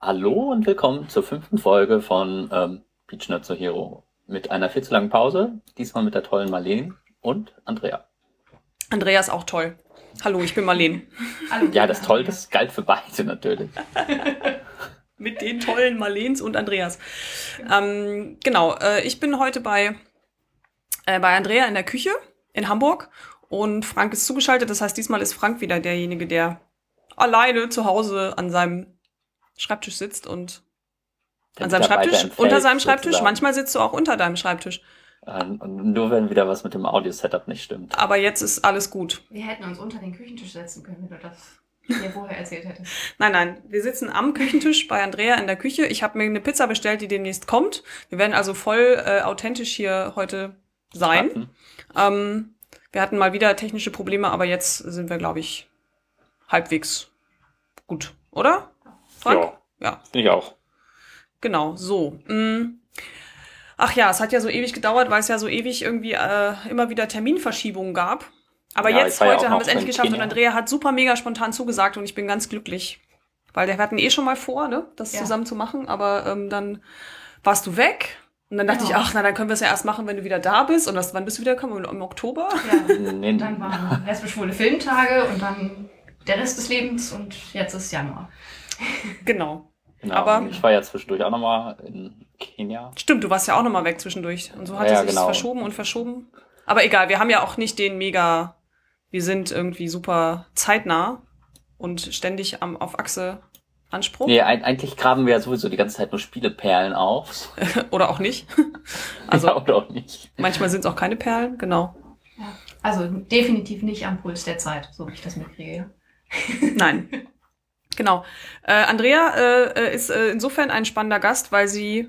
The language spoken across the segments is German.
Hallo und willkommen zur fünften Folge von ähm, Peach So Hero. Mit einer viel zu langen Pause, diesmal mit der tollen Marlene und Andrea. Andrea ist auch toll. Hallo, ich bin Marlene. Hallo. Ja, das toll, das galt für beide natürlich. mit den tollen Marlens und Andreas. Ähm, genau, äh, ich bin heute bei, äh, bei Andrea in der Küche in Hamburg und Frank ist zugeschaltet. Das heißt, diesmal ist Frank wieder derjenige, der alleine zu Hause an seinem Schreibtisch sitzt und der an seinem Schreibtisch, unter seinem Schreibtisch. Sozusagen. Manchmal sitzt du auch unter deinem Schreibtisch. Ähm, nur wenn wieder was mit dem Audio-Setup nicht stimmt. Aber jetzt ist alles gut. Wir hätten uns unter den Küchentisch setzen können, wenn du das mir vorher erzählt hättest. Nein, nein. Wir sitzen am Küchentisch bei Andrea in der Küche. Ich habe mir eine Pizza bestellt, die demnächst kommt. Wir werden also voll äh, authentisch hier heute sein. Ähm, wir hatten mal wieder technische Probleme, aber jetzt sind wir, glaube ich, halbwegs gut, oder? Frank? Ja. Ja. Finde ich auch. Genau, so. Mm. Ach ja, es hat ja so ewig gedauert, weil es ja so ewig irgendwie äh, immer wieder Terminverschiebungen gab. Aber ja, jetzt, heute, ja haben wir es endlich geschafft und Andrea hat super mega spontan zugesagt und ich bin ganz glücklich. Weil wir hatten eh schon mal vor, ne, das ja. zusammen zu machen, aber ähm, dann warst du weg. Und dann dachte genau. ich, ach, na, dann können wir es ja erst machen, wenn du wieder da bist. Und das, wann bist du wiedergekommen? Im, Im Oktober? Ja, nee. dann waren lesbisch-schwule Filmtage und dann der Rest des Lebens und jetzt ist Januar. Genau. Genau, aber ich war ja zwischendurch auch nochmal in Kenia. Stimmt, du warst ja auch nochmal weg zwischendurch. Und so hat ja, es sich genau. verschoben und verschoben. Aber egal, wir haben ja auch nicht den mega, wir sind irgendwie super zeitnah und ständig am, auf Achse Anspruch. Nee, eigentlich graben wir ja sowieso die ganze Zeit nur Spieleperlen auf. oder auch nicht. Also, ja, oder auch nicht. Manchmal sind es auch keine Perlen, genau. Ja. Also definitiv nicht am Puls der Zeit, so wie ich das mitkriege. Nein. Genau. Äh, Andrea äh, ist äh, insofern ein spannender Gast, weil sie,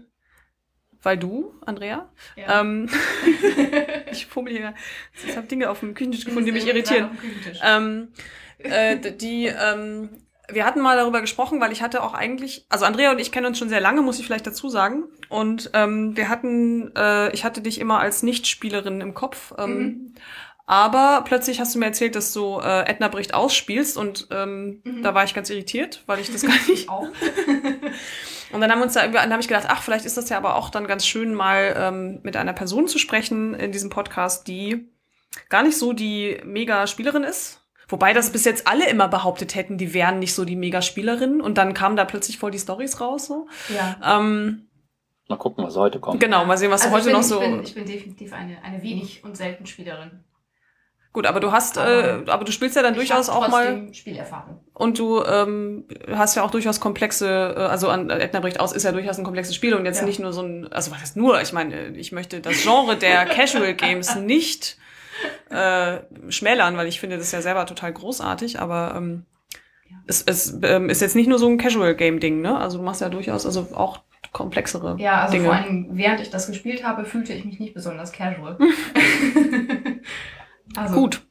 weil du, Andrea, ja. ähm, ich fummel hier, ich habe Dinge auf dem Küchentisch gefunden, die mich irritieren. Ähm, äh, die, ähm, wir hatten mal darüber gesprochen, weil ich hatte auch eigentlich, also Andrea und ich kennen uns schon sehr lange, muss ich vielleicht dazu sagen. Und ähm, wir hatten, äh, ich hatte dich immer als Nichtspielerin im Kopf. Ähm, mhm. Aber plötzlich hast du mir erzählt, dass du äh, Edna Bricht ausspielst und ähm, mhm. da war ich ganz irritiert, weil ich das gar nicht. auch. und dann haben wir uns da dann habe ich gedacht, ach, vielleicht ist das ja aber auch dann ganz schön, mal ähm, mit einer Person zu sprechen in diesem Podcast, die gar nicht so die Mega-Spielerin ist. Wobei das bis jetzt alle immer behauptet hätten, die wären nicht so die Mega-Spielerinnen. Und dann kamen da plötzlich voll die Stories raus. So. Ja. Ähm, mal gucken, was heute kommt. Genau, mal sehen, was also heute bin, noch so. Ich bin, ich bin definitiv eine, eine wenig und selten Spielerin. Gut, aber du hast, aber, äh, aber du spielst ja dann durchaus auch mal. Spielerfahrung. Und du ähm, hast ja auch durchaus komplexe, äh, also an Edna bricht aus ist ja durchaus ein komplexes Spiel und jetzt ja. nicht nur so ein, also was heißt nur? Ich meine, ich möchte das Genre der Casual Games nicht äh, schmälern, weil ich finde das ja selber total großartig, aber ähm, ja. es, es ähm, ist jetzt nicht nur so ein Casual Game Ding, ne? Also du machst ja durchaus also auch komplexere Ja, also Dinge. vor allem während ich das gespielt habe, fühlte ich mich nicht besonders casual. Also, Gut.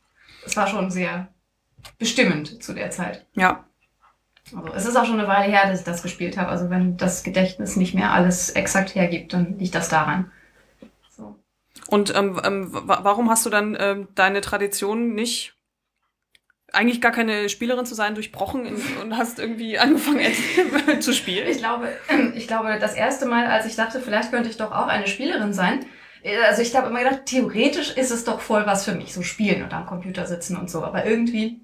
Es war schon sehr bestimmend zu der Zeit. Ja. Also es ist auch schon eine Weile her, dass ich das gespielt habe. Also wenn das Gedächtnis nicht mehr alles exakt hergibt, dann liegt das daran. So. Und ähm, ähm, warum hast du dann ähm, deine Tradition nicht eigentlich gar keine Spielerin zu sein, durchbrochen und hast irgendwie angefangen zu spielen? Ich glaube, ich glaube, das erste Mal, als ich dachte, vielleicht könnte ich doch auch eine Spielerin sein, also ich habe immer gedacht, theoretisch ist es doch voll was für mich, so spielen und am Computer sitzen und so. Aber irgendwie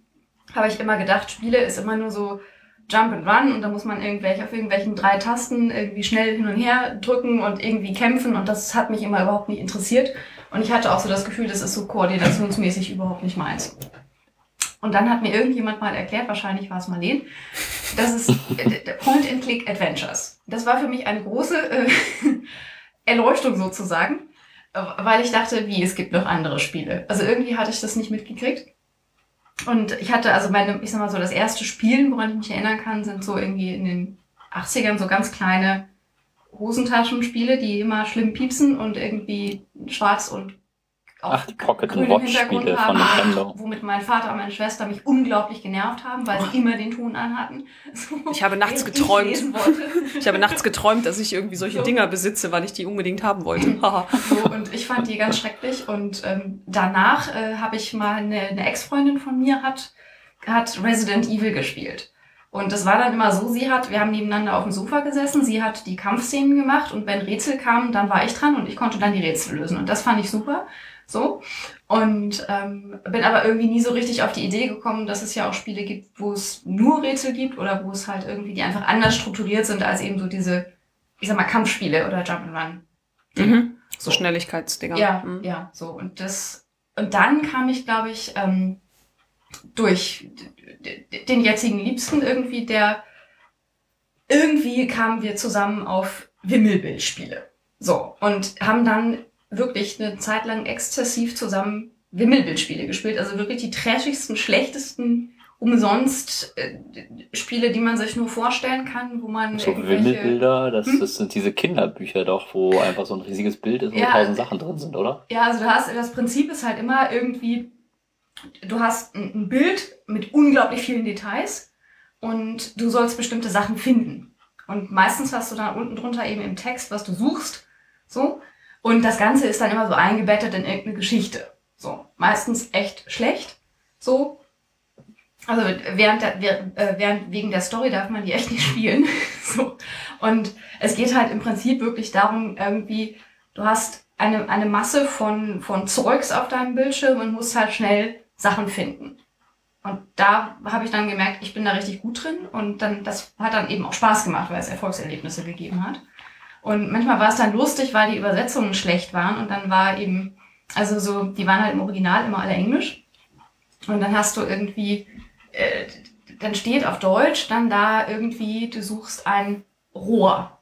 habe ich immer gedacht, Spiele ist immer nur so Jump and Run und da muss man irgendwelche auf irgendwelchen drei Tasten irgendwie schnell hin und her drücken und irgendwie kämpfen und das hat mich immer überhaupt nicht interessiert. Und ich hatte auch so das Gefühl, das ist so koordinationsmäßig überhaupt nicht meins. Und dann hat mir irgendjemand mal erklärt, wahrscheinlich war es Marlene, das ist äh, Point-and-Click-Adventures. Das war für mich eine große äh, Erleuchtung sozusagen, weil ich dachte, wie, es gibt noch andere Spiele. Also irgendwie hatte ich das nicht mitgekriegt. Und ich hatte also meine, ich sag mal so, das erste Spielen, woran ich mich erinnern kann, sind so irgendwie in den 80ern so ganz kleine Hosentaschenspiele, die immer schlimm piepsen und irgendwie schwarz und Ach, die Pocket Watch Spiele von Nintendo. Womit mein Vater und meine Schwester mich unglaublich genervt haben, weil sie immer den Ton anhatten. So, ich habe nachts geträumt. Ich, ich, habe nachts geträumt, dass ich irgendwie solche so. Dinger besitze, weil ich die unbedingt haben wollte. so, und ich fand die ganz schrecklich. Und ähm, danach äh, habe ich mal eine, eine Ex-Freundin von mir hat, hat Resident Evil gespielt. Und das war dann immer so, sie hat, wir haben nebeneinander auf dem Sofa gesessen, sie hat die Kampfszenen gemacht und wenn Rätsel kamen, dann war ich dran und ich konnte dann die Rätsel lösen. Und das fand ich super. So. Und ähm, bin aber irgendwie nie so richtig auf die Idee gekommen, dass es ja auch Spiele gibt, wo es nur Rätsel gibt oder wo es halt irgendwie, die einfach anders strukturiert sind als eben so diese, ich sag mal, Kampfspiele oder Jump'n'Run. Mhm. So, so Schnelligkeitsdinger. Ja, mhm. ja, so. Und das, und dann kam ich, glaube ich, ähm, durch den jetzigen Liebsten irgendwie, der irgendwie kamen wir zusammen auf Wimmelbildspiele. So, und haben dann wirklich eine Zeit lang exzessiv zusammen Wimmelbildspiele gespielt. Also wirklich die trashigsten, schlechtesten umsonst äh, Spiele, die man sich nur vorstellen kann, wo man so Wimmelbilder, das, hm? das sind diese Kinderbücher doch, wo einfach so ein riesiges Bild ist und ja, tausend Sachen drin sind, oder? Ja, also du hast, das Prinzip ist halt immer irgendwie du hast ein Bild mit unglaublich vielen Details und du sollst bestimmte Sachen finden. Und meistens hast du dann unten drunter eben im Text, was du suchst. So. Und das Ganze ist dann immer so eingebettet in irgendeine Geschichte. So. Meistens echt schlecht. So. Also während, der, äh, während wegen der Story darf man die echt nicht spielen. so. Und es geht halt im Prinzip wirklich darum, irgendwie, du hast eine, eine Masse von, von Zeugs auf deinem Bildschirm und musst halt schnell Sachen finden. Und da habe ich dann gemerkt, ich bin da richtig gut drin und dann das hat dann eben auch Spaß gemacht, weil es Erfolgserlebnisse gegeben hat. Und manchmal war es dann lustig, weil die Übersetzungen schlecht waren und dann war eben, also so, die waren halt im Original immer alle Englisch. Und dann hast du irgendwie, äh, dann steht auf Deutsch dann da irgendwie, du suchst ein Rohr.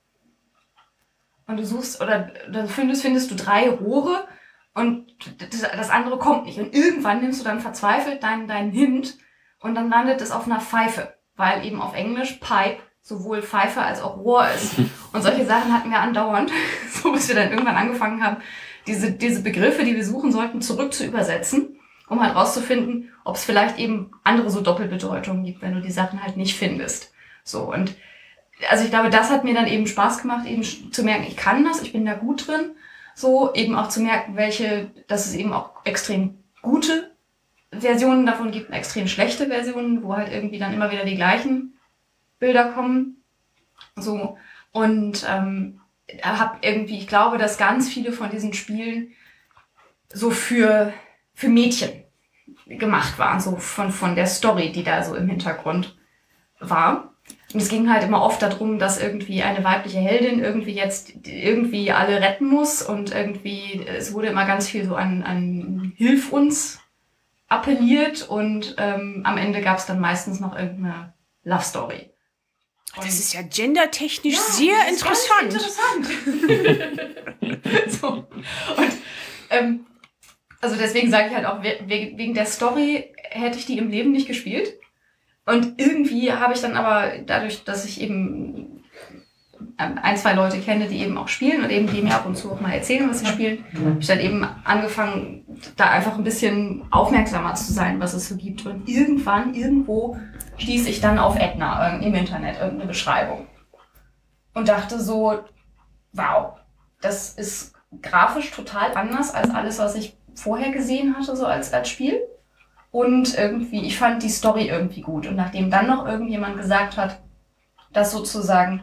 Und du suchst, oder dann findest, findest du drei Rohre und das andere kommt nicht. Und irgendwann nimmst du dann verzweifelt deinen, deinen Hint und dann landet es auf einer Pfeife, weil eben auf Englisch Pipe sowohl Pfeife als auch Rohr ist. Und solche Sachen hatten wir andauernd, so bis wir dann irgendwann angefangen haben, diese, diese Begriffe, die wir suchen sollten, zurück zu übersetzen, um halt rauszufinden, ob es vielleicht eben andere so Doppelbedeutungen gibt, wenn du die Sachen halt nicht findest. So, und also ich glaube, das hat mir dann eben Spaß gemacht, eben zu merken, ich kann das, ich bin da gut drin so eben auch zu merken, welche, dass es eben auch extrem gute Versionen davon gibt extrem schlechte Versionen, wo halt irgendwie dann immer wieder die gleichen Bilder kommen. So. Und ähm, habe irgendwie, ich glaube, dass ganz viele von diesen Spielen so für, für Mädchen gemacht waren, so von, von der Story, die da so im Hintergrund war. Und es ging halt immer oft darum, dass irgendwie eine weibliche Heldin irgendwie jetzt irgendwie alle retten muss und irgendwie, es wurde immer ganz viel so an, an Hilf uns appelliert und ähm, am Ende gab es dann meistens noch irgendeine Love Story. Und das ist ja gendertechnisch ja, sehr interessant. interessant. so. Und ähm, also deswegen sage ich halt auch, wegen der Story hätte ich die im Leben nicht gespielt. Und irgendwie habe ich dann aber dadurch, dass ich eben ein, zwei Leute kenne, die eben auch spielen und eben die mir ab und zu auch mal erzählen, was sie spielen, habe ich dann eben angefangen, da einfach ein bisschen aufmerksamer zu sein, was es so gibt. Und irgendwann, irgendwo stieß ich dann auf Edna im Internet, irgendeine Beschreibung. Und dachte so, wow, das ist grafisch total anders als alles, was ich vorher gesehen hatte, so als, als Spiel. Und irgendwie, ich fand die Story irgendwie gut. Und nachdem dann noch irgendjemand gesagt hat, dass sozusagen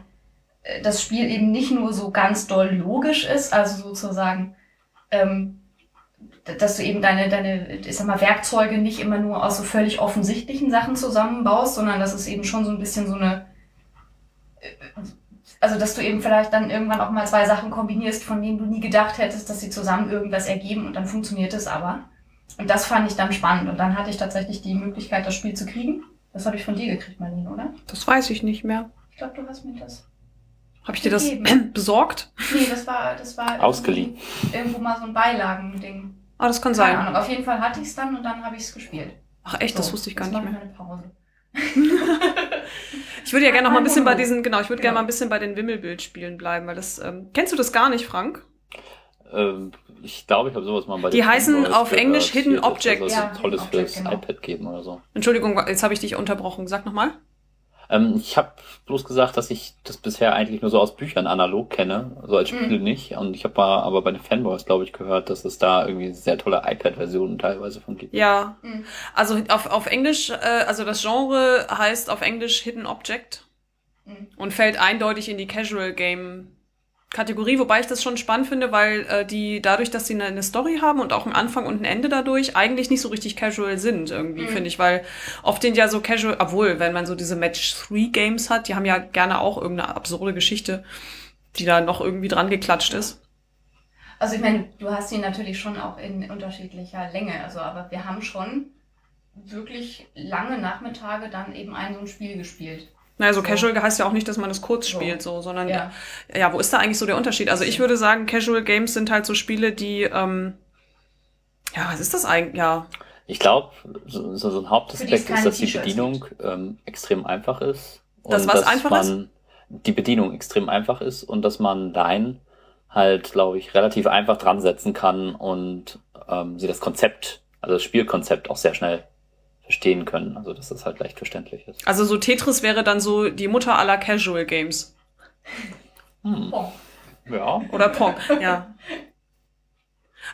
das Spiel eben nicht nur so ganz doll logisch ist, also sozusagen, ähm, dass du eben deine, deine, ich sag mal, Werkzeuge nicht immer nur aus so völlig offensichtlichen Sachen zusammenbaust, sondern dass es eben schon so ein bisschen so eine, äh, also dass du eben vielleicht dann irgendwann auch mal zwei Sachen kombinierst, von denen du nie gedacht hättest, dass sie zusammen irgendwas ergeben und dann funktioniert es aber. Und das fand ich dann spannend. Und dann hatte ich tatsächlich die Möglichkeit, das Spiel zu kriegen. Das habe ich von dir gekriegt, Marlene, oder? Das weiß ich nicht mehr. Ich glaube, du hast mir das. Habe ich dir das besorgt? Nee, das war, das war ausgeliehen. Irgendwo mal so ein Beilagending. Ah, das kann sein. Ahnung. Auf jeden Fall hatte ich es dann und dann habe ich es gespielt. Ach echt, so, das wusste ich gar nicht mehr. Eine Pause. ich würde ja gerne noch mal ein bisschen bei diesen, genau, ich würde gerne mal ein bisschen bei den Wimmelbildspielen bleiben, weil das, ähm, kennst du das gar nicht, Frank? Ähm, ich glaube, ich habe sowas mal bei Die heißen auf Englisch Hidden Object. Das ja, tolles Object, fürs genau. iPad geben oder so. Entschuldigung, jetzt habe ich dich unterbrochen. Sag nochmal. Ähm, ich habe bloß gesagt, dass ich das bisher eigentlich nur so aus Büchern analog kenne, so als Spiel Mhm. nicht. Und ich habe aber bei den Fanboys, glaube ich, gehört, dass es da irgendwie sehr tolle iPad-Versionen teilweise von gibt. Ja, Mhm. also auf, auf Englisch, äh, also das Genre heißt auf Englisch Hidden Object Mhm. und fällt eindeutig in die Casual Game Kategorie, wobei ich das schon spannend finde, weil äh, die dadurch, dass sie eine, eine Story haben und auch einen Anfang und ein Ende dadurch, eigentlich nicht so richtig casual sind irgendwie, Mhm. finde ich, weil oft sind ja so casual, obwohl, wenn man so diese Match-3-Games hat, die haben ja gerne auch irgendeine absurde Geschichte, die da noch irgendwie dran geklatscht ist. Also ich meine, du hast ihn natürlich schon auch in unterschiedlicher Länge, also aber wir haben schon wirklich lange Nachmittage dann eben ein so ein Spiel gespielt. Naja, so So. casual heißt ja auch nicht, dass man es kurz spielt, so, sondern Ja. Ja, wo ist da eigentlich so der Unterschied? Also ich würde sagen, Casual Games sind halt so Spiele, die, ähm, ja, was ist das eigentlich? Ja, Ich glaube, so, so ein Hauptaspekt ist, dass die Bedienung ähm, extrem einfach ist. Das und was dass einfach man die Bedienung extrem einfach ist und dass man Line halt, glaube ich, relativ einfach dran setzen kann und ähm, sie das Konzept, also das Spielkonzept auch sehr schnell verstehen können. Also dass das halt leicht verständlich ist. also so Tetris wäre dann so die Mutter aller Casual Games. Hm. Boah. Ja. Oder Pong, ja.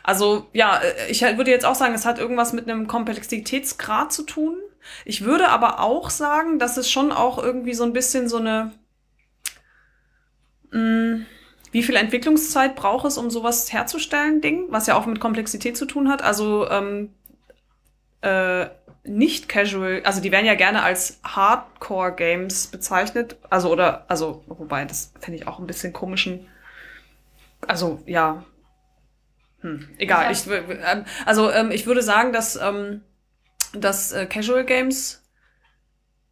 Also, ja, ich würde jetzt auch sagen, es hat irgendwas mit einem Komplexitätsgrad zu tun. Ich würde aber auch sagen, dass es schon auch irgendwie so ein bisschen so eine, mh, wie viel Entwicklungszeit braucht es, um sowas herzustellen, Ding, was ja auch mit Komplexität zu tun hat. Also, ähm, äh, nicht casual, also die werden ja gerne als Hardcore-Games bezeichnet, also oder, also, wobei, das finde ich auch ein bisschen komischen, also, ja. Hm, egal. Ich, ähm, also, ähm, ich würde sagen, dass, ähm, dass äh, Casual Games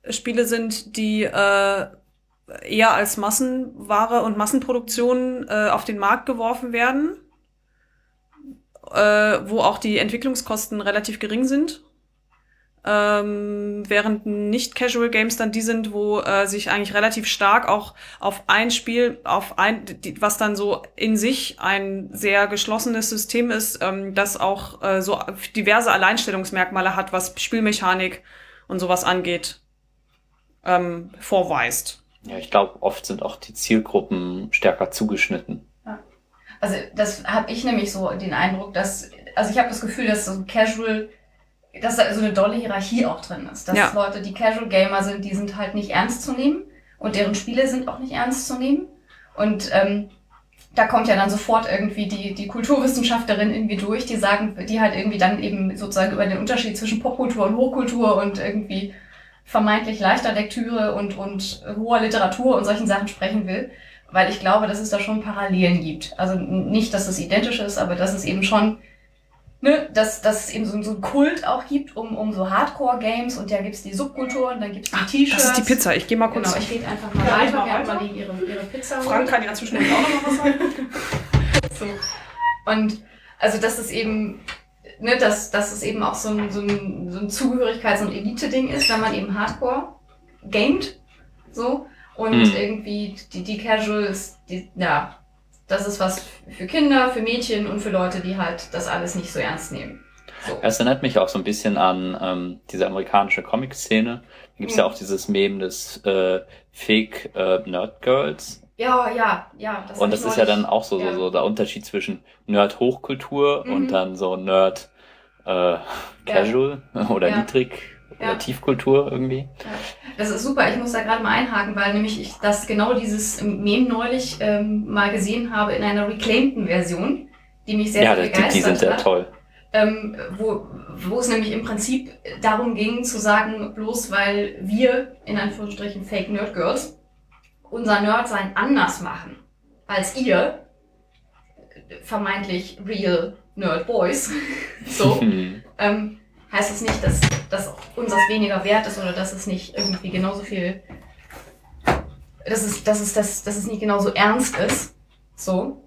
Spiele sind, die äh, eher als Massenware und Massenproduktion äh, auf den Markt geworfen werden, äh, wo auch die Entwicklungskosten relativ gering sind. Ähm, während nicht-Casual Games dann die sind, wo äh, sich eigentlich relativ stark auch auf ein Spiel, auf ein, die, was dann so in sich ein sehr geschlossenes System ist, ähm, das auch äh, so diverse Alleinstellungsmerkmale hat, was Spielmechanik und sowas angeht, ähm, vorweist. Ja, ich glaube, oft sind auch die Zielgruppen stärker zugeschnitten. Also das habe ich nämlich so den Eindruck, dass, also ich habe das Gefühl, dass so Casual, dass da so eine dolle Hierarchie auch drin ist. Dass Ja. Leute, die Casual Gamer sind, die sind halt nicht ernst zu nehmen und deren Spiele sind auch nicht ernst zu nehmen. Und ähm, da kommt ja dann sofort irgendwie die, die Kulturwissenschaftlerin irgendwie durch, die sagen, die halt irgendwie dann eben sozusagen über den Unterschied zwischen Popkultur und Hochkultur und irgendwie vermeintlich leichter Lektüre und, und hoher Literatur und solchen Sachen sprechen will. Weil ich glaube, dass es da schon Parallelen gibt. Also nicht, dass es identisch ist, aber dass es eben schon, ne, dass, dass es eben so, so einen Kult auch gibt um, um so Hardcore-Games und da gibt's die Subkulturen, dann gibt's die T-Shirts. Das ist die Pizza. Ich gehe mal kurz. Genau, ich rede einfach mal Ja, weiter, mal während man ihre, ihre Pizza holt. Frank kann ja zwischendurch auch noch mal was sagen. So. Und also das ist eben, ne, dass, dass es eben auch so ein, so ein, so ein Zugehörigkeits- und Elite-Ding ist, wenn man eben Hardcore gamet. So. Und Hm. irgendwie die, die Casuals, die, ja, das ist was für Kinder, für Mädchen und für Leute, die halt das alles nicht so ernst nehmen. So. Es erinnert mich auch so ein bisschen an ähm, diese amerikanische Comic-Szene. Da gibt's ja Mhm. auch dieses Meme des äh, Fake äh, Nerd Girls. Ja, ja, ja. Das Und das ist ja dann auch so, ja. so, so der Unterschied zwischen Nerd-Hochkultur Mhm. und dann so Nerd äh, Casual oder Ja. Niedrig oder Ja. Tiefkultur irgendwie. Das ist super. Ich muss da gerade mal einhaken, weil nämlich ich das genau dieses Meme neulich ähm, mal gesehen habe in einer reclaimten Version, die mich sehr, ja, sehr begeistert die sind sehr hat. toll. Ähm, wo, wo es nämlich im Prinzip darum ging zu sagen, bloß weil wir, in Anführungsstrichen Fake Nerd Girls, unser Nerdsein anders machen als ihr, vermeintlich real Nerd Boys, so, Hm. ähm, heißt es nicht, dass, dass unseres weniger wert ist oder dass es nicht irgendwie genauso viel, dass es, dass es, dass, dass es nicht genauso ernst ist. So.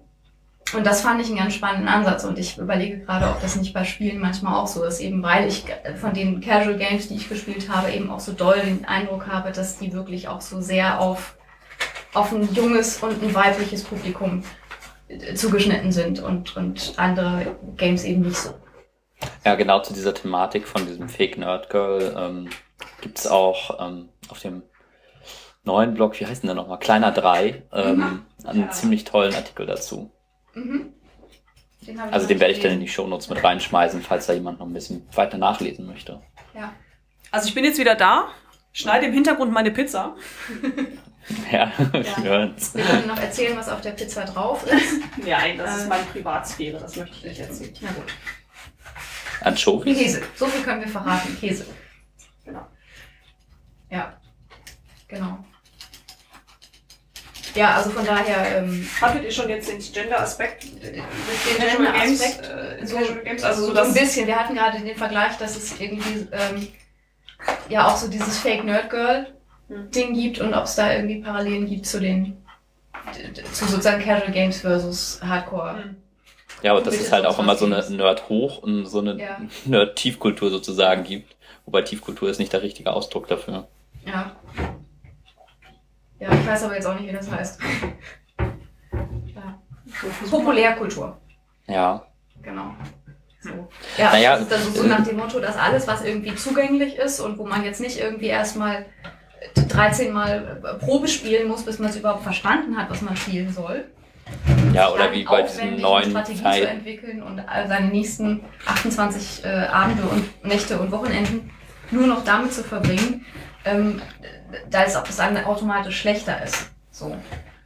Und das fand ich einen ganz spannenden Ansatz und ich überlege gerade, ob das nicht bei Spielen manchmal auch so ist, eben weil ich von den Casual Games, die ich gespielt habe, eben auch so doll den Eindruck habe, dass die wirklich auch so sehr auf, auf ein junges und ein weibliches Publikum zugeschnitten sind und, und andere Games eben nicht so. Ja, genau zu dieser Thematik von diesem Fake Nerd Girl ähm, gibt's auch ähm, auf dem neuen Blog, wie heißt denn der nochmal? Kleiner 3, ähm, mhm. einen ja. ziemlich tollen Artikel dazu. Mhm. Den also den werde ich dann in die Shownotes mit reinschmeißen, falls da jemand noch ein bisschen weiter nachlesen möchte. Ja. Also ich bin jetzt wieder da, schneide im Hintergrund meine Pizza. ja, ja. Wir können noch erzählen, was auf der Pizza drauf ist. Nein, das ist meine Privatsphäre, das möchte ich nicht erzählen. Na gut. Anchovies? Käse, so viel können wir verraten, Käse. Genau. Ja, genau. Ja, also von daher. Ähm, Hattet ihr schon jetzt den Gender-Aspekt? Den Gender-Aspekt? Äh, so, Games, also so, so ein bisschen. Wir hatten gerade den Vergleich, dass es irgendwie ähm, ja auch so dieses Fake Nerd Girl hm. Ding gibt und ob es da irgendwie Parallelen gibt zu den zu sozusagen Casual Games versus Hardcore. Hm. Ja, aber dass es halt auch immer so eine Nerd-Hoch und so eine ja. Nerd-Tiefkultur sozusagen gibt. Wobei Tiefkultur ist nicht der richtige Ausdruck dafür. Ja. Ja, ich weiß aber jetzt auch nicht, wie das heißt. Ja. Populärkultur. Ja. Genau. So. Ja, naja, das ist dann so, nach dem Motto, dass alles, was irgendwie zugänglich ist und wo man jetzt nicht irgendwie erstmal 13 Mal Probe spielen muss, bis man es überhaupt verstanden hat, was man spielen soll. Ja, oder wie bei diesem neuen Strategie Zeit. zu entwickeln und seine nächsten 28 äh, Abende und Nächte und Wochenenden nur noch damit zu verbringen, ähm, da es dann automatisch schlechter ist. So. Und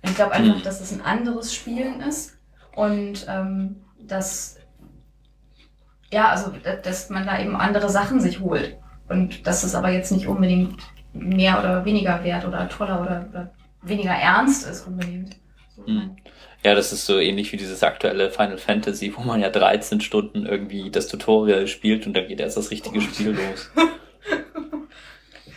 ich glaube einfach, mhm. dass es ein anderes Spielen ist und ähm, dass ja, also dass man da eben andere Sachen sich holt und dass es aber jetzt nicht unbedingt mehr oder weniger wert oder toller oder, oder weniger ernst ist unbedingt. So, mhm. Ja, das ist so ähnlich wie dieses aktuelle Final Fantasy, wo man ja 13 Stunden irgendwie das Tutorial spielt und dann geht erst das richtige oh. Spiel los.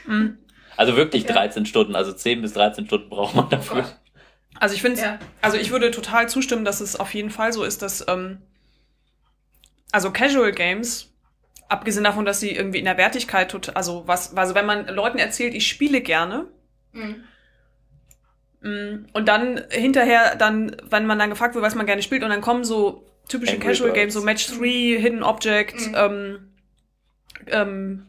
Mhm. Also wirklich ja. 13 Stunden, also 10 bis 13 Stunden braucht man dafür. Oh also ich finde, ja. also ich würde total zustimmen, dass es auf jeden Fall so ist, dass ähm, also Casual Games, abgesehen davon, dass sie irgendwie in der Wertigkeit total, also was, also wenn man Leuten erzählt, ich spiele gerne, mhm. Mm, und dann hinterher, dann, wenn man dann gefragt wird, was man gerne spielt, und dann kommen so typische Angry Casual Birds. Games, so Match 3, Hidden Object, mhm. ähm, ähm,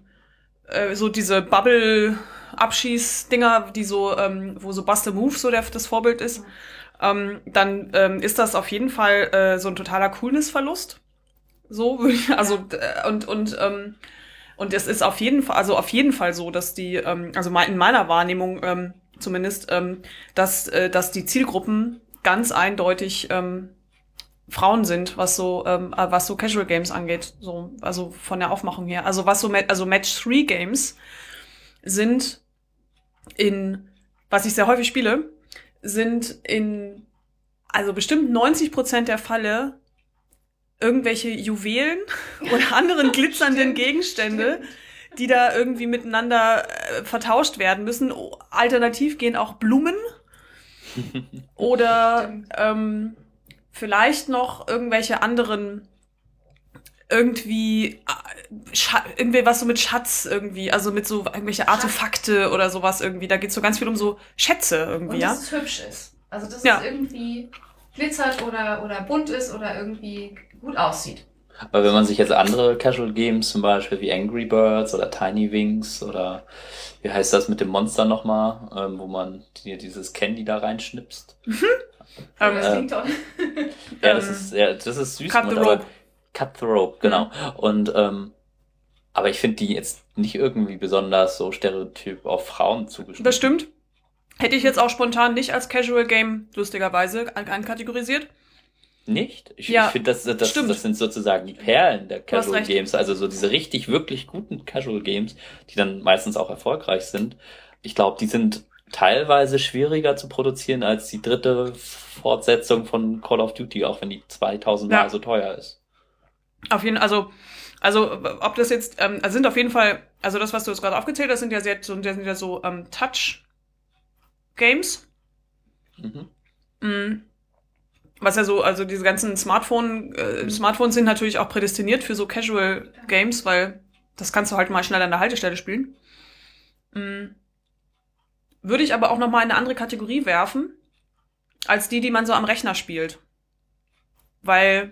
äh, so diese Bubble Abschießdinger, die so, ähm, wo so Buster Move so der, das Vorbild ist, ähm, dann ähm, ist das auf jeden Fall äh, so ein totaler Coolness-Verlust. So also äh, und und ähm, und es ist auf jeden Fall, also auf jeden Fall so, dass die, ähm, also in meiner Wahrnehmung ähm, zumindest, ähm, dass äh, dass die Zielgruppen ganz eindeutig ähm, Frauen sind, was so ähm, äh, was so Casual Games angeht, so also von der Aufmachung her. Also was so also Match 3 Games sind in was ich sehr häufig spiele, sind in also bestimmt 90 Prozent der Falle irgendwelche Juwelen oder anderen glitzernden Gegenstände, die da irgendwie miteinander äh, vertauscht werden müssen. Alternativ gehen auch Blumen oder ähm, vielleicht noch irgendwelche anderen irgendwie äh, irgendwie was so mit Schatz irgendwie, also mit so irgendwelche Artefakte oder sowas irgendwie. Da geht's so ganz viel um so Schätze irgendwie, Und ja. Dass es hübsch ist. Also dass ja. es irgendwie glitzert oder, oder bunt ist oder irgendwie gut aussieht. Aber wenn man sich jetzt andere Casual Games, zum Beispiel wie Angry Birds oder Tiny Wings oder wie heißt das mit dem Monster nochmal, ähm, wo man die, dieses Candy da reinschnipst. Mhm. Aber das klingt toll. ja, das ist, ja, das ist süß. Cut the rope. Cut the rope, genau. Mhm. Und ähm, aber ich finde die jetzt nicht irgendwie besonders so stereotyp auf Frauen zugeschnitten. Das stimmt. Hätte ich jetzt auch spontan nicht als Casual Game lustigerweise ankategorisiert. Nicht? Ich, ja, ich finde, das, das, das sind sozusagen die Perlen der Casual Games. Also so diese richtig, wirklich guten Casual Games, die dann meistens auch erfolgreich sind. Ich glaube, die sind teilweise schwieriger zu produzieren als die dritte Fortsetzung von Call of Duty, auch wenn die 2000 Mal ja. so teuer ist. Auf jeden also also ob das jetzt ähm, also sind auf jeden Fall also das was du jetzt gerade aufgezählt hast sind ja sehr so sind ja so ähm, Touch Games. Mhm. Mhm was ja so, also diese ganzen Smartphone, äh, mhm. Smartphones sind natürlich auch prädestiniert für so Casual Games, weil das kannst du halt mal schnell an der Haltestelle spielen. Mhm. Würde ich aber auch noch mal in eine andere Kategorie werfen, als die, die man so am Rechner spielt. Weil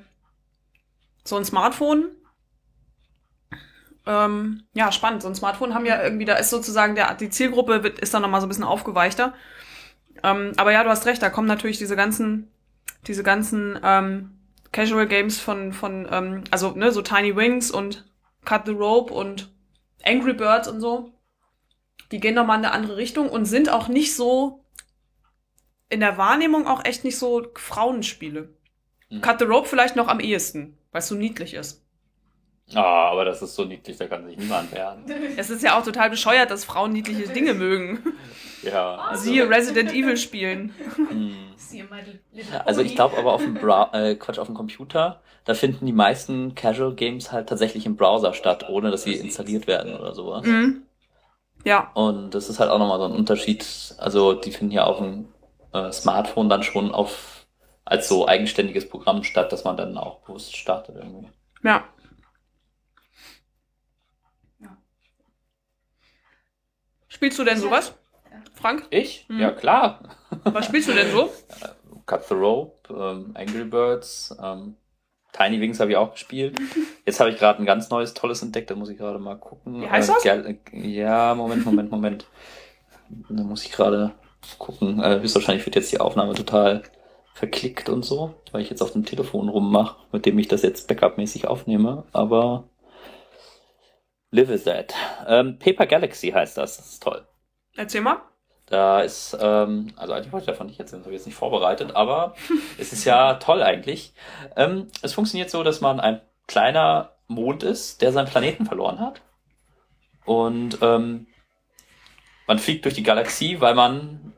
so ein Smartphone Ähm, ja, spannend. So ein Smartphone haben ja irgendwie, da ist sozusagen der, die Zielgruppe wird, ist dann nochmal so ein bisschen aufgeweichter. Ähm, aber ja, du hast recht, da kommen natürlich diese ganzen, diese ganzen ähm, Casual Games von, von ähm, also ne, so Tiny Wings und Cut the Rope und Angry Birds und so. Die gehen nochmal in eine andere Richtung und sind auch nicht so in der Wahrnehmung auch echt nicht so Frauenspiele. Mhm. Cut the Rope vielleicht noch am ehesten, weil es so niedlich ist. Ah, aber das ist so niedlich, da kann sich niemand wehren. Es ist ja auch total bescheuert, dass Frauen niedliche Dinge mögen. Ja. Also. Siehe Resident Evil spielen. Hm. Also ich glaube aber auf dem Bra äh, Quatsch, auf dem Computer, da finden die meisten Casual Games halt tatsächlich im Browser statt, ohne dass sie installiert werden oder sowas. Mhm. Ja. Und das ist halt auch nochmal so ein Unterschied. Also die finden ja auf dem äh, Smartphone dann schon auf als so eigenständiges Programm statt, dass man dann auch bewusst startet irgendwie. Ja. Spielst du denn sowas, Frank? Ich? Mhm. Ja, klar. Was spielst du denn so? Cut the Rope, ähm, Angry Birds, ähm, Tiny Wings habe ich auch gespielt. Jetzt habe ich gerade ein ganz neues, tolles entdeckt, da muss ich gerade mal gucken. Wie heißt das? Äh, ja, Moment, Moment, Moment. da muss ich gerade gucken. Äh, höchstwahrscheinlich wird jetzt die Aufnahme total verklickt und so, weil ich jetzt auf dem Telefon rummache, mit dem ich das jetzt backupmäßig aufnehme. Aber Live is That. Ähm, Paper Galaxy heißt das. Das ist toll. Erzähl mal. Da ist, ähm, also eigentlich wollte ich davon nicht erzählen, das habe ich jetzt nicht vorbereitet, aber es ist ja toll eigentlich. Ähm, es funktioniert so, dass man ein kleiner Mond ist, der seinen Planeten verloren hat. Und ähm, man fliegt durch die Galaxie, weil man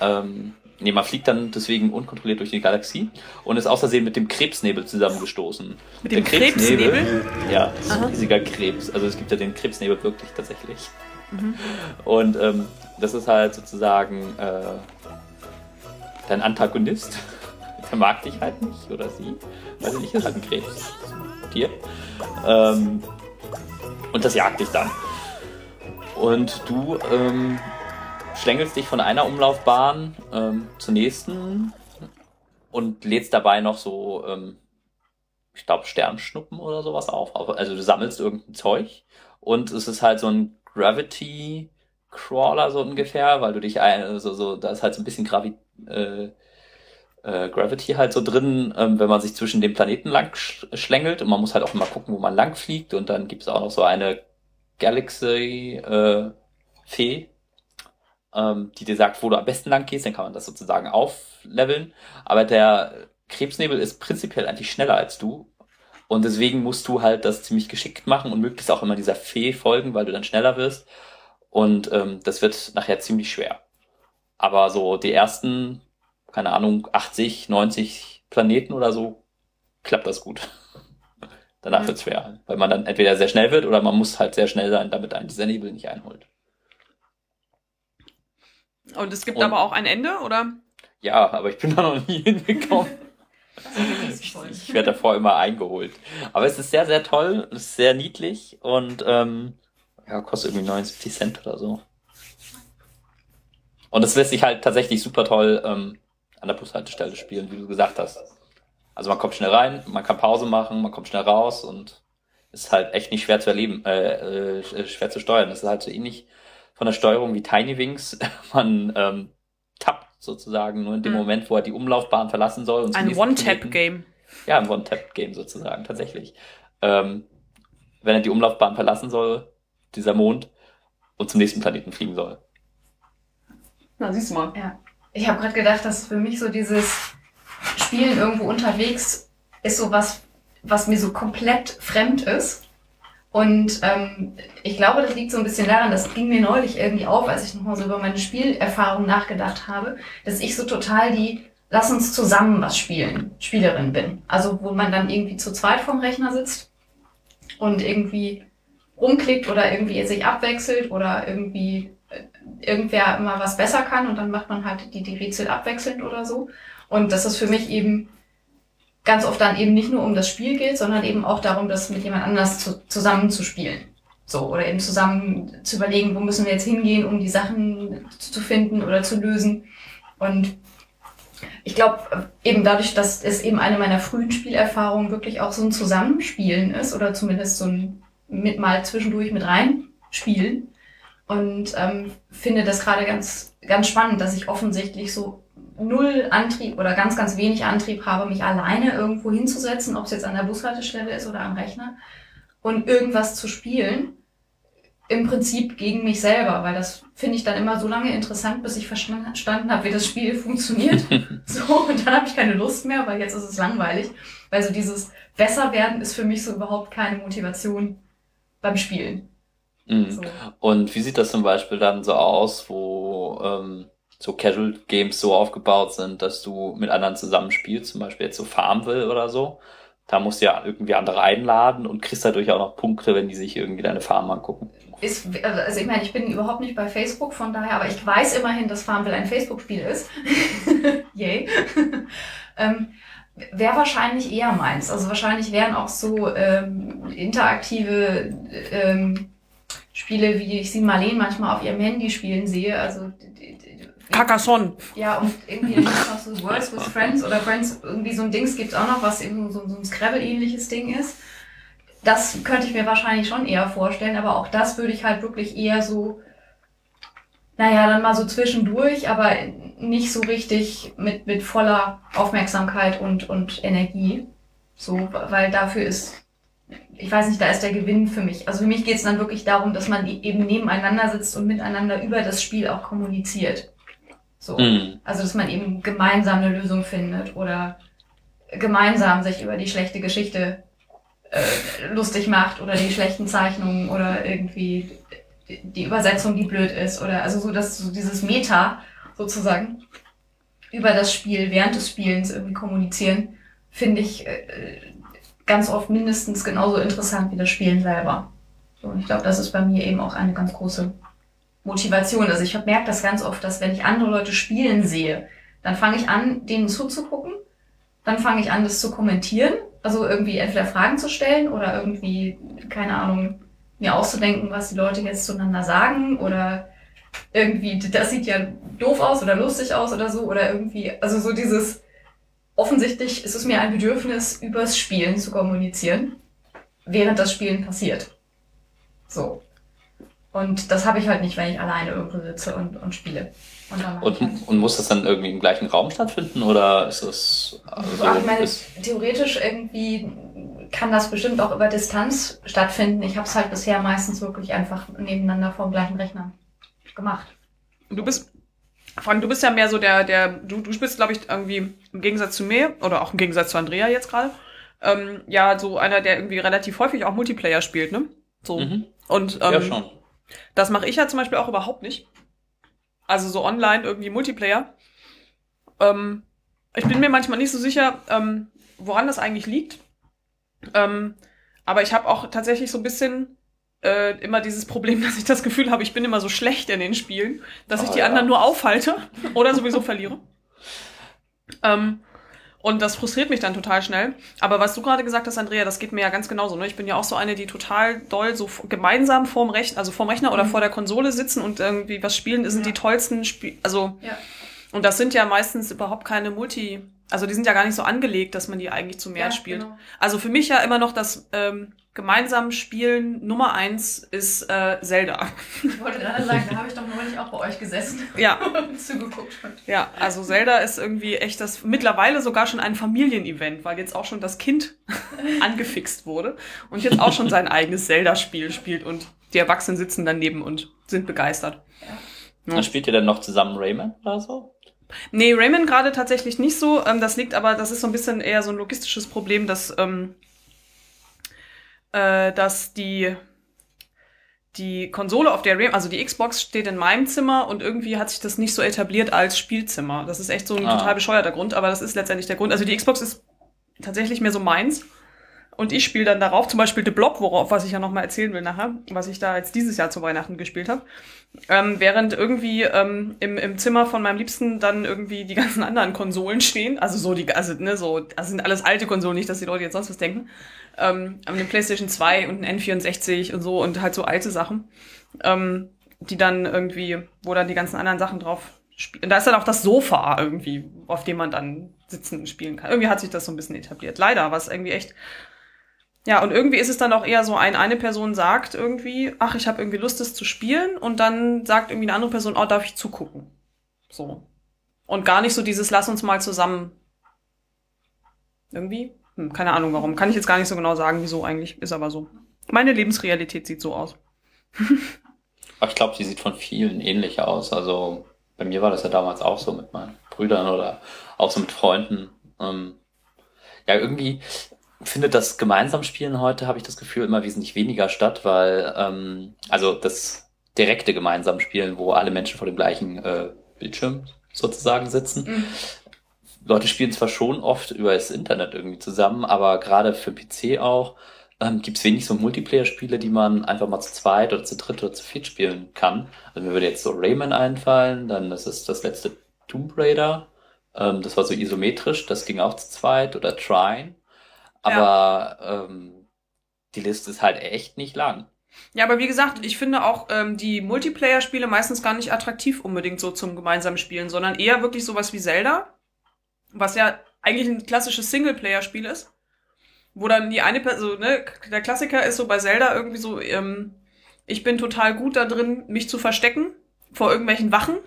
ähm, nee, man fliegt dann deswegen unkontrolliert durch die Galaxie und ist außersehen mit dem Krebsnebel zusammengestoßen. Mit dem Krebsnebel? Krebsnebel? Ja, das ist ein riesiger Krebs. Also es gibt ja den Krebsnebel wirklich tatsächlich. Mhm. Und ähm, das ist halt sozusagen äh, dein Antagonist. Der mag dich halt nicht oder sie. Weiß ich nicht, ist halt ein Krebs. Tier. Ähm, und das jagt dich dann. Und du ähm, schlängelst dich von einer Umlaufbahn ähm, zur nächsten und lädst dabei noch so, ähm, ich glaube, Sternschnuppen oder sowas auf. Also du sammelst irgendein Zeug und es ist halt so ein Gravity Crawler so ungefähr, weil du dich ein, also so, da ist halt so ein bisschen Gravi äh, äh, Gravity halt so drin, ähm, wenn man sich zwischen den Planeten lang sch schlängelt und man muss halt auch immer gucken, wo man lang fliegt und dann gibt es auch noch so eine Galaxy äh, Fee, ähm, die dir sagt, wo du am besten lang gehst, dann kann man das sozusagen aufleveln. Aber der Krebsnebel ist prinzipiell eigentlich schneller als du. Und deswegen musst du halt das ziemlich geschickt machen und möglichst auch immer dieser Fee folgen, weil du dann schneller wirst. Und ähm, das wird nachher ziemlich schwer. Aber so die ersten, keine Ahnung, 80, 90 Planeten oder so, klappt das gut. Danach mhm. wird's schwer, weil man dann entweder sehr schnell wird oder man muss halt sehr schnell sein, damit einen dieser Nebel nicht einholt. Und es gibt und, aber auch ein Ende, oder? Ja, aber ich bin da noch nie hingekommen. Ich, ich werde davor immer eingeholt. Aber es ist sehr, sehr toll, es ist sehr niedlich und ähm, ja, kostet irgendwie 79 Cent oder so. Und es lässt sich halt tatsächlich super toll ähm, an der Bushaltestelle spielen, wie du gesagt hast. Also man kommt schnell rein, man kann Pause machen, man kommt schnell raus und ist halt echt nicht schwer zu erleben, äh, äh, schwer zu steuern. Das ist halt so ähnlich von der Steuerung wie Tiny Wings. Man ähm, sozusagen nur in dem mhm. Moment, wo er die Umlaufbahn verlassen soll. Und ein One-Tap-Game. Ja, ein One-Tap-Game sozusagen, tatsächlich. Ähm, wenn er die Umlaufbahn verlassen soll, dieser Mond, und zum nächsten Planeten fliegen soll. Na, siehst du mal. Ja. Ich habe gerade gedacht, dass für mich so dieses Spielen irgendwo unterwegs ist so was, was mir so komplett fremd ist. Und ähm, ich glaube, das liegt so ein bisschen daran, das ging mir neulich irgendwie auf, als ich nochmal so über meine Spielerfahrung nachgedacht habe, dass ich so total die Lass uns zusammen was spielen, Spielerin bin. Also wo man dann irgendwie zu zweit vom Rechner sitzt und irgendwie rumklickt oder irgendwie sich abwechselt oder irgendwie äh, irgendwer immer was besser kann und dann macht man halt die, die Rätsel abwechselnd oder so. Und das ist für mich eben ganz oft dann eben nicht nur um das Spiel geht, sondern eben auch darum, das mit jemand anders zu, zusammen. So, oder eben zusammen zu überlegen, wo müssen wir jetzt hingehen, um die Sachen zu finden oder zu lösen. Und ich glaube, eben dadurch, dass es eben eine meiner frühen Spielerfahrungen wirklich auch so ein Zusammenspielen ist oder zumindest so ein mit mal zwischendurch mit rein spielen und ähm, finde das gerade ganz, ganz spannend, dass ich offensichtlich so null Antrieb oder ganz, ganz wenig Antrieb habe, mich alleine irgendwo hinzusetzen, ob es jetzt an der Bushaltestelle ist oder am Rechner und irgendwas zu spielen. Im Prinzip gegen mich selber, weil das finde ich dann immer so lange interessant, bis ich verstanden habe, wie das Spiel funktioniert. so, und dann habe ich keine Lust mehr, weil jetzt ist es langweilig. Weil so dieses besser werden ist für mich so überhaupt keine Motivation beim Spielen. Mhm. So. Und wie sieht das zum Beispiel dann so aus, wo ähm, so Casual Games so aufgebaut sind, dass du mit anderen zusammen spielst, zum Beispiel jetzt so Farmville oder so? Da musst du ja irgendwie andere einladen und kriegst dadurch auch noch Punkte, wenn die sich irgendwie deine Farm angucken. Ist, also ich meine, ich bin überhaupt nicht bei Facebook, von daher, aber ich weiß immerhin, dass Farmville ein Facebook-Spiel ist. Yay. ähm, Wäre wahrscheinlich eher meins. Also wahrscheinlich wären auch so ähm, interaktive ähm, Spiele, wie ich sie Marlene manchmal auf ihrem Handy spielen sehe. Also Carcassonne. Ja, und irgendwie noch so Words with Friends oder Friends, irgendwie so ein Dings gibt's auch noch, was eben so, so ein Scrabble-ähnliches Ding ist. Das könnte ich mir wahrscheinlich schon eher vorstellen, aber auch das würde ich halt wirklich eher so, naja, dann mal so zwischendurch, aber nicht so richtig mit, mit voller Aufmerksamkeit und, und Energie. So, weil dafür ist, ich weiß nicht, da ist der Gewinn für mich. Also für mich geht's dann wirklich darum, dass man eben nebeneinander sitzt und miteinander über das Spiel auch kommuniziert. So. Mhm. Also, dass man eben gemeinsam eine Lösung findet oder gemeinsam sich über die schlechte Geschichte äh, lustig macht oder die schlechten Zeichnungen oder irgendwie die Übersetzung, die blöd ist oder also so, dass so dieses Meta sozusagen über das Spiel während des Spielens irgendwie kommunizieren, finde ich äh, ganz oft mindestens genauso interessant wie das Spielen selber. So, und ich glaube, das ist bei mir eben auch eine ganz große Motivation. Also ich merke das ganz oft, dass wenn ich andere Leute spielen sehe, dann fange ich an, denen zuzugucken, dann fange ich an, das zu kommentieren, also irgendwie entweder Fragen zu stellen oder irgendwie, keine Ahnung, mir auszudenken, was die Leute jetzt zueinander sagen oder irgendwie, das sieht ja doof aus oder lustig aus oder so oder irgendwie, also so dieses, offensichtlich ist es mir ein Bedürfnis, übers Spielen zu kommunizieren, während das Spielen passiert. So. Und das habe ich halt nicht, wenn ich alleine irgendwo sitze und, und spiele. Und, und, halt und, muss das dann irgendwie im gleichen Raum stattfinden oder ist das also Ach, ich meine, theoretisch irgendwie kann das bestimmt auch über Distanz stattfinden. Ich habe es halt bisher meistens wirklich einfach nebeneinander vor dem gleichen Rechner gemacht. Du bist, Frank, du bist ja mehr so der, der, du, du spielst, glaube ich, irgendwie im Gegensatz zu mir oder auch im Gegensatz zu Andrea jetzt gerade, ähm, ja, so einer, der irgendwie relativ häufig auch Multiplayer spielt, ne? So. Mhm. Und ähm, ja, schon das mache ich ja zum Beispiel auch überhaupt nicht. Also so online irgendwie Multiplayer. Ähm, ich bin mir manchmal nicht so sicher, ähm, woran das eigentlich liegt. Ähm, aber ich habe auch tatsächlich so ein bisschen äh, immer dieses Problem, dass ich das Gefühl habe, ich bin immer so schlecht in den Spielen, dass oh, ich die ja. anderen nur aufhalte oder sowieso verliere. Ähm, und das frustriert mich dann total schnell. Aber was du gerade gesagt hast, Andrea, das geht mir ja ganz genauso. Ne? Ich bin ja auch so eine, die total doll so gemeinsam vorm Rechner, also vorm Rechner oder mhm. vor der Konsole sitzen und irgendwie was spielen, das sind ja. die tollsten Spiele. Also, ja. und das sind ja meistens überhaupt keine Multi- also die sind ja gar nicht so angelegt, dass man die eigentlich zu mehr ja, spielt. Genau. Also für mich ja immer noch das ähm, gemeinsam Spielen Nummer eins ist äh, Zelda. Ich wollte gerade sagen, da habe ich doch neulich auch bei euch gesessen ja. und zugeguckt. Ja, also Zelda ist irgendwie echt das mittlerweile sogar schon ein Familienevent, weil jetzt auch schon das Kind angefixt wurde und jetzt auch schon sein eigenes Zelda-Spiel spielt und die Erwachsenen sitzen daneben und sind begeistert. Ja. Ja. Spielt ihr denn noch zusammen Rayman oder so? Nee, Rayman gerade tatsächlich nicht so. Ähm, das liegt aber, das ist so ein bisschen eher so ein logistisches Problem, dass, ähm, äh, dass die, die Konsole, auf der Rayman, also die Xbox steht in meinem Zimmer und irgendwie hat sich das nicht so etabliert als Spielzimmer. Das ist echt so ein ah. total bescheuerter Grund, aber das ist letztendlich der Grund. Also die Xbox ist tatsächlich mehr so meins. Und ich spiele dann darauf, zum Beispiel The Block, worauf, was ich ja nochmal erzählen will nachher, was ich da jetzt dieses Jahr zu Weihnachten gespielt habe. Ähm, während irgendwie ähm, im, im Zimmer von meinem Liebsten dann irgendwie die ganzen anderen Konsolen stehen. Also so die, also ne, so, das sind alles alte Konsolen, nicht, dass die Leute jetzt sonst was denken. Ähm, eine PlayStation 2 und ein N64 und so und halt so alte Sachen. Ähm, die dann irgendwie, wo dann die ganzen anderen Sachen drauf spielen. Da ist dann auch das Sofa irgendwie, auf dem man dann sitzen und spielen kann. Irgendwie hat sich das so ein bisschen etabliert. Leider, was irgendwie echt Ja, und irgendwie ist es dann auch eher so, ein, eine Person sagt irgendwie, ach, ich habe irgendwie Lust, das zu spielen. Und dann sagt irgendwie eine andere Person, oh, darf ich zugucken? So. Und gar nicht so dieses, lass uns mal zusammen. Irgendwie? Hm, keine Ahnung warum. Kann ich jetzt gar nicht so genau sagen, wieso eigentlich. Ist aber so. Meine Lebensrealität sieht so aus. Ich glaube, sie sieht von vielen ähnlich aus. Also bei mir war das ja damals auch so mit meinen Brüdern oder auch so mit Freunden. Ähm, ja, irgendwie findet das gemeinsam Spielen heute, habe ich das Gefühl, immer wesentlich weniger statt, weil ähm, also das direkte gemeinsam Spielen, wo alle Menschen vor dem gleichen äh, Bildschirm sozusagen sitzen. Mhm. Leute spielen zwar schon oft über das Internet irgendwie zusammen, aber gerade für PC auch ähm, gibt es wenig so Multiplayer-Spiele, die man einfach mal zu zweit oder zu dritt oder zu viert spielen kann. Also mir würde jetzt so Rayman einfallen, dann das ist das letzte Tomb Raider. Ähm, das war so isometrisch, das ging auch zu zweit oder Trine. Aber ja. ähm, die Liste ist halt echt nicht lang. Ja, aber wie gesagt, ich finde auch ähm, die Multiplayer-Spiele meistens gar nicht attraktiv unbedingt so zum gemeinsamen Spielen, sondern eher wirklich sowas wie Zelda, was ja eigentlich ein klassisches Singleplayer-Spiel ist, wo dann die eine Person, ne, der Klassiker ist so bei Zelda irgendwie so, ähm, ich bin total gut da drin, mich zu verstecken vor irgendwelchen Wachen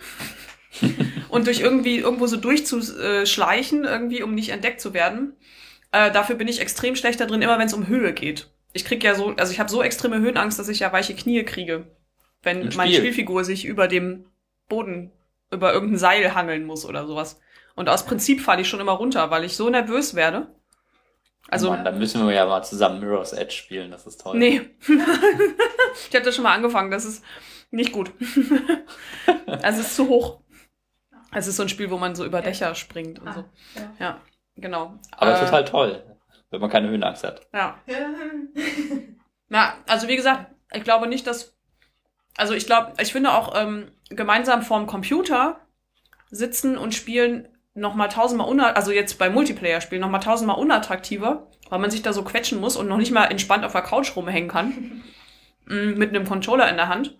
und durch irgendwie irgendwo so durchzuschleichen, irgendwie, um nicht entdeckt zu werden. Äh, dafür bin ich extrem schlecht da drin, immer wenn es um Höhe geht. Ich krieg ja so, also ich habe so extreme Höhenangst, dass ich ja weiche Knie kriege, wenn Spiel. meine Spielfigur sich über dem Boden, über irgendein Seil hangeln muss oder sowas. Und aus Prinzip falle ich schon immer runter, weil ich so nervös werde. Also, Mann, dann müssen wir ja mal zusammen Mirror's Edge spielen, das ist toll. Nee. ich habe das schon mal angefangen, das ist nicht gut. also es ist zu hoch. Es ist so ein Spiel, wo man so über Dächer springt und ah, so. Ja. ja. Genau. Aber äh, total toll, wenn man keine Höhenangst hat. Ja. Na, also wie gesagt, ich glaube nicht, dass. Also ich glaube, ich finde auch ähm, gemeinsam vorm Computer sitzen und spielen nochmal tausendmal unattraktiver, also jetzt bei Multiplayer-Spielen nochmal tausendmal unattraktiver, weil man sich da so quetschen muss und noch nicht mal entspannt auf der Couch rumhängen kann. Mm, mit einem Controller in der Hand.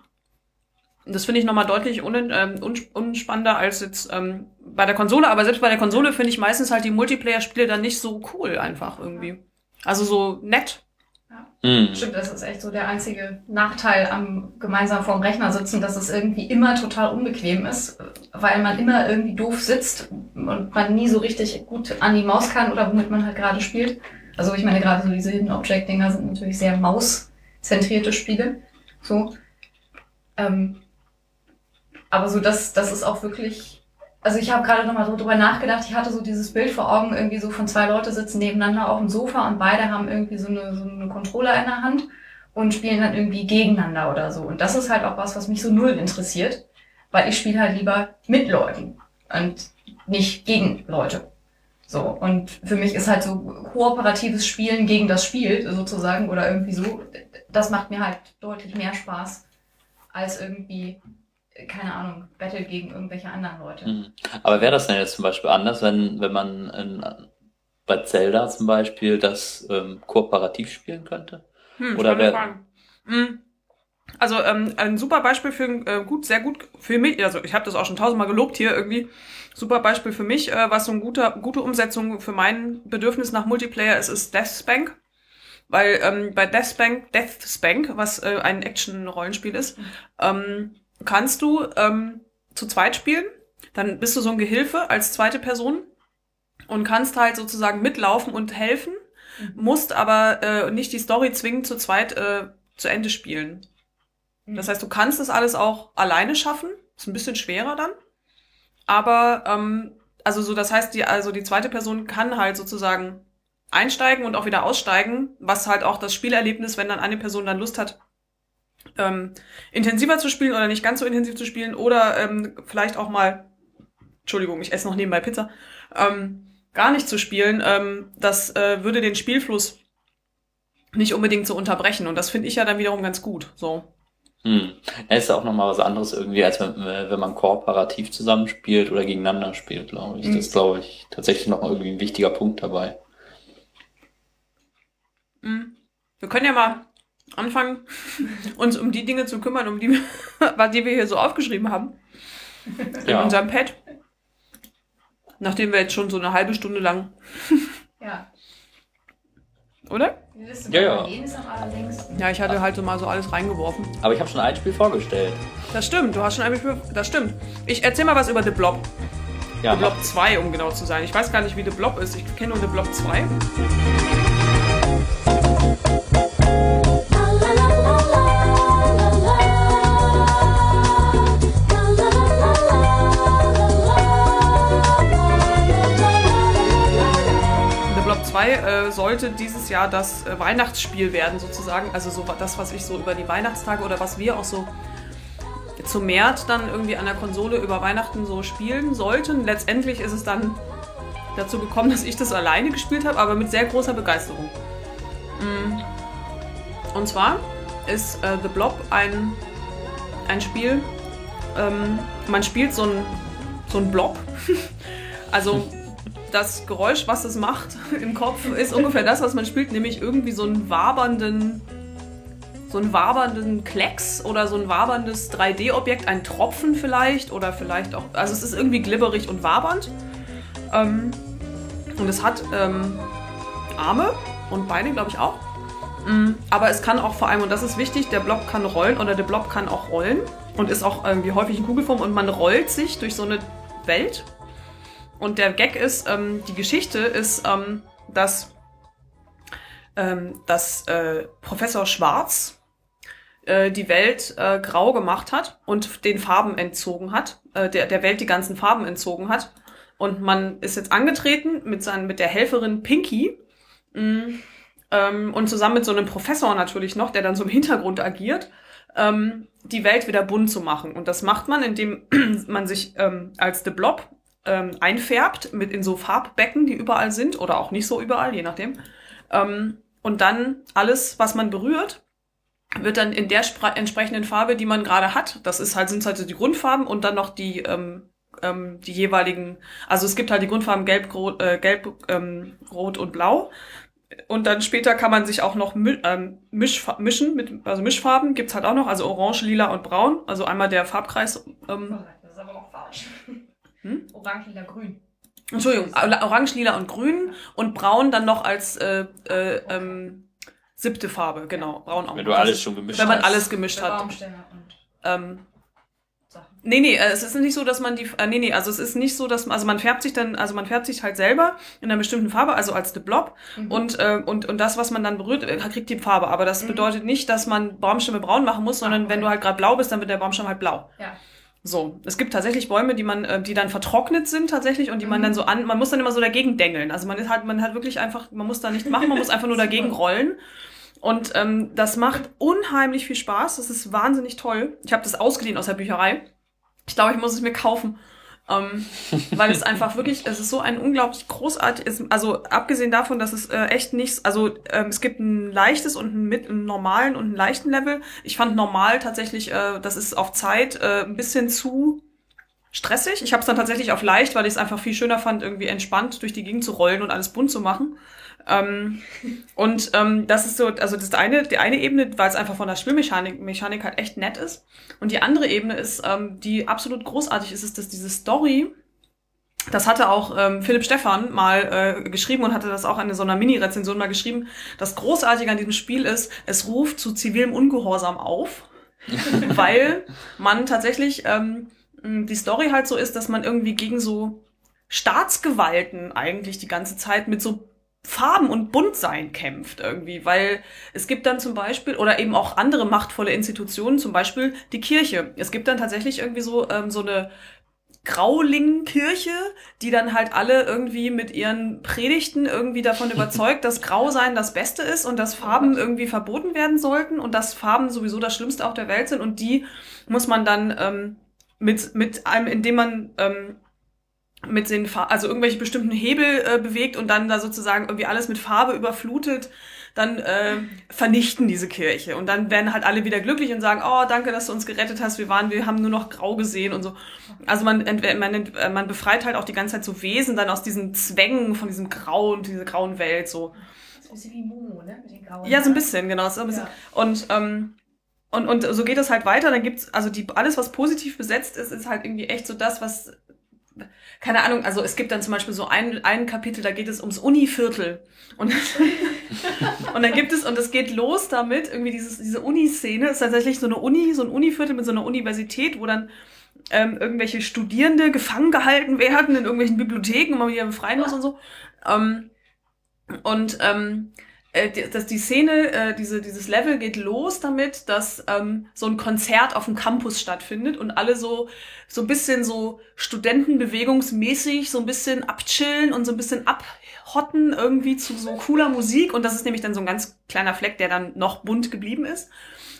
Das finde ich nochmal deutlich un, ähm, unspannender als jetzt ähm, bei der Konsole. Aber selbst bei der Konsole finde ich meistens halt die Multiplayer-Spiele dann nicht so cool einfach irgendwie. Also so nett. Ja. Mhm. Stimmt, das ist echt so der einzige Nachteil am gemeinsam vorm Rechner sitzen, dass es irgendwie immer total unbequem ist, weil man immer irgendwie doof sitzt und man nie so richtig gut an die Maus kann oder womit man halt gerade spielt. Also ich meine, gerade so diese Hidden Object Dinger sind natürlich sehr mauszentrierte Spiele. So. Ähm, aber so, das, das ist auch wirklich. Also ich habe gerade nochmal drüber nachgedacht, ich hatte so dieses Bild vor Augen, irgendwie so von zwei Leute sitzen nebeneinander auf dem Sofa und beide haben irgendwie so eine, so eine Controller in der Hand und spielen dann irgendwie gegeneinander oder so. Und das ist halt auch was, was mich so null interessiert, weil ich spiele halt lieber mit Leuten und nicht gegen Leute. So, und für mich ist halt so kooperatives Spielen gegen das Spiel sozusagen oder irgendwie so, das macht mir halt deutlich mehr Spaß als irgendwie, keine Ahnung, Battle gegen irgendwelche anderen Leute. Mhm. Aber wäre das denn jetzt zum Beispiel anders, wenn, wenn man in, bei Zelda zum Beispiel das ähm, kooperativ spielen könnte? Hm, oder wäre. Hm. Also ähm, ein super Beispiel für äh, gut, sehr gut für mich. Also ich habe das auch schon tausendmal gelobt hier irgendwie super Beispiel für mich, äh, was so eine gute, gute Umsetzung für mein Bedürfnis nach Multiplayer ist, ist Deathspank. Weil ähm, bei Deathspank, Deathspank, was äh, ein Action-Rollenspiel ist, ähm, kannst du ähm, zu zweit spielen. Dann bist du so ein Gehilfe als zweite Person und kannst halt sozusagen mitlaufen und helfen, mhm. musst aber äh, nicht die Story zwingend zu zweit äh, zu Ende spielen. Mhm. Das heißt, du kannst das alles auch alleine schaffen. Ist ein bisschen schwerer dann. Aber ähm, also so, das heißt, die, also die zweite Person kann halt sozusagen einsteigen und auch wieder aussteigen, was halt auch das Spielerlebnis, wenn dann eine Person dann Lust hat, ähm, intensiver zu spielen oder nicht ganz so intensiv zu spielen oder ähm, vielleicht auch mal, Entschuldigung, ich esse noch nebenbei Pizza, ähm, gar nicht zu spielen, ähm, das äh, würde den Spielfluss nicht unbedingt so unterbrechen und das finde ich ja dann wiederum ganz gut. So. Hm. Es ist auch nochmal was anderes irgendwie, als wenn, wenn man kooperativ zusammenspielt oder gegeneinander spielt, glaube ich. Mhm. Das ist, glaube ich, tatsächlich nochmal irgendwie ein wichtiger Punkt dabei. Mhm. Wir können ja mal anfangen, uns um die Dinge zu kümmern, um die, die wir hier so aufgeschrieben haben. In ja. unserem Pad. Nachdem wir jetzt schon so eine halbe Stunde lang ja. Oder? Ja, ja. Ja, ich hatte halt so mal so alles reingeworfen. Aber ich habe schon ein Spiel vorgestellt. Das stimmt, du hast schon ein Spiel. Das stimmt. Ich erzähl mal was über The Blob. Ja, The Blob 2, um genau zu sein. Ich weiß gar nicht, wie The Blob ist. Ich kenne nur The Blob 2. 2 äh, sollte dieses Jahr das äh, Weihnachtsspiel werden, sozusagen. Also so das, was ich so über die Weihnachtstage oder was wir auch so zum März dann irgendwie an der Konsole über Weihnachten so spielen sollten. Letztendlich ist es dann dazu gekommen, dass ich das alleine gespielt habe, aber mit sehr großer Begeisterung. Mm. Und zwar ist äh, The Blob ein, ein Spiel, ähm, man spielt so ein, so ein Blob. also das Geräusch, was es macht im Kopf, ist ungefähr das, was man spielt, nämlich irgendwie so einen wabernden so einen wabernden Klecks oder so ein waberndes 3D-Objekt, ein Tropfen vielleicht oder vielleicht auch, also es ist irgendwie glibberig und wabernd. Ähm, und es hat ähm, Arme und Beine, glaube ich auch. Mm, aber es kann auch vor allem, und das ist wichtig, der Blob kann rollen oder der Blob kann auch rollen und ist auch irgendwie häufig in Kugelform und man rollt sich durch so eine Welt. Und der Gag ist, ähm, die Geschichte ist, ähm, dass, ähm, dass äh, Professor Schwarz äh, die Welt äh, grau gemacht hat und den Farben entzogen hat, äh, der, der Welt die ganzen Farben entzogen hat. Und man ist jetzt angetreten mit, seinen, mit der Helferin Pinky mh, ähm, und zusammen mit so einem Professor natürlich noch, der dann so im Hintergrund agiert, ähm, die Welt wieder bunt zu machen. Und das macht man, indem man sich ähm, als The Blob ähm, einfärbt mit in so Farbbecken, die überall sind oder auch nicht so überall, je nachdem. Ähm, und dann alles, was man berührt, wird dann in der entsprechenden Farbe, die man gerade hat. Das ist halt, sind halt so die Grundfarben und dann noch die, ähm, ähm, die jeweiligen, also es gibt halt die Grundfarben Gelb, Rot, äh, Gelb ähm, Rot und Blau. Und dann später kann man sich auch noch mi ähm, misch mischen, mit, also Mischfarben gibt's halt auch noch, also Orange, Lila und Braun. Also einmal der Farbkreis. Ähm, Das ist aber auch falsch. Hm? Orange, lila, grün. Entschuldigung, Orange, Lila und Grün und Braun dann noch als äh, äh, ähm, siebte Farbe, genau. Braun auch. wenn du Das alles ist- schon gemischt wenn man hast. alles gemischt hat. Baumstämme und Ähm, Sachen. Nee, nee, äh, es ist nicht so, dass man die, äh, nee, nee, also es ist nicht so, dass, also man färbt sich dann, also man färbt sich halt selber in einer bestimmten Farbe, also als The Blob Mhm. und, äh, und, und das, was man dann berührt, äh, kriegt die Farbe, aber das Mhm. bedeutet nicht, dass man Baumstämme braun machen muss, sondern Ah, wenn okay. du halt gerade blau bist, dann wird der Baumstamm halt blau. Ja. So, es gibt tatsächlich Bäume, die man, äh, die dann vertrocknet sind tatsächlich und die man Mhm. dann so an, man muss dann immer so dagegen dengeln. Also man ist halt, man hat wirklich einfach, man muss da nicht machen, man muss einfach nur dagegen rollen. Und ähm, das macht unheimlich viel Spaß. Das ist wahnsinnig toll. Ich habe das ausgeliehen aus der Bücherei. Ich glaube, ich muss es mir kaufen. Ähm, weil es einfach wirklich, es ist so ein unglaublich großartiges, also abgesehen davon, dass es äh, echt nichts, also ähm, es gibt ein leichtes und ein, mit, einen normalen und einen leichten Level. Ich fand normal tatsächlich, äh, das ist auf Zeit äh, ein bisschen zu stressig. Ich habe es dann tatsächlich auf leicht, weil ich es einfach viel schöner fand, irgendwie entspannt durch die Gegend zu rollen und alles bunt zu machen. Ähm, und ähm, das ist so, also das eine, die eine Ebene, weil es einfach von der Spielmechanik Mechanik halt echt nett ist. Und die andere Ebene ist, ähm, die absolut großartig ist, ist, dass diese Story, das hatte auch ähm, Philipp Stephan mal äh, geschrieben und hatte das auch in so einer Mini-Rezension mal geschrieben. Das Großartige an diesem Spiel ist, es ruft zu zivilem Ungehorsam auf, weil man tatsächlich ähm, die Story halt so ist, dass man irgendwie gegen so Staatsgewalten eigentlich die ganze Zeit mit so Farben und Buntsein kämpft irgendwie, weil es gibt dann zum Beispiel oder eben auch andere machtvolle Institutionen, zum Beispiel die Kirche. Es gibt dann tatsächlich irgendwie so ähm, so eine Grauling-Kirche, die dann halt alle irgendwie mit ihren Predigten irgendwie davon überzeugt, dass Grausein das Beste ist und dass Farben irgendwie verboten werden sollten und dass Farben sowieso das Schlimmste auf der Welt sind und die muss man dann ähm, mit mit einem, indem man ähm, mit den Fa also irgendwelche bestimmten Hebel äh, bewegt und dann da sozusagen irgendwie alles mit Farbe überflutet, dann äh, vernichten diese Kirche und dann werden halt alle wieder glücklich und sagen, oh danke, dass du uns gerettet hast, wir waren, wir haben nur noch grau gesehen und so. Also man ent- man, äh, man befreit halt auch die ganze Zeit so Wesen dann aus diesen Zwängen von diesem grauen, dieser grauen Welt so. Das ist ein bisschen wie Momo, ne? Mit den grauen Ja, so ein bisschen, genau. So ein bisschen. Ja. Und, ähm, und, und so geht es halt weiter. Dann gibt's, also die, alles, was positiv besetzt ist, ist halt irgendwie echt so das, was keine Ahnung, also es gibt dann zum Beispiel so ein, ein Kapitel, da geht es ums Univiertel. Und, und dann gibt es, und es geht los damit, irgendwie dieses, diese Uni-Szene, ist tatsächlich so eine Uni, so ein Univiertel mit so einer Universität, wo dann ähm, irgendwelche Studierende gefangen gehalten werden in irgendwelchen Bibliotheken, man wieder befreien muss und so. Ähm, und ähm, äh, dass die Szene, äh, diese, dieses Level geht los damit, dass ähm, so ein Konzert auf dem Campus stattfindet und alle so so ein bisschen so Studentenbewegungsmäßig so ein bisschen abchillen und so ein bisschen abhotten irgendwie zu so cooler Musik und das ist nämlich dann so ein ganz kleiner Fleck, der dann noch bunt geblieben ist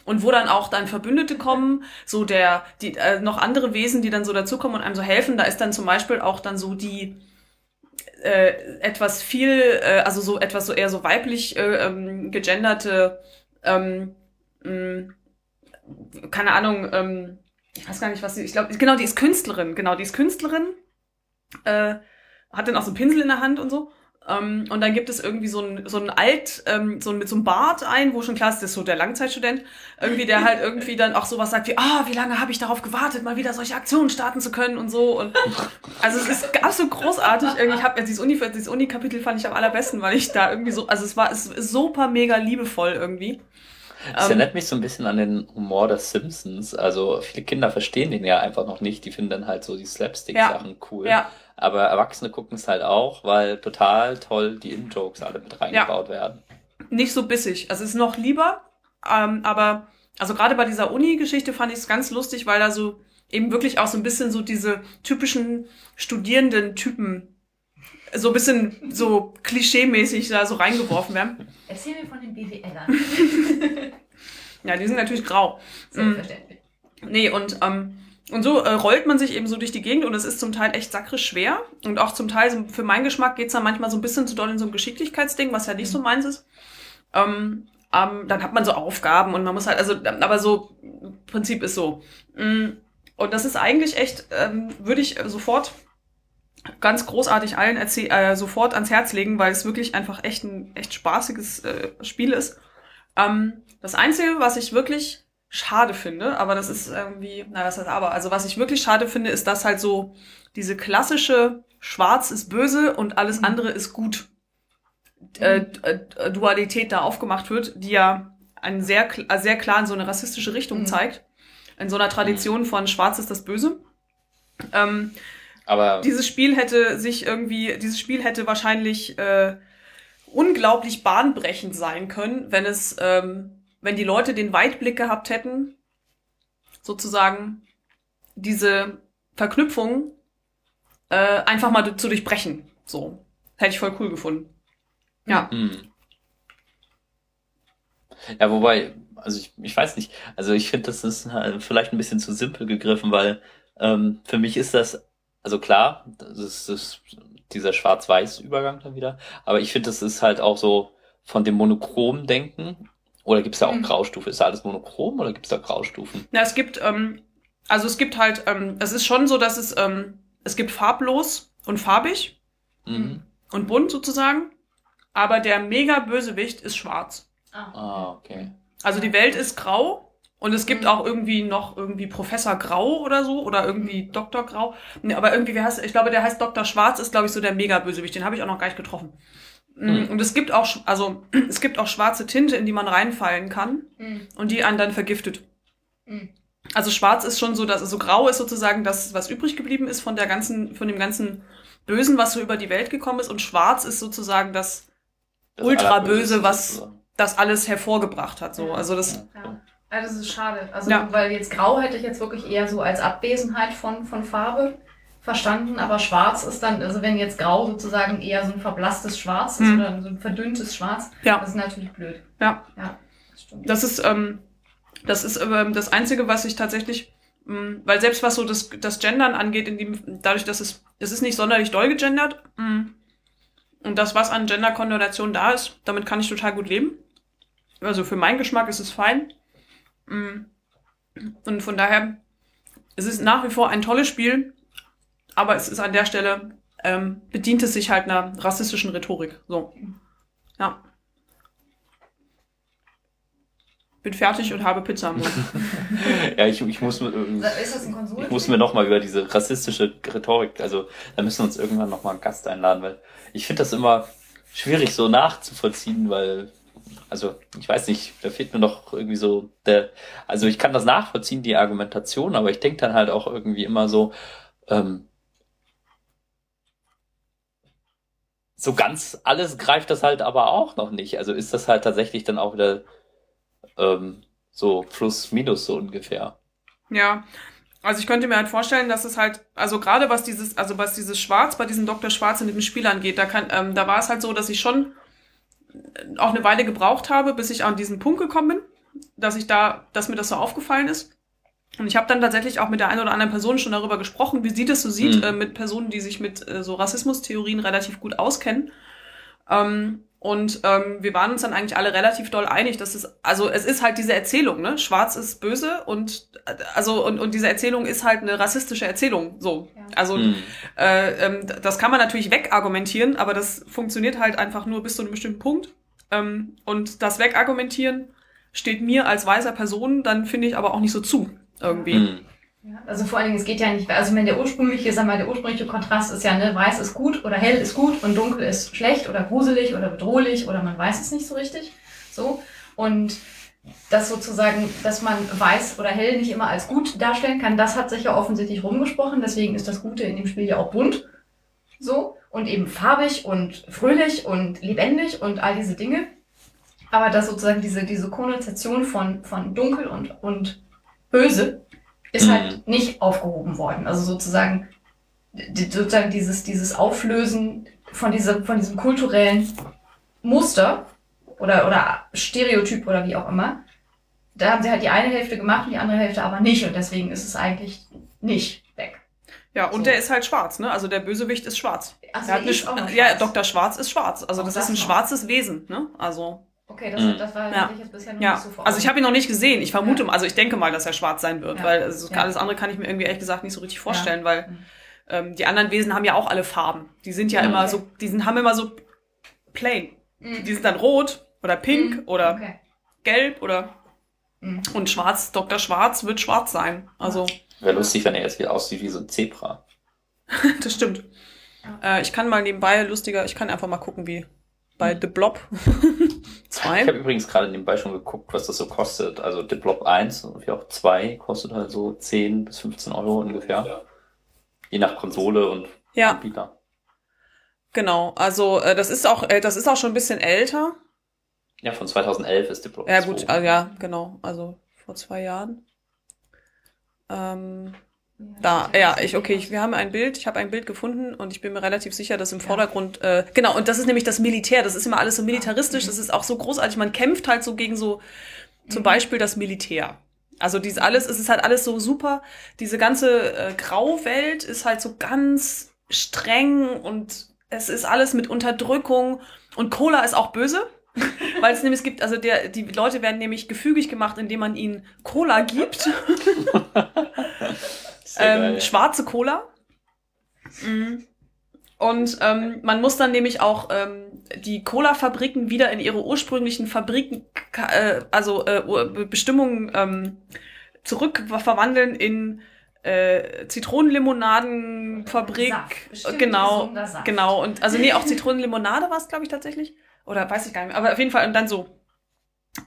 und wo dann auch dann Verbündete kommen, so der die äh, noch andere Wesen, die dann so dazukommen und einem so helfen. Da ist dann zum Beispiel auch dann so die äh, etwas viel, äh, also so etwas so eher so weiblich äh, ähm, gegenderte, ähm, mh, mm, keine Ahnung, ähm, ich weiß gar nicht, was sie, ich glaube, genau, die ist Künstlerin, genau, die ist Künstlerin, äh, hat dann auch so einen Pinsel in der Hand und so. Ähm, und dann gibt es irgendwie so ein, so ein Alt, ähm, so ein, mit so einem Bart ein, wo schon klar ist, das ist so der Langzeitstudent, irgendwie, der halt irgendwie dann auch sowas sagt wie, ah, wie lange habe ich darauf gewartet, mal wieder solche Aktionen starten zu können und so. Und also es ist absolut großartig. Irgendwie, ich habe ja dieses Uni, dieses Uni-Kapitel fand ich am allerbesten, weil ich da irgendwie so, also es war es ist super mega liebevoll irgendwie. Das erinnert mich so ein bisschen an den Humor der Simpsons. Also viele Kinder verstehen den ja einfach noch nicht. Die finden dann halt so die Slapstick-Sachen ja. cool. Ja. Aber Erwachsene gucken es halt auch, weil total toll die In-Jokes alle mit reingebaut ja. werden. Nicht so bissig. Also es ist noch lieber, ähm, aber also gerade bei dieser Uni-Geschichte fand ich es ganz lustig, weil da so eben wirklich auch so ein bisschen so diese typischen Studierenden-Typen so ein bisschen so klischee-mäßig da so reingeworfen werden. Erzähl mir von den BWLern. ja, die sind natürlich grau. Selbstverständlich. Mm. Nee, und ähm, und so äh, rollt man sich eben so durch die Gegend und es ist zum Teil echt sakrisch schwer. Und auch zum Teil, so, für meinen Geschmack geht's dann manchmal so ein bisschen zu doll in so ein Geschicklichkeitsding, was ja nicht so mhm. meins ist. Ähm, ähm, dann hat man so Aufgaben und man muss halt, also, aber so, Prinzip ist so. Mm, und das ist eigentlich echt, ähm, würde ich sofort ganz großartig allen äh, sofort ans Herz legen, weil es wirklich einfach echt ein echt spaßiges äh, Spiel ist. Ähm, das Einzige, was ich wirklich schade finde, aber das ist irgendwie, na, was heißt aber, also was ich wirklich schade finde, ist, dass halt so diese klassische Schwarz ist böse und alles mhm. andere ist gut äh, mhm. äh, Dualität da aufgemacht wird, die ja einen sehr, äh, sehr klar in so eine rassistische Richtung mhm. zeigt. In so einer Tradition mhm. von Schwarz ist das Böse. Ähm, aber dieses Spiel hätte sich irgendwie, dieses Spiel hätte wahrscheinlich äh, unglaublich bahnbrechend sein können, wenn es ähm, wenn die Leute den Weitblick gehabt hätten, sozusagen diese Verknüpfung äh, einfach mal zu durchbrechen. So. Hätte ich voll cool gefunden. Ja. Mhm. Ja, wobei, also ich, ich weiß nicht, also ich finde, das ist halt vielleicht ein bisschen zu simpel gegriffen, weil ähm, für mich ist das, also klar, das ist, das ist dieser Schwarz-Weiß-Übergang dann wieder, aber ich finde, das ist halt auch so von dem Monochrom-Denken oder gibt es da auch mhm. Graustufe? Ist da alles monochrom oder gibt es da Graustufen? Na, es gibt, ähm, also es gibt halt, ähm, es ist schon so, dass es, ähm, es gibt farblos und farbig mhm. und bunt sozusagen, aber der mega Bösewicht ist schwarz. Ah, ah okay. Also die Welt ist grau und es gibt mhm. auch irgendwie noch irgendwie Professor Grau oder so oder irgendwie mhm. Dr. Grau. Nee, aber irgendwie, wie heißt, ich glaube, der heißt Dr. Schwarz, ist glaube ich so der mega Bösewicht. Den habe ich auch noch gar nicht getroffen. Mhm. Und es gibt auch, also es gibt auch schwarze Tinte, in die man reinfallen kann mhm. und die einen dann vergiftet. Mhm. Also schwarz ist schon so, dass also grau ist sozusagen das, was übrig geblieben ist von der ganzen, von dem ganzen Bösen, was so über die Welt gekommen ist. Und schwarz ist sozusagen das, das Ultraböse, was das alles hervorgebracht hat. So, also das. Ja. ja. das ist schade. Also, ja. weil jetzt grau hätte ich jetzt wirklich eher so als Abwesenheit von, von Farbe verstanden, aber schwarz ist dann, also wenn jetzt grau sozusagen eher so ein verblasstes Schwarz ist mhm. oder so ein verdünntes Schwarz, ja. das ist natürlich blöd. Ja. Ja, das stimmt. Das ist, ähm, das ist ähm, das Einzige, was ich tatsächlich, ähm, weil selbst was so das, das Gendern angeht, in dem, dadurch, dass es, es ist nicht sonderlich doll gegendert, ähm, und das, was an Gender-Konnotation da ist, damit kann ich total gut leben. Also für meinen Geschmack ist es fein. Mm. Und von daher, es ist nach wie vor ein tolles Spiel, aber es ist an der Stelle, ähm, bedient es sich halt einer rassistischen Rhetorik. So. Ja. bin fertig und habe Pizza am Mund. ja, ich, ich muss, ist das ein Konsum? ich muss mir nochmal über diese rassistische Rhetorik, also da müssen wir uns irgendwann nochmal einen Gast einladen, weil ich finde das immer schwierig so nachzuvollziehen, weil, also ich weiß nicht, da fehlt mir noch irgendwie so der, also ich kann das nachvollziehen, die Argumentation, aber ich denke dann halt auch irgendwie immer so, ähm, so ganz alles greift das halt aber auch noch nicht. Also ist das halt tatsächlich dann auch wieder ähm, so plus minus so ungefähr. Ja, also ich könnte mir halt vorstellen, dass es halt, also gerade was dieses, also was dieses Schwarz bei diesem Dr. Schwarz in dem Spiel angeht, da kann, ähm, da war es halt so, dass ich schon auch eine Weile gebraucht habe, bis ich an diesen Punkt gekommen bin, dass ich da, dass mir das so aufgefallen ist. Und ich habe dann tatsächlich auch mit der einen oder anderen Person schon darüber gesprochen, wie sie das so sieht, mhm. äh, mit Personen, die sich mit äh, so Rassismustheorien relativ gut auskennen. Ähm, und ähm, wir waren uns dann eigentlich alle relativ doll einig, dass es, also es ist halt diese Erzählung, ne? Schwarz ist böse und also und, und diese Erzählung ist halt eine rassistische Erzählung. So. Ja. Also mhm. äh, ähm, das kann man natürlich wegargumentieren, aber das funktioniert halt einfach nur bis zu einem bestimmten Punkt. Ähm, und das Wegargumentieren steht mir als weißer Person dann, finde ich, aber auch nicht so zu. Irgendwie. Mhm. Ja, also vor allen Dingen, es geht ja nicht, also wenn der ursprüngliche, sag mal, der ursprüngliche Kontrast ist ja, ne, weiß ist gut oder hell ist gut und dunkel ist schlecht oder gruselig oder bedrohlich oder man weiß es nicht so richtig. So. Und das sozusagen, dass man weiß oder hell nicht immer als gut darstellen kann, das hat sich ja offensichtlich rumgesprochen. Deswegen ist das Gute in dem Spiel ja auch bunt. So. Und eben farbig und fröhlich und lebendig und all diese Dinge. Aber dass sozusagen diese, diese Konnotation von, von dunkel und, und böse ist halt mhm. nicht aufgehoben worden. Also sozusagen, sozusagen dieses, dieses Auflösen von diesem, von diesem kulturellen Muster oder, oder Stereotyp oder wie auch immer, da haben sie halt die eine Hälfte gemacht und die andere Hälfte aber nicht und deswegen ist es eigentlich nicht weg. Ja, und so. der ist halt schwarz, ne? Also der Bösewicht ist schwarz. Also der ist eine, ja, schwarz. Dr. Schwarz ist schwarz. Also auch das, das ist ein noch. schwarzes Wesen, ne? Also. Okay, das, mhm. das war ja. ich jetzt bisher noch ja. nicht so vor. Also ich habe ihn noch nicht gesehen. Ich vermute, ja. also ich denke mal, dass er schwarz sein wird, ja. weil also alles andere kann ich mir irgendwie ehrlich gesagt nicht so richtig vorstellen, weil mhm. ähm, die anderen Wesen haben ja auch alle Farben. Die sind ja mhm. immer so, die sind, haben immer so plain. Mhm. Die sind dann rot oder pink mhm. oder okay. gelb oder mhm. und schwarz. Dr. Schwarz wird schwarz sein. Also wäre lustig, wenn er jetzt wieder aussieht wie so ein Zebra. das stimmt. Äh, ich kann mal nebenbei lustiger, ich kann einfach mal gucken, wie bei The Blob 2. Ich habe übrigens gerade nebenbei schon geguckt, was das so kostet. Also The Blob 1 und wie auch 2 kostet halt so 10 bis 15 Euro ungefähr. Ja. Je nach Konsole und ja. Anbieter. Genau, also äh, das ist auch äh, das ist auch schon ein bisschen älter. Ja, von 2011 ist The Blob Ja gut, also, ja, genau, also vor zwei Jahren. Ähm, da, ja, ich, okay, ich, wir haben ein Bild, ich habe ein Bild gefunden und ich bin mir relativ sicher, dass im Vordergrund, äh, genau, und das ist nämlich das Militär, das ist immer alles so militaristisch, das ist auch so großartig, man kämpft halt so gegen so, zum mhm. Beispiel das Militär. Also dies alles, es ist halt alles so super, diese ganze äh, Grauwelt ist halt so ganz streng und es ist alles mit Unterdrückung und Cola ist auch böse. Weil es nämlich gibt, also der, die Leute werden nämlich gefügig gemacht, indem man ihnen Cola gibt. ähm, schwarze Cola. Mhm. Und ähm, man muss dann nämlich auch ähm, die Cola-Fabriken wieder in ihre ursprünglichen Fabriken, äh, also äh, Bestimmungen ähm, zurückverwandeln in äh, Zitronenlimonadenfabrik. Genau, genau. Und also nee, auch Zitronenlimonade war es, glaube ich, tatsächlich. Oder weiß ich gar nicht mehr. Aber auf jeden Fall und dann so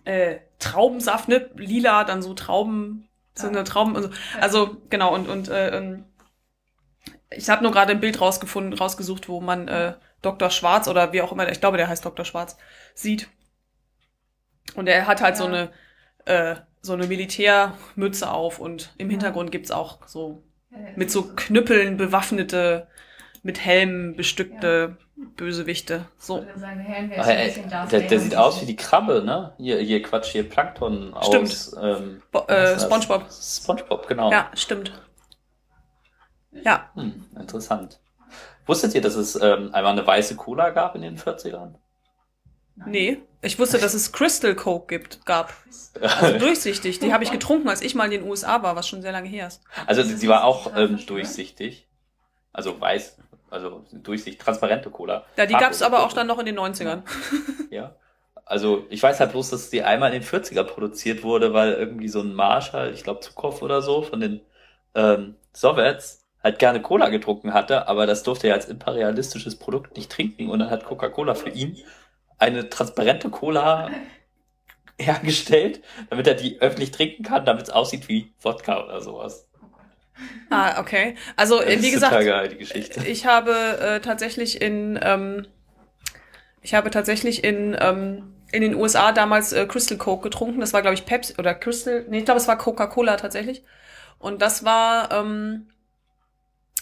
äh, Traubensaft, ne, lila, dann so Trauben, so eine Traum und so. Also genau und und äh, ähm, ich habe nur gerade ein Bild rausgefunden, rausgesucht, wo man äh, Dr. Schwarz oder wie auch immer, ich glaube, der heißt Dr. Schwarz, sieht. Und er hat halt ja. so eine äh, so eine Militärmütze auf und im Hintergrund gibt's auch so mit so Knüppeln bewaffnete, mit Helmen bestückte. Bösewichte. So. Ach, ey, der, der sieht aus wie die Krabbe, ne? Hier, hier Quatsch, hier Plankton stimmt. aus ähm, Bo äh, SpongeBob. SpongeBob, genau. Ja, stimmt. Ja. Hm, interessant. Wusstet ihr, dass es ähm, einmal eine weiße Cola gab in den 40ern? Nee, ich wusste, dass es Crystal Coke gibt, gab. Also durchsichtig. Die habe ich getrunken, als ich mal in den USA war, was schon sehr lange her ist. Also sie war auch ähm, durchsichtig. Also weiß, also durchsichtig, transparente Cola. Ja, die gab es aber auch dann noch in den 90ern. Ja. Also ich weiß halt bloß, dass die einmal in den 40er produziert wurde, weil irgendwie so ein Marschall, ich glaube Zukow oder so, von den ähm, Sowjets halt gerne Cola getrunken hatte, aber das durfte er als imperialistisches Produkt nicht trinken und dann hat Coca-Cola für ihn eine transparente Cola hergestellt, damit er die öffentlich trinken kann, damit es aussieht wie Wodka oder sowas. Ah, okay. Also das wie gesagt, geil, ich habe äh, tatsächlich in ähm, ich habe tatsächlich in ähm, in den USA damals äh, Crystal Coke getrunken. Das war glaube ich Pepsi oder Crystal. Nee, ich glaube es war Coca-Cola tatsächlich. Und das war ähm,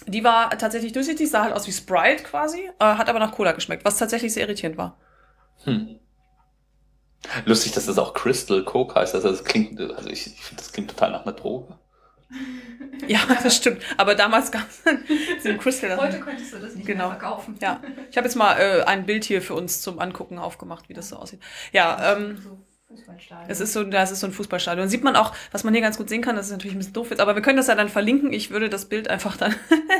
die war tatsächlich durchsichtig, sah halt aus wie Sprite quasi, äh, hat aber nach Cola geschmeckt, was tatsächlich sehr irritierend war. Hm. Lustig, dass das auch Crystal Coke heißt. Also das klingt, also ich, ich finde, das klingt total nach einer Droge. Ja, das stimmt. Aber damals gab es den Crystal. Heute könntest du das nicht genau. mehr verkaufen. Ja. Ich habe jetzt mal äh, ein Bild hier für uns zum Angucken aufgemacht, wie das so aussieht. Ja, ähm. Es ist so, das ist so ein Fußballstadion. Da sieht man auch, was man hier ganz gut sehen kann, das ist natürlich ein bisschen doof jetzt, aber wir können das ja dann verlinken. Ich würde das Bild einfach dann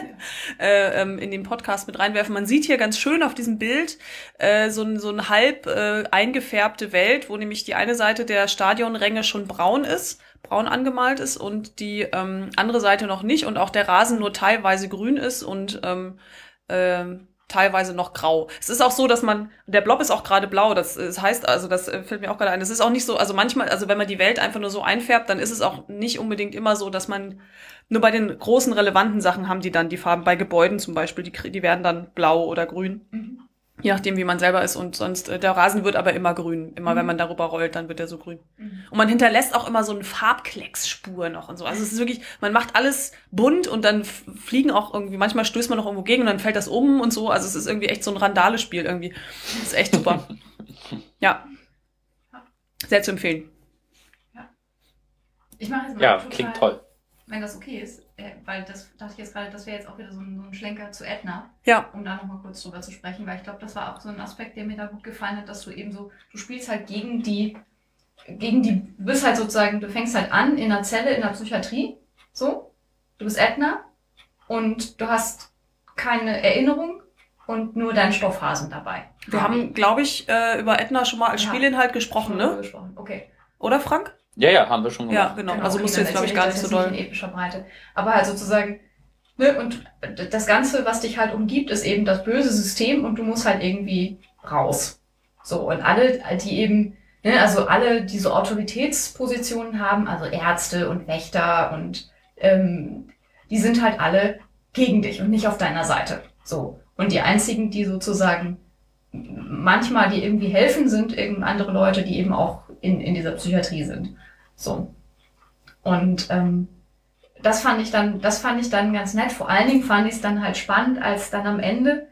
äh, ähm, in den Podcast mit reinwerfen. Man sieht hier ganz schön auf diesem Bild äh, so, ein, so ein halb äh, eingefärbte Welt, wo nämlich die eine Seite der Stadionränge schon braun ist, braun angemalt ist und die ähm, andere Seite noch nicht und auch der Rasen nur teilweise grün ist und ähm, äh, teilweise noch grau. Es ist auch so, dass man, der Blob ist auch gerade blau, das, das heißt, also das äh, fällt mir auch gerade ein, es ist auch nicht so, also manchmal, also wenn man die Welt einfach nur so einfärbt, dann ist es auch nicht unbedingt immer so, dass man nur bei den großen relevanten Sachen haben die dann die Farben, bei Gebäuden zum Beispiel, die, die werden dann blau oder grün. Mhm. Je nachdem, wie man selber ist. Und sonst, äh, der Rasen wird aber immer grün. Immer mhm. wenn man darüber rollt, dann wird er so grün. Mhm. Und man hinterlässt auch immer so eine Farbklecksspur noch und so. Also es ist wirklich, man macht alles bunt und dann fliegen auch irgendwie, manchmal stößt man noch irgendwo gegen und dann fällt das um und so. Also es ist irgendwie echt so ein Randale-Spiel irgendwie. Das ist echt super. ja. Sehr zu empfehlen. Ja. Ich mache jetzt mal Ja, klingt toll. Wenn das okay ist, weil das dachte ich jetzt gerade, das wäre jetzt auch wieder so ein, so ein, Schlenker zu Edna. Ja. Um da nochmal kurz drüber zu sprechen, weil ich glaube, das war auch so ein Aspekt, der mir da gut gefallen hat, dass du eben so, du spielst halt gegen die, gegen die, du bist halt sozusagen, du fängst halt an in einer Zelle in der Psychiatrie, so, du bist Edna und du hast keine Erinnerung und nur deinen Stoffhasen dabei. Wir haben, glaube ich, äh, über Edna schon mal als ja. Spielinhalt gesprochen, ne? Gesprochen. Okay. Oder Frank? Ja, ja, haben wir schon gemacht. Ja, genau. genau also musst du jetzt, glaube ich, gar nicht so doll. Nicht in epischer Breite. Aber halt sozusagen, ne, und das Ganze, was dich halt umgibt, ist eben das böse System und du musst halt irgendwie raus. So, und alle, die eben, ne, also alle, die so Autoritätspositionen haben, also Ärzte und Wächter und ähm, die sind halt alle gegen dich und nicht auf deiner Seite. So. Und die einzigen, die sozusagen manchmal, die irgendwie helfen, sind eben andere Leute, die eben auch in, in dieser Psychiatrie sind. So. Und ähm, das fand ich dann, das fand ich dann ganz nett. Vor allen Dingen fand ich es dann halt spannend, als dann am Ende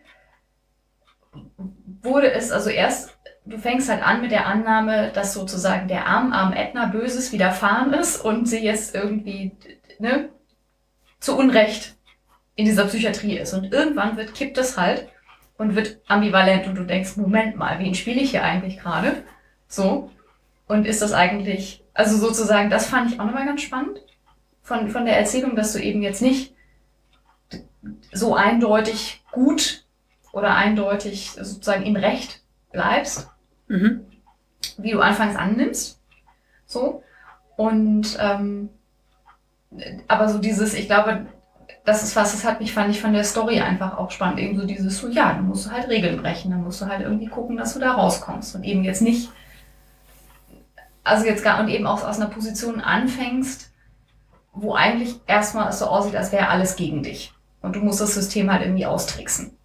wurde es, also erst, du fängst halt an mit der Annahme, dass sozusagen der arm, arm Edna Böses widerfahren ist und sie jetzt irgendwie, ne, zu Unrecht in dieser Psychiatrie ist. Und irgendwann wird, kippt es halt und wird ambivalent und du denkst, Moment mal, wen spiele ich hier eigentlich gerade? So. Und ist das eigentlich also sozusagen, das fand ich auch nochmal ganz spannend von, von der Erzählung, dass du eben jetzt nicht so eindeutig gut oder eindeutig sozusagen im Recht bleibst, mhm. wie du anfangs annimmst. So. Und ähm, aber so dieses, ich glaube, das ist was, das hat mich, fand ich von der Story einfach auch spannend. Eben so dieses, so ja, dann musst du halt Regeln brechen, dann musst du halt irgendwie gucken, dass du da rauskommst. Und eben jetzt nicht also jetzt gar und eben auch aus einer Position anfängst, wo eigentlich erstmal es so aussieht, als wäre alles gegen dich. Und du musst das System halt irgendwie austricksen.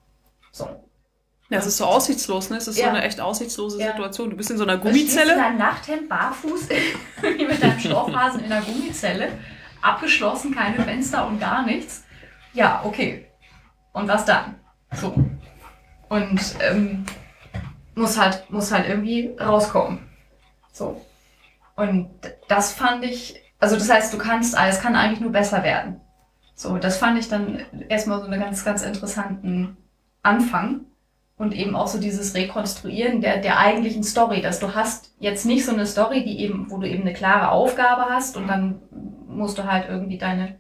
So. Ja, es ist so aussichtslos, ne? Es ist ja. so eine echt aussichtslose ja. Situation. Du bist in so einer Gummizelle. Du in deinem Nachthemd barfuß mit deinem Stoffhasen in einer Gummizelle. Abgeschlossen, keine Fenster und gar nichts. Ja, okay. Und was dann? So. Und ähm, muss halt, muss halt irgendwie rauskommen. So. Und das fand ich, also das heißt, du kannst, es kann eigentlich nur besser werden. So, das fand ich dann erstmal so einen ganz, ganz interessanten Anfang. Und eben auch so dieses Rekonstruieren der, der eigentlichen Story, dass du hast jetzt nicht so eine Story, die eben, wo du eben eine klare Aufgabe hast und dann musst du halt irgendwie deine,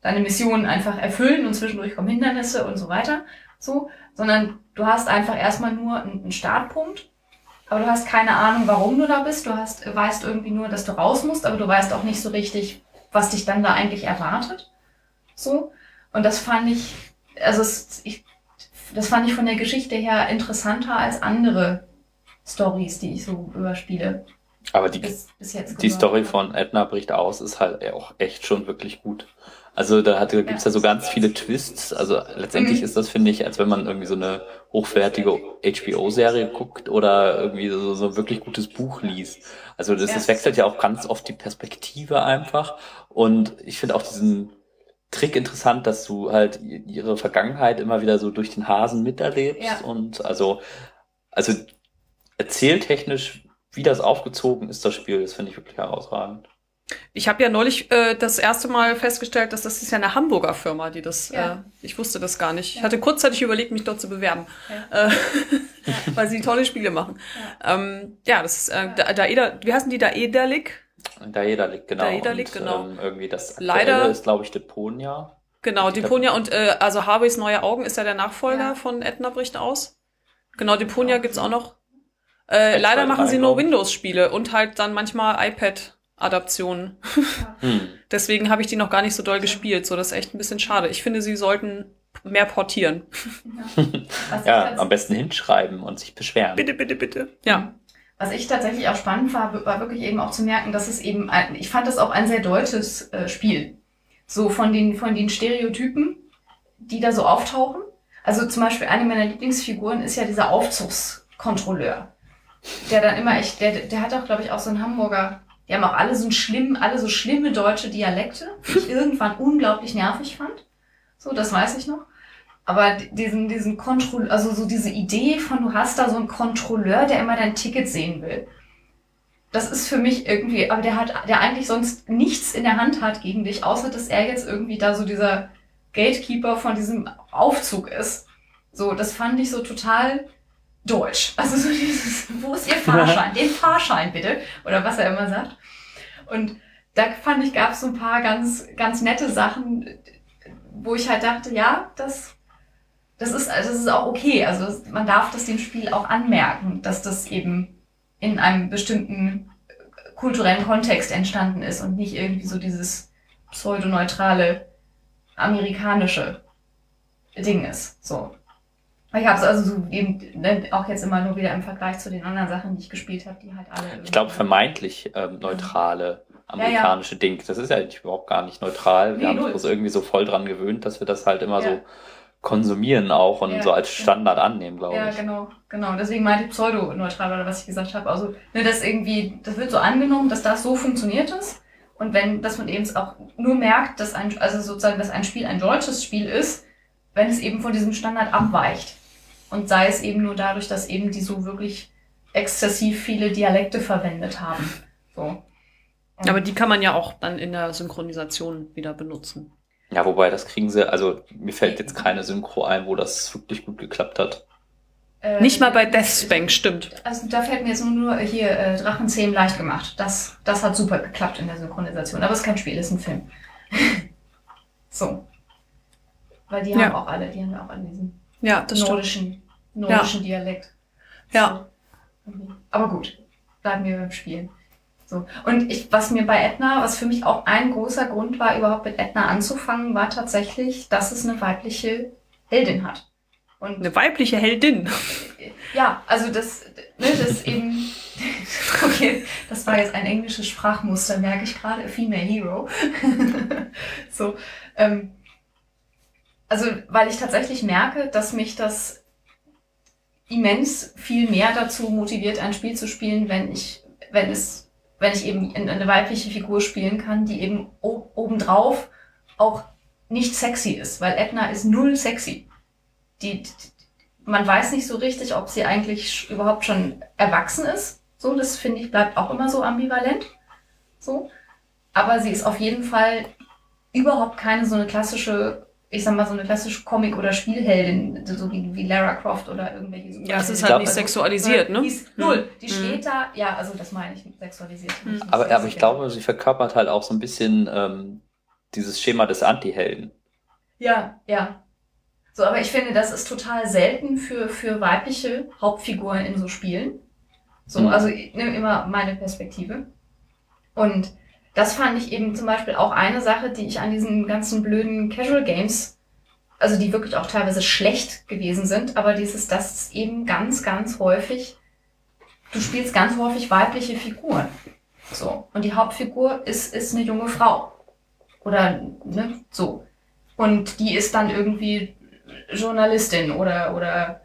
deine Mission einfach erfüllen und zwischendurch kommen Hindernisse und so weiter, so, sondern du hast einfach erstmal nur einen Startpunkt aber du hast keine Ahnung, warum du da bist. Du hast, weißt irgendwie nur, dass du raus musst, aber du weißt auch nicht so richtig, was dich dann da eigentlich erwartet. So. Und das fand ich, also es, ich, das fand ich von der Geschichte her interessanter als andere Stories, die ich so überspiele. Aber die, bis, bis die Story von Edna bricht aus ist halt auch echt schon wirklich gut. Also da hat, gibt's ja, ja so ganz viele Twists. Also letztendlich mhm. ist das, finde ich, als wenn man irgendwie so eine hochwertige HBO-Serie guckt oder irgendwie so, so ein wirklich gutes Buch liest. Also das, das wechselt ja auch ganz oft die Perspektive einfach. Und ich finde auch diesen Trick interessant, dass du halt ihre Vergangenheit immer wieder so durch den Hasen miterlebst. Ja. Und also, also erzähltechnisch, wie das aufgezogen ist, das Spiel, das finde ich wirklich herausragend. Ich habe ja neulich äh, das erste Mal festgestellt, dass das ist ja eine Hamburger Firma, die das. Ja. Äh, ich wusste das gar nicht. Ja. Ich hatte kurzzeitig überlegt, mich dort zu bewerben, ja. äh, weil sie tolle Spiele machen. Ja, ähm, ja das ist äh, da, Daeda, wie heißen die Daedalic? Daedalic, genau. Daedalic, genau. Ähm, irgendwie das Leider ist, glaube ich, Deponia. Genau, Deponia und äh, also Harveys Neue Augen ist ja der Nachfolger von Edna bricht aus. Genau, Deponia gibt's auch noch. Äh, leider machen sie nur Windows-Spiele und halt dann manchmal iPad Adaptionen. Hm. Deswegen habe ich die noch gar nicht so doll gespielt. So, das ist echt ein bisschen schade. Ich finde, sie sollten mehr portieren. Ja, ja am besten hinschreiben und sich beschweren. Bitte, bitte, bitte. Ja. Was ich tatsächlich auch spannend war, war wirklich eben auch zu merken, dass es eben, ein, ich fand das auch ein sehr deutsches äh, Spiel. So von den, von den Stereotypen, die da so auftauchen. Also zum Beispiel eine meiner Lieblingsfiguren ist ja dieser Aufzugskontrolleur. Der dann immer echt, der, der hat auch, glaube ich, auch so ein Hamburger die haben auch alle so schlimm, alle so schlimme deutsche Dialekte, die ich irgendwann unglaublich nervig fand. So, das weiß ich noch. Aber diesen, diesen Kontroll, also so diese Idee von, du hast da so einen Kontrolleur, der immer dein Ticket sehen will. Das ist für mich irgendwie, aber der hat, der eigentlich sonst nichts in der Hand hat gegen dich, außer dass er jetzt irgendwie da so dieser Gatekeeper von diesem Aufzug ist. So, das fand ich so total Deutsch. Also so dieses, wo ist Ihr Fahrschein? Den Fahrschein bitte. Oder was er immer sagt. Und da fand ich, gab es so ein paar ganz, ganz nette Sachen, wo ich halt dachte, ja, das, das ist, also das ist auch okay. Also man darf das dem Spiel auch anmerken, dass das eben in einem bestimmten kulturellen Kontext entstanden ist und nicht irgendwie so dieses pseudoneutrale amerikanische Ding ist. So. Ich habe es also so eben ne, auch jetzt immer nur wieder im Vergleich zu den anderen Sachen, die ich gespielt habe, die halt alle. Ich glaube vermeintlich ähm, neutrale amerikanische ja, ja. Ding. Das ist ja überhaupt gar nicht neutral. Wir nee, haben uns irgendwie so voll dran gewöhnt, dass wir das halt immer ja. so konsumieren auch und so als Standard annehmen, glaube ich. Ja, genau, genau. Deswegen meinte ich pseudo-neutral oder was ich gesagt habe. Also, ne, das irgendwie, das wird so angenommen, dass das so funktioniert ist. Und wenn, dass man eben auch nur merkt, dass ein, also sozusagen, dass ein Spiel ein deutsches Spiel ist, wenn es eben von diesem Standard abweicht. Und sei es eben nur dadurch, dass eben die so wirklich exzessiv viele Dialekte verwendet haben. So. Und Aber die kann man ja auch dann in der Synchronisation wieder benutzen. Ja, wobei das kriegen sie, also mir fällt jetzt keine Synchro ein, wo das wirklich gut geklappt hat. Äh, Nicht mal bei Deathspank, stimmt. Also da fällt mir jetzt nur hier äh, Drachenzähmen leicht gemacht. Das, das hat super geklappt in der Synchronisation. Aber es ist kein Spiel, es ist ein Film. so. Weil die ja. haben auch alle, die haben ja auch alle diesen ja, nordischen nordischen ja. Dialekt. Ja. Aber gut, bleiben wir beim Spielen. So. Und ich, was mir bei Edna, was für mich auch ein großer Grund war, überhaupt mit Edna anzufangen, war tatsächlich, dass es eine weibliche Heldin hat. Und eine weibliche Heldin? Ja, also das, ne, das eben, okay, das war jetzt ein englisches Sprachmuster, merke ich gerade, Female Hero. so, ähm, also, weil ich tatsächlich merke, dass mich das immens viel mehr dazu motiviert, ein Spiel zu spielen, wenn ich, wenn es, wenn ich eben eine weibliche Figur spielen kann, die eben obendrauf auch nicht sexy ist, weil Edna ist null sexy. Die, die, man weiß nicht so richtig, ob sie eigentlich überhaupt schon erwachsen ist. So, das finde ich bleibt auch immer so ambivalent. So. Aber sie ist auf jeden Fall überhaupt keine so eine klassische ich sag mal, so eine klassische Comic- oder Spielheldin, so wie, wie Lara Croft oder irgendwelche Ja, es ist halt nicht sexualisiert, ne? Die ist null. Die mhm. steht da, ja, also das meine ich mit sexualisiert. Mhm. Aber, aber ich glaube, sie verkörpert halt auch so ein bisschen ähm, dieses Schema des Anti-Helden. Ja, ja. So, aber ich finde, das ist total selten für, für weibliche Hauptfiguren in so Spielen. So, mhm. also ich nehme immer meine Perspektive. Und das fand ich eben zum Beispiel auch eine Sache, die ich an diesen ganzen blöden Casual Games, also die wirklich auch teilweise schlecht gewesen sind, aber dieses, das eben ganz, ganz häufig, du spielst ganz häufig weibliche Figuren. So. Und die Hauptfigur ist, ist eine junge Frau. Oder, ne, so. Und die ist dann irgendwie Journalistin oder, oder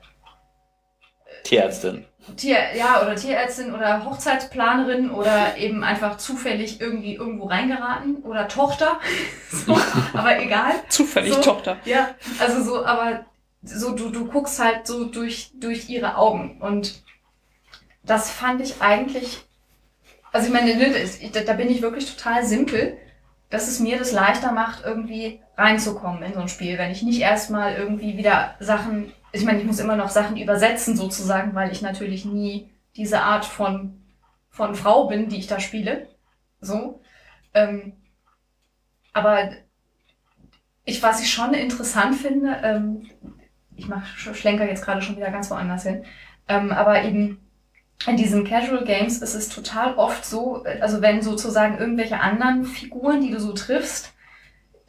Tierärztin. Tier, ja, oder Tierärztin oder Hochzeitsplanerin oder eben einfach zufällig irgendwie irgendwo reingeraten oder Tochter. so, aber egal. Zufällig so, Tochter. Ja, also so, aber so, du, du guckst halt so durch, durch ihre Augen und das fand ich eigentlich, also ich meine, da, da bin ich wirklich total simpel, dass es mir das leichter macht, irgendwie reinzukommen in so ein Spiel, wenn ich nicht erstmal irgendwie wieder Sachen ich meine, ich muss immer noch Sachen übersetzen sozusagen, weil ich natürlich nie diese Art von, von Frau bin, die ich da spiele. So. Ähm, aber ich, was ich schon interessant finde, ähm, ich mache Schlenker jetzt gerade schon wieder ganz woanders hin, ähm, aber eben in diesen Casual Games ist es total oft so, also wenn sozusagen irgendwelche anderen Figuren, die du so triffst,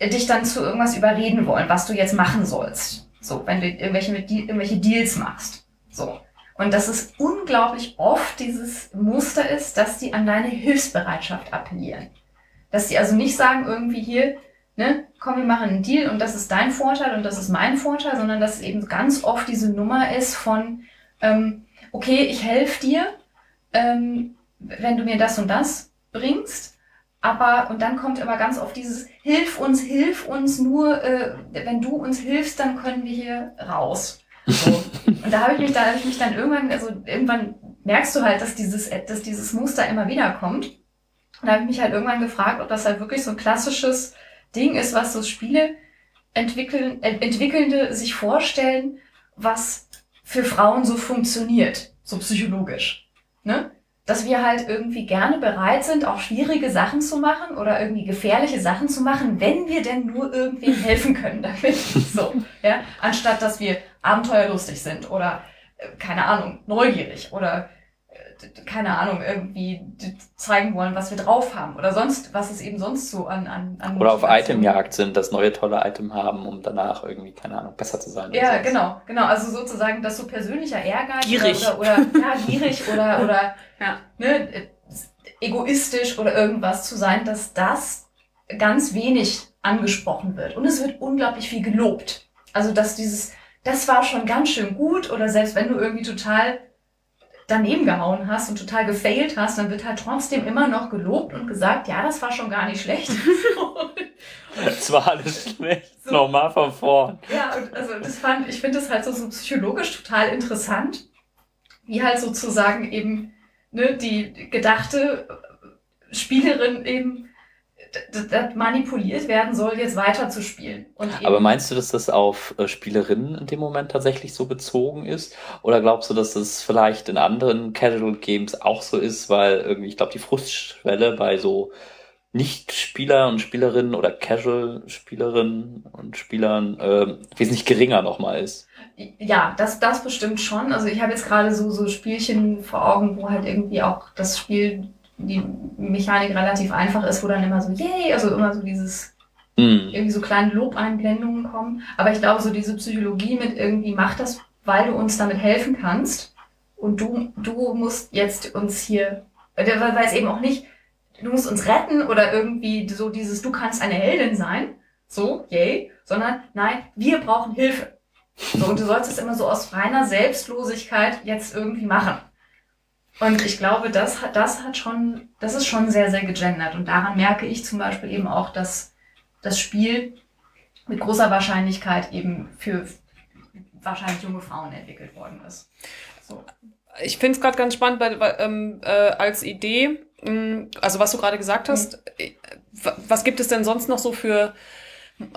dich dann zu irgendwas überreden wollen, was du jetzt machen sollst. So, wenn du irgendwelche, irgendwelche Deals machst. So. Und dass es unglaublich oft dieses Muster ist, dass die an deine Hilfsbereitschaft appellieren. Dass die also nicht sagen irgendwie hier, ne, komm, wir machen einen Deal und das ist dein Vorteil und das ist mein Vorteil, sondern dass es eben ganz oft diese Nummer ist von, ähm, okay, ich helfe dir, ähm, wenn du mir das und das bringst, aber, und dann kommt immer ganz oft dieses, hilf uns, hilf uns nur, äh, wenn du uns hilfst, dann können wir hier raus. So. Und da habe ich mich, da habe ich mich dann irgendwann, also irgendwann merkst du halt, dass dieses, dass dieses Muster immer wieder kommt. Und da habe ich mich halt irgendwann gefragt, ob das halt wirklich so ein klassisches Ding ist, was so Spiele entwickeln, äh, Entwickelnde sich vorstellen, was für Frauen so funktioniert, so psychologisch. Ne? dass wir halt irgendwie gerne bereit sind, auch schwierige Sachen zu machen oder irgendwie gefährliche Sachen zu machen, wenn wir denn nur irgendwie helfen können damit. So, ja, anstatt dass wir abenteuerlustig sind oder äh, keine Ahnung, neugierig oder keine Ahnung, irgendwie zeigen wollen, was wir drauf haben oder sonst, was es eben sonst so an, an, an Oder auf Itemjagd sind, das neue tolle Item haben, um danach irgendwie, keine Ahnung, besser zu sein. Ja, genau, genau. Also sozusagen, dass so persönlicher Ehrgeiz gierig. Oder, oder, oder ja, gierig oder, oder ja. ne, egoistisch oder irgendwas zu sein, dass das ganz wenig angesprochen wird. Und es wird unglaublich viel gelobt. Also, dass dieses, das war schon ganz schön gut oder selbst wenn du irgendwie total daneben gehauen hast und total gefailt hast, dann wird halt trotzdem immer noch gelobt und gesagt, ja, das war schon gar nicht schlecht. das war alles schlecht. So. Nochmal von vorn. Ja, und also das fand, ich finde das halt so, so psychologisch total interessant, wie halt sozusagen eben ne, die gedachte Spielerin eben manipuliert werden soll, jetzt weiter zu spielen. Aber meinst du, dass das auf äh, Spielerinnen in dem Moment tatsächlich so bezogen ist? Oder glaubst du, dass das vielleicht in anderen Casual Games auch so ist, weil irgendwie, ich glaube, die Frustschwelle bei so nicht-Spieler und Spielerinnen oder Casual-Spielerinnen und Spielern äh, wesentlich geringer nochmal ist. Ja, das, das bestimmt schon. Also ich habe jetzt gerade so, so Spielchen vor Augen, wo halt irgendwie auch das Spiel, die Mechanik relativ einfach ist, wo dann immer so, yay, also immer so dieses, mm. irgendwie so kleine Lobeinblendungen kommen. Aber ich glaube, so diese Psychologie mit irgendwie, mach das, weil du uns damit helfen kannst. Und du, du musst jetzt uns hier, weil es eben auch nicht, du musst uns retten oder irgendwie so dieses, du kannst eine Heldin sein, so, yay, sondern nein, wir brauchen Hilfe. So, und du sollst es immer so aus reiner Selbstlosigkeit jetzt irgendwie machen. Und ich glaube, das hat, das hat schon, das ist schon sehr, sehr gegendert. Und daran merke ich zum Beispiel eben auch, dass das Spiel mit großer Wahrscheinlichkeit eben für wahrscheinlich junge Frauen entwickelt worden ist. So. Ich finde es gerade ganz spannend bei, ähm, äh, als Idee, Mm, also was du gerade gesagt hast, mhm. was gibt es denn sonst noch so für äh,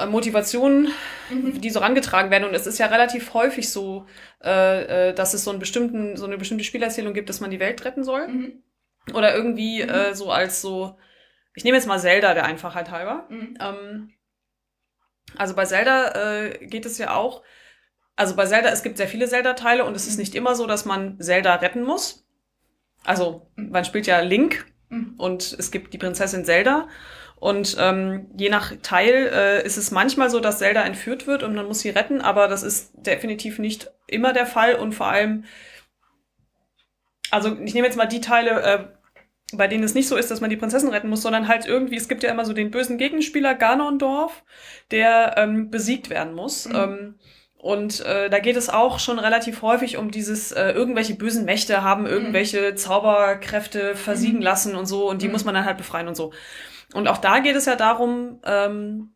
Motivationen, mhm. die so rangetragen werden? Und es ist ja relativ häufig so, äh, äh, dass es so, einen bestimmten, so eine bestimmte Spielerzählung gibt, dass man die Welt retten soll. Mhm. Oder irgendwie mhm. äh, so als so, ich nehme jetzt mal Zelda der Einfachheit halber. Mhm. Ähm, also bei Zelda äh, geht es ja auch, also bei Zelda, es gibt sehr viele Zelda-Teile und es ist nicht immer so, dass man Zelda retten muss also man spielt ja Link mhm. und es gibt die Prinzessin Zelda. Und ähm, je nach Teil äh, ist es manchmal so, dass Zelda entführt wird und man muss sie retten, aber das ist definitiv nicht immer der Fall und vor allem, also ich nehme jetzt mal die Teile, äh, bei denen es nicht so ist, dass man die Prinzessin retten muss, sondern halt irgendwie, es gibt ja immer so den bösen Gegenspieler Ganondorf, der ähm, besiegt werden muss. Mhm. Ähm, und äh, da geht es auch schon relativ häufig um dieses, äh, irgendwelche bösen Mächte haben mhm. irgendwelche. Zauberkräfte versiegen mhm. lassen und so, und die mhm. muss man dann halt befreien und so. Und auch da geht es ja darum, ähm,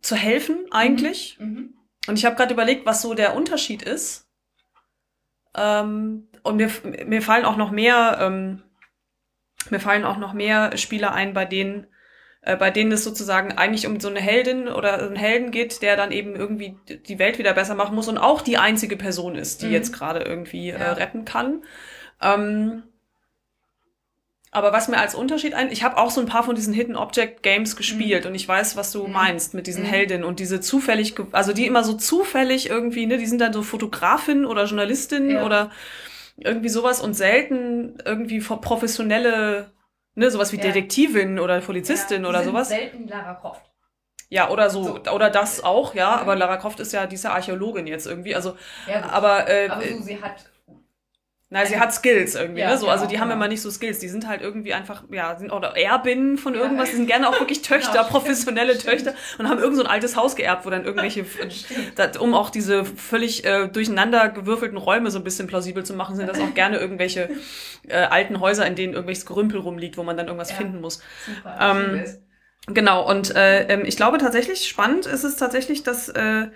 zu helfen eigentlich. Mhm. mhm. Und ich habe gerade überlegt, was so der Unterschied ist. Ähm, und mir, mir fallen auch noch mehr, ähm, mir fallen auch noch mehr Spieler ein, bei denen äh, bei denen es sozusagen eigentlich um so eine Heldin oder einen Helden geht, der dann eben irgendwie die Welt wieder besser machen muss und auch die einzige Person ist, die mhm. jetzt gerade irgendwie äh, ja. äh, retten kann. Ähm, aber was mir als Unterschied ein, ich habe auch so ein paar von diesen Hidden Object Games gespielt mhm. und ich weiß, was du mhm. meinst mit diesen mhm. Heldinnen und diese zufällig, also die immer so zufällig irgendwie, ne, die sind dann so Fotografin oder Journalistin ja. oder irgendwie sowas und selten irgendwie professionelle ne, sowas wie ja. Detektivin oder Polizistin ja, oder sowas. Selten Lara Croft. Ja, oder so, so, oder das auch, ja, aber Lara Croft ist ja diese Archäologin jetzt irgendwie, also, aber, äh, aber so, sie hat Nein, sie hat Skills irgendwie, ja, ne? So, also die genau, haben genau. immer nicht so Skills. Die sind halt irgendwie einfach, ja, sind oder Erbinnen von irgendwas. Die sind gerne auch wirklich Töchter, genau, professionelle stimmt. Töchter und haben irgend so ein altes Haus geerbt, wo dann irgendwelche, dat, um auch diese völlig äh, durcheinander gewürfelten Räume so ein bisschen plausibel zu machen, sind das auch gerne irgendwelche äh, alten Häuser, in denen irgendwelches Gerümpel rumliegt, wo man dann irgendwas ja. finden muss. Super. Ähm, genau. Und äh, ähm, ich glaube tatsächlich spannend ist es tatsächlich, dass äh,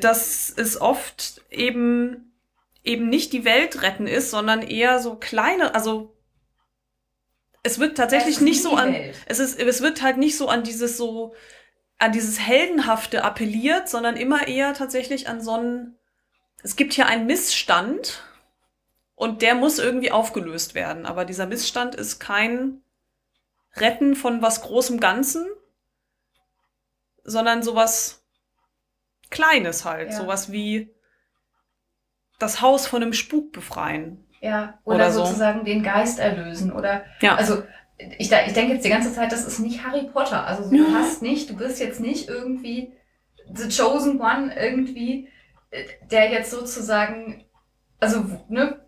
dass es oft eben eben nicht die Welt retten ist, sondern eher so kleine, also es wird tatsächlich nicht so an, es ist, es wird halt nicht so an dieses so, an dieses Heldenhafte appelliert, sondern immer eher tatsächlich an so einen, es gibt hier einen Missstand und der muss irgendwie aufgelöst werden. Aber dieser Missstand ist kein Retten von was großem Ganzen, sondern sowas Kleines halt, ja. sowas wie, das Haus von einem Spuk befreien. Ja, oder, oder sozusagen so. den Geist erlösen. Oder ja. also ich, ich denke jetzt die ganze Zeit, das ist nicht Harry Potter. Also du hast nicht, du bist jetzt nicht irgendwie The Chosen One irgendwie, der jetzt sozusagen, also, ne,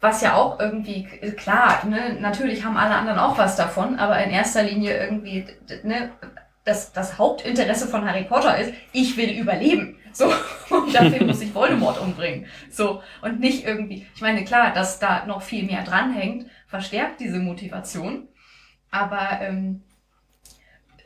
was ja auch irgendwie, klar, ne, natürlich haben alle anderen auch was davon, aber in erster Linie irgendwie, ne, das, das Hauptinteresse von Harry Potter ist, ich will überleben. So, und dafür muss ich Voldemort umbringen. So, und nicht irgendwie, ich meine, klar, dass da noch viel mehr dranhängt, verstärkt diese Motivation. Aber ähm,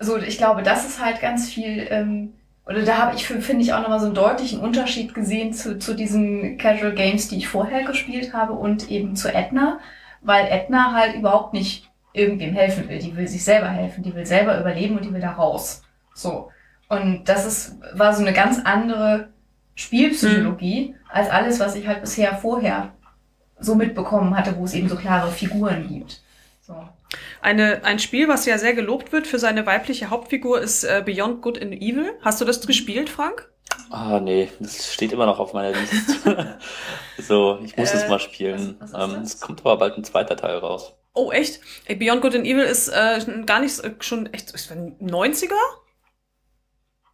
so, ich glaube, das ist halt ganz viel, ähm, oder da habe ich, finde ich, auch nochmal so einen deutlichen Unterschied gesehen zu, zu diesen Casual Games, die ich vorher gespielt habe und eben zu Edna, weil Edna halt überhaupt nicht irgendwem helfen will. Die will sich selber helfen, die will selber überleben und die will da raus. So. Und das ist, war so eine ganz andere Spielpsychologie mhm. als alles, was ich halt bisher vorher so mitbekommen hatte, wo es eben so klare Figuren gibt. So. Eine, ein Spiel, was ja sehr gelobt wird für seine weibliche Hauptfigur, ist äh, Beyond Good and Evil. Hast du das gespielt, Frank? Ah, nee, das steht immer noch auf meiner Liste. so, ich muss äh, es mal spielen. Was, was ähm, es kommt aber bald ein zweiter Teil raus. Oh, echt? Beyond Good and Evil ist äh, gar nicht äh, schon echt ist 90er?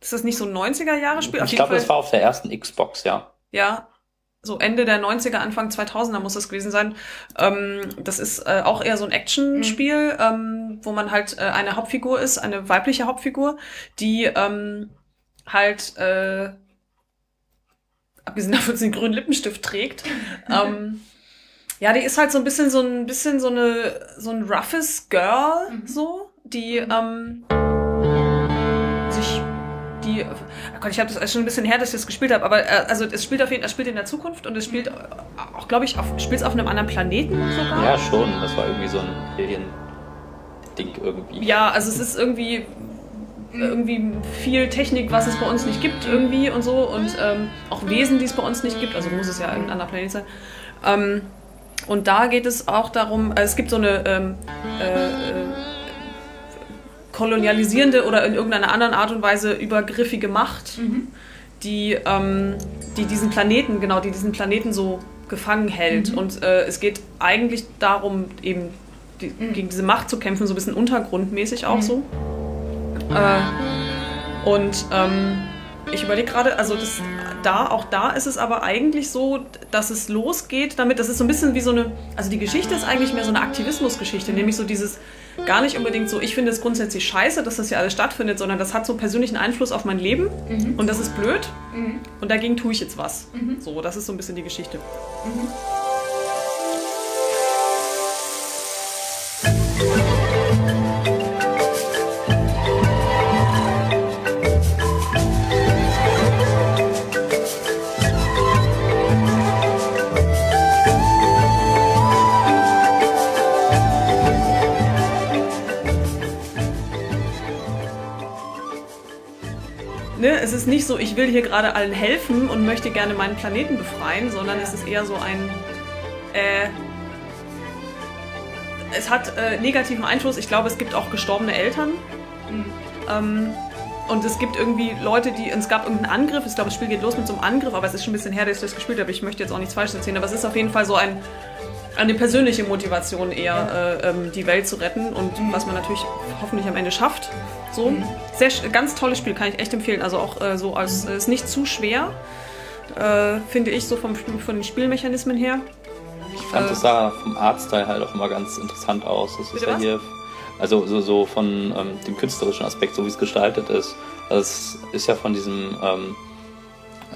Ist das nicht so ein 90er-Jahre-Spiel? Ich glaube, das war auf der ersten Xbox, ja. Ja, so Ende der 90er, Anfang 2000er muss das gewesen sein. Ähm, das ist äh, auch eher so ein Action-Spiel, mhm. ähm, wo man halt äh, eine Hauptfigur ist, eine weibliche Hauptfigur, die ähm, halt, äh, abgesehen davon, dass sie einen grünen Lippenstift trägt, ähm, ja, die ist halt so ein bisschen so ein bisschen so eine so ein roughes Girl, mhm. so, die ähm, sich die, oh Gott, ich habe das schon ein bisschen her, dass ich das gespielt habe, aber äh, also es spielt auf jeden, es spielt in der Zukunft und es spielt auch, glaube ich, auf, spielt auf einem anderen Planeten sogar. Ja, schon. Das war irgendwie so ein Alien-Ding irgendwie. Ja, also es ist irgendwie irgendwie viel Technik, was es bei uns nicht gibt irgendwie und so und ähm, auch Wesen, die es bei uns nicht gibt. Also muss es ja ein anderer Planet sein. Ähm, und da geht es auch darum, äh, es gibt so eine ähm, äh, äh kolonialisierende oder in irgendeiner anderen Art und Weise übergriffige Macht, mhm. die, ähm, die diesen Planeten, genau, die diesen Planeten so gefangen hält. Mhm. Und äh, es geht eigentlich darum, eben die, Mhm. gegen diese Macht zu kämpfen, so ein bisschen untergrundmäßig auch Mhm. so. Äh, und ähm, ich überlege gerade, also das, da, auch da ist es aber eigentlich so, dass es losgeht damit, das ist so ein bisschen wie so eine, also die Geschichte ist eigentlich mehr so eine Aktivismusgeschichte, nämlich so dieses, gar nicht unbedingt so, ich finde es grundsätzlich scheiße, dass das hier alles stattfindet, sondern das hat so persönlichen Einfluss auf mein Leben Mhm. und das ist blöd Mhm. und dagegen tue ich jetzt was. Mhm. So, das ist so ein bisschen die Geschichte. Es ist nicht so, ich will hier gerade allen helfen und möchte gerne meinen Planeten befreien, sondern es ist eher so ein. Äh, es hat äh, negativen Einfluss. Ich glaube, es gibt auch gestorbene Eltern. Mhm. Ähm, und es gibt irgendwie Leute, die. Es gab irgendeinen Angriff. Ich glaube, das Spiel geht los mit so einem Angriff, aber es ist schon ein bisschen her, dass ich das gespielt habe. Ich möchte jetzt auch nichts Falsches erzählen, aber es ist auf jeden Fall so ein. Eine persönliche Motivation eher, äh, ähm, die Welt zu retten und Mhm. was man natürlich hoffentlich am Ende schafft. So, Mhm. sehr sch- ganz tolles Spiel, kann ich echt empfehlen. Also auch äh, so als äh, ist nicht zu schwer, äh, finde ich so vom Spiel- von den Spielmechanismen her. Ich fand, Äh. das sah vom Artstyle halt auch immer ganz interessant aus. Das ist ja was? hier, also so, so von ähm, dem künstlerischen Aspekt, so wie es gestaltet ist. Das ist ja von diesem ähm,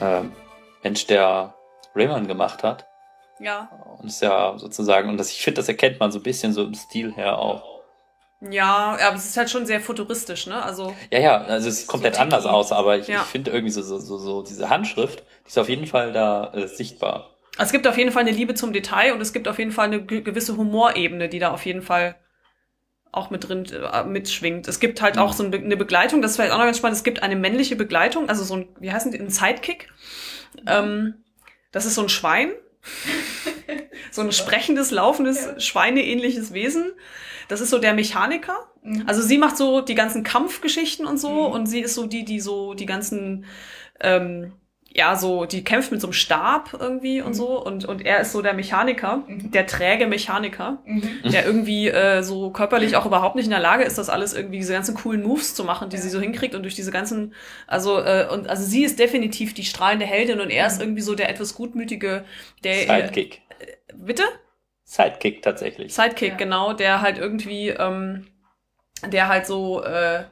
ähm, Mensch, der Rayman gemacht hat. Ja. Und ist ja sozusagen, und das, ich finde, das erkennt man so ein bisschen so im Stil her auch. Ja, aber es ist halt schon sehr futuristisch, ne? Also Ja, ja, also es sieht komplett techy. anders aus, aber ich, Ja. ich finde irgendwie so, so, so, so diese Handschrift, die ist auf jeden Fall da äh, sichtbar. es gibt auf jeden Fall eine Liebe zum Detail und es gibt auf jeden Fall eine ge- gewisse Humorebene, die da auf jeden Fall auch mit drin äh, mitschwingt. Es gibt halt Mhm. auch so eine Begleitung, das ist vielleicht auch noch ganz spannend. Es gibt eine männliche Begleitung, also so ein, wie heißen die, ein Sidekick. Ähm, das ist so ein Schwein. so ein sprechendes, laufendes, Ja. schweineähnliches Wesen. Das ist so der Mechaniker. Mhm. Also sie macht so die ganzen Kampfgeschichten und so Mhm. und sie ist so die, die so die ganzen, ähm, ja, so, die kämpft mit so einem Stab irgendwie und Mhm. so und, und er ist so der Mechaniker, Mhm. der träge Mechaniker, Mhm. der irgendwie äh, so körperlich auch überhaupt nicht in der Lage ist, das alles irgendwie, diese ganzen coolen Moves zu machen, die Ja. sie so hinkriegt und durch diese ganzen, also, äh, und also sie ist definitiv die strahlende Heldin und er ist Mhm. irgendwie so der etwas gutmütige, der, Sidekick. bitte? Sidekick tatsächlich. Sidekick, Ja. genau, der halt irgendwie, ähm, der halt so, äh,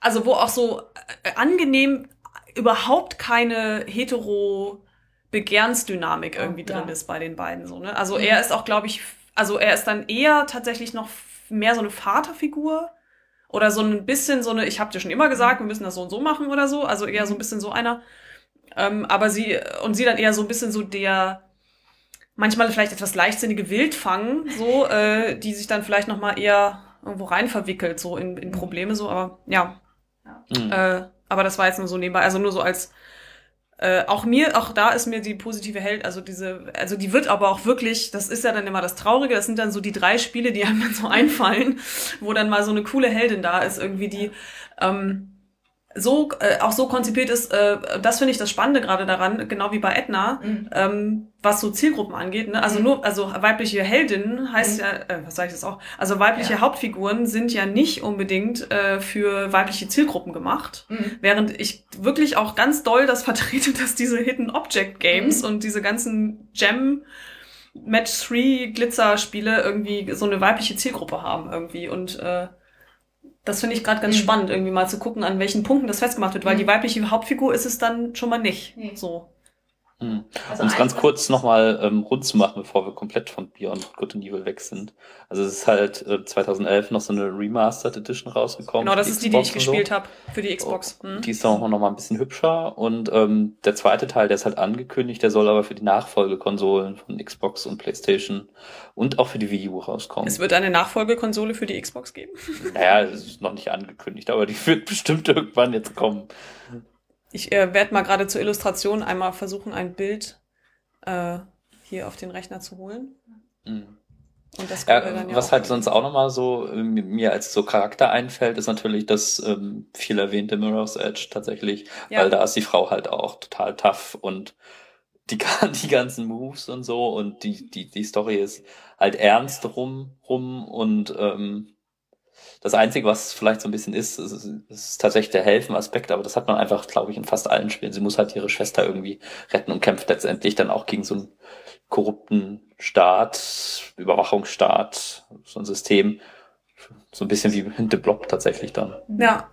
also wo auch so äh, angenehm überhaupt keine hetero Begehrensdynamik irgendwie Ja. drin ist bei den beiden so, ne? Also Mhm. er ist auch, glaube ich, also er ist dann eher tatsächlich noch mehr so eine Vaterfigur oder so ein bisschen so eine, ich habe dir schon immer gesagt, wir müssen das so und so machen oder so, also eher so ein bisschen so einer. Ähm, aber sie, und sie dann eher so ein bisschen so der, manchmal vielleicht etwas leichtsinnige Wildfang, so, äh, die sich dann vielleicht nochmal eher irgendwo rein verwickelt, so in, in Probleme, so, aber ja. Mhm. Äh, aber das war jetzt nur so nebenbei, also nur so als äh, auch mir, auch da ist mir die positive Held, also diese, also die wird aber auch wirklich, das ist ja dann immer das Traurige, das sind dann so die drei Spiele, die einem dann so einfallen, wo dann mal so eine coole Heldin da ist, irgendwie die ähm, so äh, auch so konzipiert ist, äh, das finde ich das Spannende gerade daran, genau wie bei Edna, Mhm. ähm, was so Zielgruppen angeht. Ne? Also Mhm. nur, also weibliche Heldinnen heißt Mhm. ja, äh, was sage ich das auch? Also weibliche Ja. Hauptfiguren sind ja nicht unbedingt äh, für weibliche Zielgruppen gemacht. Mhm. Während ich wirklich auch ganz doll das vertrete, dass diese Hidden Object Games Mhm. und diese ganzen Gem Match 3 Glitzer Spiele irgendwie so eine weibliche Zielgruppe haben irgendwie und äh, das finde ich gerade ganz Mhm. spannend, irgendwie mal zu gucken, an welchen Punkten das festgemacht wird, weil Mhm. die weibliche Hauptfigur ist es dann schon mal nicht. Nee. So. Mhm. Also Um es ganz kurz nochmal ähm, rund zu machen, bevor wir komplett von Beyond Good and Evil weg sind. Also es ist halt äh, 2011 noch so eine Remastered Edition rausgekommen. Genau, das ist die, die ich und so. gespielt habe für die Xbox. Mhm. Die ist dann auch noch mal ein bisschen hübscher und ähm, der zweite Teil, der ist halt angekündigt, der soll aber für die Nachfolgekonsolen von Xbox und PlayStation und auch für die Wii U rauskommen. Es wird eine Nachfolgekonsole für die Xbox geben. naja, es ist noch nicht angekündigt, aber die wird bestimmt irgendwann jetzt kommen. Ich äh, werde mal gerade zur Illustration einmal versuchen, ein Bild äh, hier auf den Rechner zu holen. Mhm. Und das ja, ja was halt sonst auch nochmal so äh, mir als so Charakter einfällt, ist natürlich das ähm, viel erwähnte Mirror's Edge tatsächlich, ja. weil da ist die Frau halt auch total tough und die, die ganzen Moves und so und die, die, die Story ist halt ernst rum, rum und ähm, das Einzige, was vielleicht so ein bisschen ist, ist, ist tatsächlich der Helfen-Aspekt, aber das hat man einfach, glaube ich, in fast allen Spielen. Sie muss halt ihre Schwester irgendwie retten und kämpft letztendlich dann auch gegen so einen korrupten Staat, Überwachungsstaat, so ein System. So ein bisschen wie The Blob tatsächlich dann. Ja.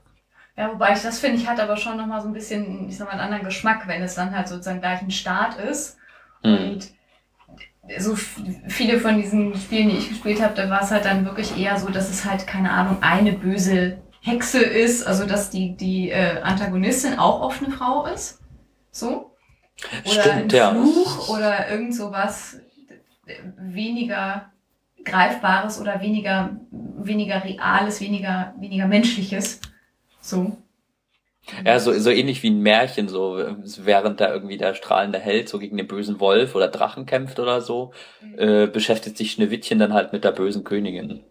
Ja, wobei ich das finde, ich hat aber schon nochmal so ein bisschen, ich sag mal, einen anderen Geschmack, wenn es dann halt sozusagen gleich ein Staat ist. Mhm. Und so viele von diesen Spielen, die ich gespielt habe, da war es halt dann wirklich eher so, dass es halt, keine Ahnung, eine böse Hexe ist, also dass die, die äh, Antagonistin auch oft eine Frau ist. So. Oder Stimmt, ein Fluch ja. oder irgend sowas weniger Greifbares oder weniger, weniger Reales, weniger, weniger Menschliches. So. Ja, so, so ähnlich wie ein Märchen, so während da irgendwie der strahlende Held so gegen den bösen Wolf oder Drachen kämpft oder so, mhm. äh, beschäftigt sich Schneewittchen dann halt mit der bösen Königin.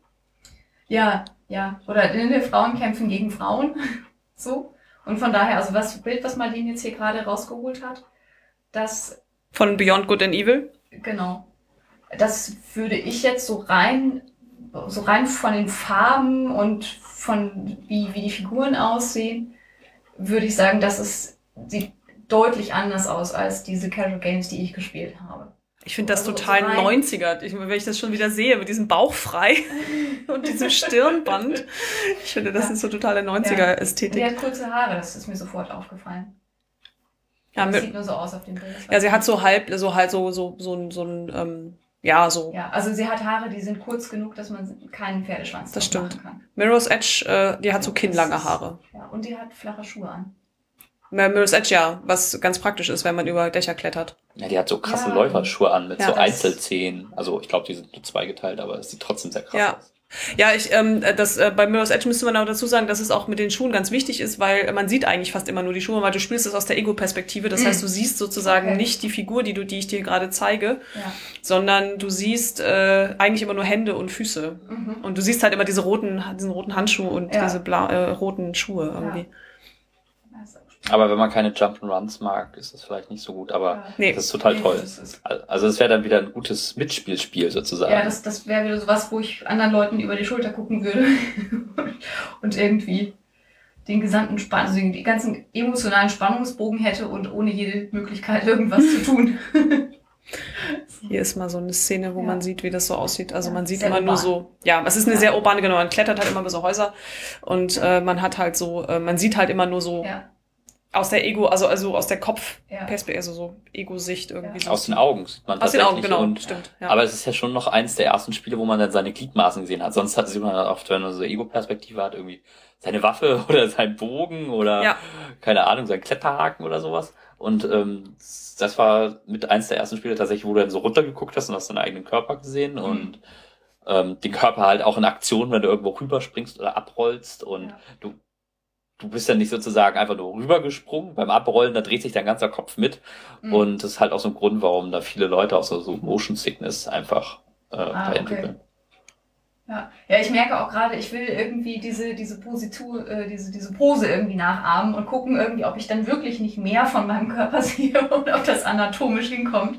Ja, ja. Oder Frauen kämpfen gegen Frauen. so. Und von daher, also was Bild, was Marlene jetzt hier gerade rausgeholt hat, das. Von Beyond Good and Evil? Genau. Das würde ich jetzt so rein, so rein von den Farben und von wie, wie die Figuren aussehen, würde ich sagen, dass es sieht deutlich anders aus als diese Casual Games, die ich gespielt habe. Ich finde das also total so 90er. Ich, wenn ich das schon wieder sehe, mit diesem Bauch frei und diesem Stirnband. Ich finde, das ja. ist so totale 90er-Ästhetik. Ja. Die hat kurze Haare, das ist mir sofort aufgefallen. Ja, das sieht nur so aus auf dem Bild. Ja, sie hat so halb, so halt so, so, so, ein, so ein, ähm, ja, so. Ja, also sie hat Haare, die sind kurz genug, dass man keinen Pferdeschwanz das stimmt. machen kann. Mirror's Edge, äh, die hat so kinnlange Haare. Ja, und die hat flache Schuhe an. Mirror's Edge, ja, was ganz praktisch ist, wenn man über Dächer klettert. Ja, die hat so krasse ja. Läuferschuhe an mit ja, so Einzelzehen. Also ich glaube, die sind nur zweigeteilt, aber es sieht trotzdem sehr krass ja. aus. Ja, ich, ähm, das, äh, bei Mirror's Edge müsste man auch dazu sagen, dass es auch mit den Schuhen ganz wichtig ist, weil man sieht eigentlich fast immer nur die Schuhe, weil du spielst es aus der Ego-Perspektive. Das mhm. heißt, du siehst sozusagen okay. nicht die Figur, die du, die ich dir gerade zeige, ja. sondern du siehst äh, eigentlich immer nur Hände und Füße. Mhm. Und du siehst halt immer diese roten, diesen roten Handschuh und ja. diese blau, äh, roten Schuhe irgendwie. Ja. Aber wenn man keine Jump'n'Runs mag, ist das vielleicht nicht so gut, aber ja. nee. das ist total nee, toll. Ist also es wäre dann wieder ein gutes Mitspielspiel sozusagen. Ja, das, das wäre wieder sowas, wo ich anderen Leuten über die Schulter gucken würde und irgendwie den gesamten Spann also den ganzen emotionalen Spannungsbogen hätte und ohne jede Möglichkeit irgendwas zu tun. Hier ist mal so eine Szene, wo ja. man sieht, wie das so aussieht. Also ja, man sieht immer urban. nur so, ja, es ist eine sehr urbane, genau, man klettert halt immer über so Häuser und äh, man hat halt so, äh, man sieht halt immer nur so ja aus der Ego, also, also aus der Kopfperspektive, ja. also so Ego-Sicht irgendwie. Ja. So. Aus den Augen sieht man Aus den Augen, genau, und, stimmt. Ja. Aber es ist ja schon noch eins der ersten Spiele, wo man dann seine Gliedmaßen gesehen hat. Sonst hat, sieht man oft, wenn man so Ego-Perspektive hat, irgendwie seine Waffe oder sein Bogen oder, ja. keine Ahnung, sein Kletterhaken oder sowas. Und ähm, das war mit eins der ersten Spiele tatsächlich, wo du dann so runtergeguckt hast und hast deinen eigenen Körper gesehen mhm. und ähm, den Körper halt auch in Aktion, wenn du irgendwo rüberspringst oder abrollst und ja. du du bist ja nicht sozusagen einfach nur rübergesprungen. Beim Abrollen, da dreht sich dein ganzer Kopf mit. Mhm. Und das ist halt auch so ein Grund, warum da viele Leute auch so, so Motion Sickness einfach äh, ah, entwickeln. Okay. Ja. ja, ich merke auch gerade, ich will irgendwie diese, diese Positur, äh, diese, diese Pose irgendwie nachahmen und gucken irgendwie, ob ich dann wirklich nicht mehr von meinem Körper sehe und ob das anatomisch hinkommt.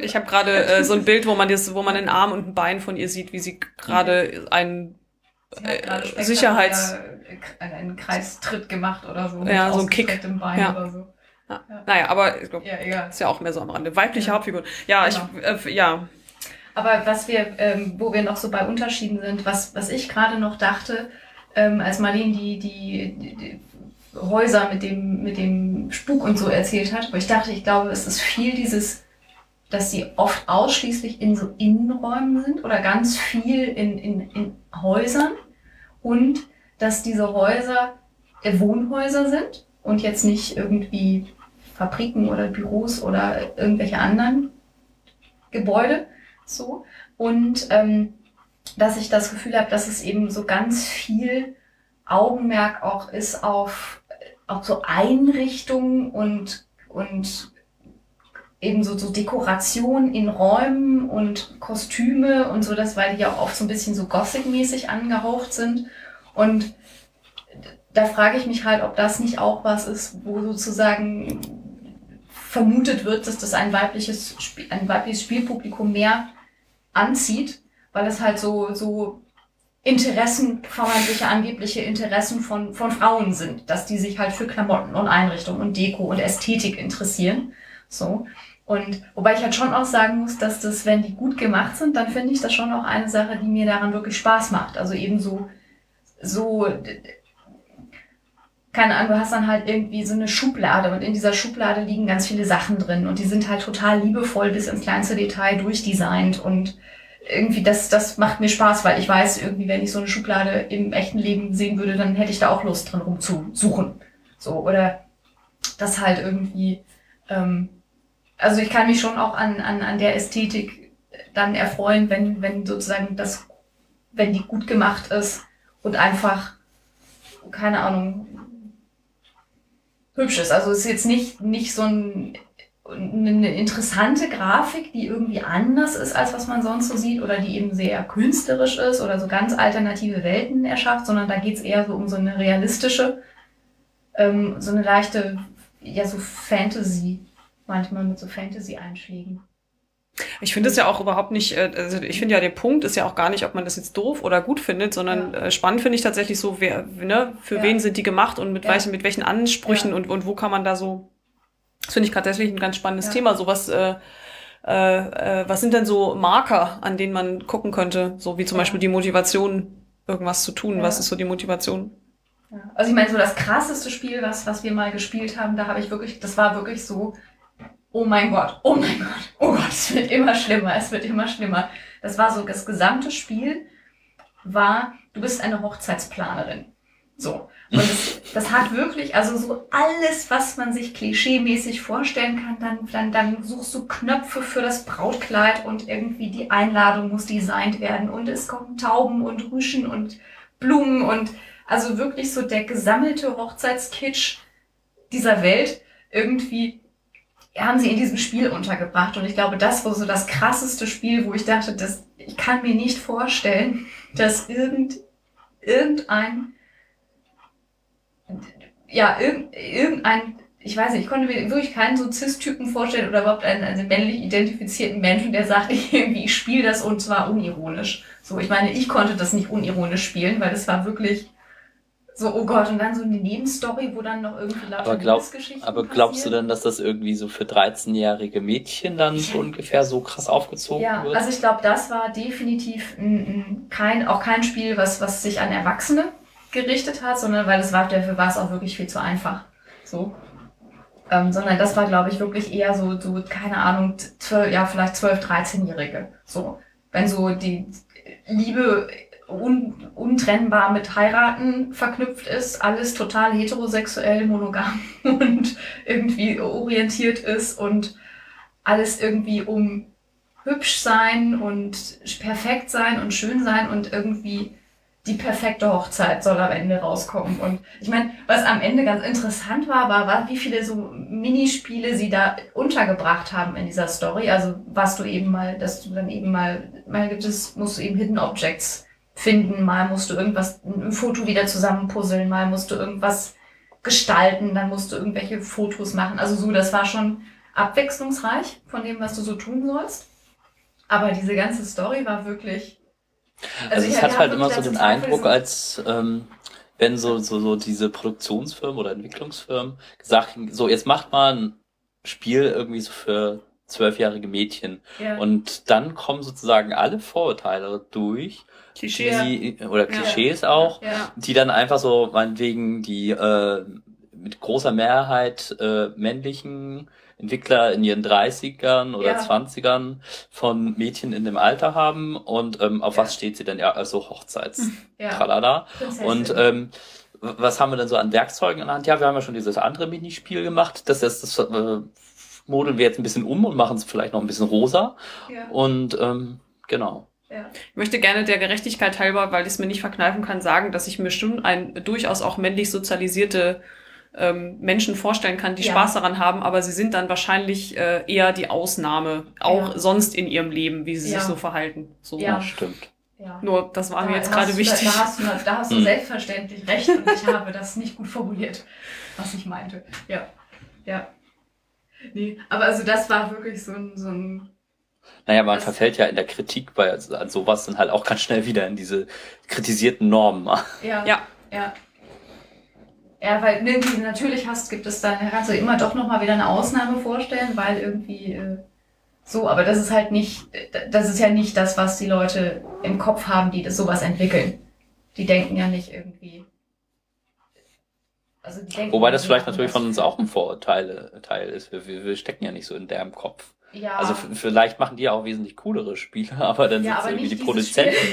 Ich habe gerade äh, so ein Bild, wo man das, wo man einen Arm und ein Bein von ihr sieht, wie sie gerade einen äh, Sicherheits einen Kreistritt gemacht oder so. Ja, so ein Kick. Im Bein ja. oder so. Ja. ja. Naja, aber ich glaub, ja, ist ja auch mehr so am Rande. Weibliche ja. Hauptfigur. Ja, genau. ich, äh, ja. Aber was wir, ähm, wo wir noch so bei Unterschieden sind, was, was ich gerade noch dachte, ähm, als Marlene die, die, die, die Häuser mit dem, mit dem Spuk und so erzählt hat, wo ich dachte, ich glaube, es ist viel dieses, dass sie oft ausschließlich in so Innenräumen sind oder ganz viel in, in, in Häusern und dass diese Häuser äh, Wohnhäuser sind und jetzt nicht irgendwie Fabriken oder Büros oder irgendwelche anderen Gebäude. So. Und ähm, dass ich das Gefühl habe, dass es eben so ganz viel Augenmerk auch ist auf, auf so Einrichtungen und, und eben so, so Dekoration in Räumen und Kostüme und so, das, weil die ja auch oft so ein bisschen so Gothic-mäßig angehaucht sind. Und da frage ich mich halt, ob das nicht auch was ist, wo sozusagen vermutet wird, dass das ein weibliches, Spiel, ein weibliches Spielpublikum mehr anzieht, weil es halt so, so Interessen, vermeintliche angebliche Interessen von, von Frauen sind, dass die sich halt für Klamotten und Einrichtung und Deko und Ästhetik interessieren. So. Und wobei ich halt schon auch sagen muss, dass das, wenn die gut gemacht sind, dann finde ich das schon auch eine Sache, die mir daran wirklich Spaß macht. Also eben so, so, keine Ahnung, du hast dann halt irgendwie so eine Schublade und in dieser Schublade liegen ganz viele Sachen drin und die sind halt total liebevoll bis ins kleinste Detail durchdesignt und irgendwie das, das macht mir Spaß, weil ich weiß, irgendwie, wenn ich so eine Schublade im echten Leben sehen würde, dann hätte ich da auch Lust drin rumzusuchen. So, oder das halt irgendwie, ähm, also ich kann mich schon auch an, an, an der Ästhetik dann erfreuen, wenn, wenn sozusagen das, wenn die gut gemacht ist und einfach, keine Ahnung, hübsch ist. Also es ist jetzt nicht, nicht so ein eine interessante Grafik, die irgendwie anders ist, als was man sonst so sieht, oder die eben sehr künstlerisch ist oder so ganz alternative Welten erschafft, sondern da geht's eher so um so eine realistische, ähm, so eine leichte, ja, so Fantasy, manchmal mit so Fantasy-Einschlägen. Ich finde es ja auch überhaupt nicht, äh, also ich finde ja, der Punkt ist ja auch gar nicht, ob man das jetzt doof oder gut findet, sondern ja. Äh, spannend finde ich tatsächlich so, wer, ne, für ja. wen sind die gemacht und mit, ja. welchen, mit welchen Ansprüchen und, und wo kann man da so das finde ich gerade deswegen ein ganz spannendes ja. Thema. So was, äh, äh, äh, was sind denn so Marker, an denen man gucken könnte? So wie zum ja. Beispiel die Motivation, irgendwas zu tun. Ja. Was ist so die Motivation? Ja. Also ich meine, so das krasseste Spiel, was, was wir mal gespielt haben, da habe ich wirklich, das war wirklich so, oh mein Gott, oh mein Gott, oh Gott, es wird immer schlimmer, es wird immer schlimmer. Das war so, das gesamte Spiel war, du bist eine Hochzeitsplanerin. So. Und das, das hat wirklich, also so alles, was man sich klischeemäßig vorstellen kann, dann, dann, dann suchst du Knöpfe für das Brautkleid und irgendwie die Einladung muss designt werden und es kommen Tauben und Rüschen und Blumen und also wirklich so der gesammelte Hochzeitskitsch dieser Welt irgendwie haben sie in diesem Spiel untergebracht. Und ich glaube, das war so das krasseste Spiel, wo ich dachte, dass ich kann mir nicht vorstellen, dass irgend, irgendein ja, irgend, irgendein, ich weiß nicht, ich konnte mir wirklich keinen so Cis-Typen vorstellen oder überhaupt einen, einen männlich identifizierten Menschen, der sagt, ich irgendwie, ich spiele das und zwar unironisch. So, ich meine, ich konnte das nicht unironisch spielen, weil das war wirklich so, oh Gott, und dann so eine Nebenstory, wo dann noch irgendwie lauter aber, glaub, aber glaubst du denn, dass das irgendwie so für 13-jährige Mädchen dann so ungefähr so krass aufgezogen ja, wird? Ja, also ich glaube, das war definitiv ein, ein, kein, auch kein Spiel, was, was sich an Erwachsene gerichtet hat, sondern weil es war, dafür war es auch wirklich viel zu einfach. So. Ähm, sondern das war, glaube ich, wirklich eher so, so, keine Ahnung, 12, ja, vielleicht 12, 13-Jährige. So. Wenn so die Liebe un, untrennbar mit Heiraten verknüpft ist, alles total heterosexuell, monogam und irgendwie orientiert ist und alles irgendwie um hübsch sein und perfekt sein und schön sein und irgendwie die perfekte Hochzeit soll am Ende rauskommen. Und ich meine, was am Ende ganz interessant war, war, war, wie viele so Minispiele sie da untergebracht haben in dieser Story. Also was du eben mal, dass du dann eben mal, mal gibt es, musst du eben Hidden Objects finden, mal musst du irgendwas, ein Foto wieder zusammenpuzzeln, mal musst du irgendwas gestalten, dann musst du irgendwelche Fotos machen. Also so, das war schon abwechslungsreich von dem, was du so tun sollst. Aber diese ganze Story war wirklich also, also es hat halt immer so den Eindruck, so als ähm, wenn so, so, so diese Produktionsfirmen oder Entwicklungsfirmen gesagt so jetzt macht mal ein Spiel irgendwie so für zwölfjährige Mädchen. Ja. Und dann kommen sozusagen alle Vorurteile durch. Klischee. Die, oder Klischees ja. auch, ja. die dann einfach so meinetwegen die äh, mit großer Mehrheit äh, männlichen Entwickler in ihren 30ern oder ja. 20ern von Mädchen in dem Alter haben und ähm, auf ja. was steht sie denn? Ja, also Hochzeits. Ja. Tralala. Und ähm, was haben wir denn so an Werkzeugen in der Hand? Ja, wir haben ja schon dieses andere Minispiel gemacht. Das ist das äh, modeln wir jetzt ein bisschen um und machen es vielleicht noch ein bisschen rosa. Ja. Und ähm, genau. Ja. Ich möchte gerne der Gerechtigkeit halber, weil ich es mir nicht verkneifen kann, sagen, dass ich mir schon ein durchaus auch männlich sozialisierte ähm, Menschen vorstellen kann, die Ja. Spaß daran haben, aber sie sind dann wahrscheinlich äh, eher die Ausnahme, auch Ja. sonst in ihrem Leben, wie sie Ja. sich so verhalten. So. Ja. Stimmt. Ja. Nur, das war mir Da jetzt hast gerade wichtig. Da, da hast du, da hast du Hm. selbstverständlich recht und ich habe das nicht gut formuliert, was ich meinte. Ja. Ja. Nee, aber also das war wirklich so ein, so ein Naja, man Das- verfällt ja in der Kritik bei an sowas dann halt auch ganz schnell wieder in diese kritisierten Normen. Ja. Ja. Ja. Ja, weil irgendwie natürlich hast, gibt es dann, kannst du immer doch nochmal wieder eine Ausnahme vorstellen, weil irgendwie äh, so, aber das ist halt nicht, das ist ja nicht das, was die Leute im Kopf haben, die das sowas entwickeln. Die denken ja nicht irgendwie. Also die denken, Wobei das vielleicht natürlich von uns auch ein Vorurteil äh, Teil ist. Wir, wir, wir stecken ja nicht so in deren Kopf. Ja, Also vielleicht machen die ja auch wesentlich coolere Spiele, aber dann ja, sind aber irgendwie die Produzenten.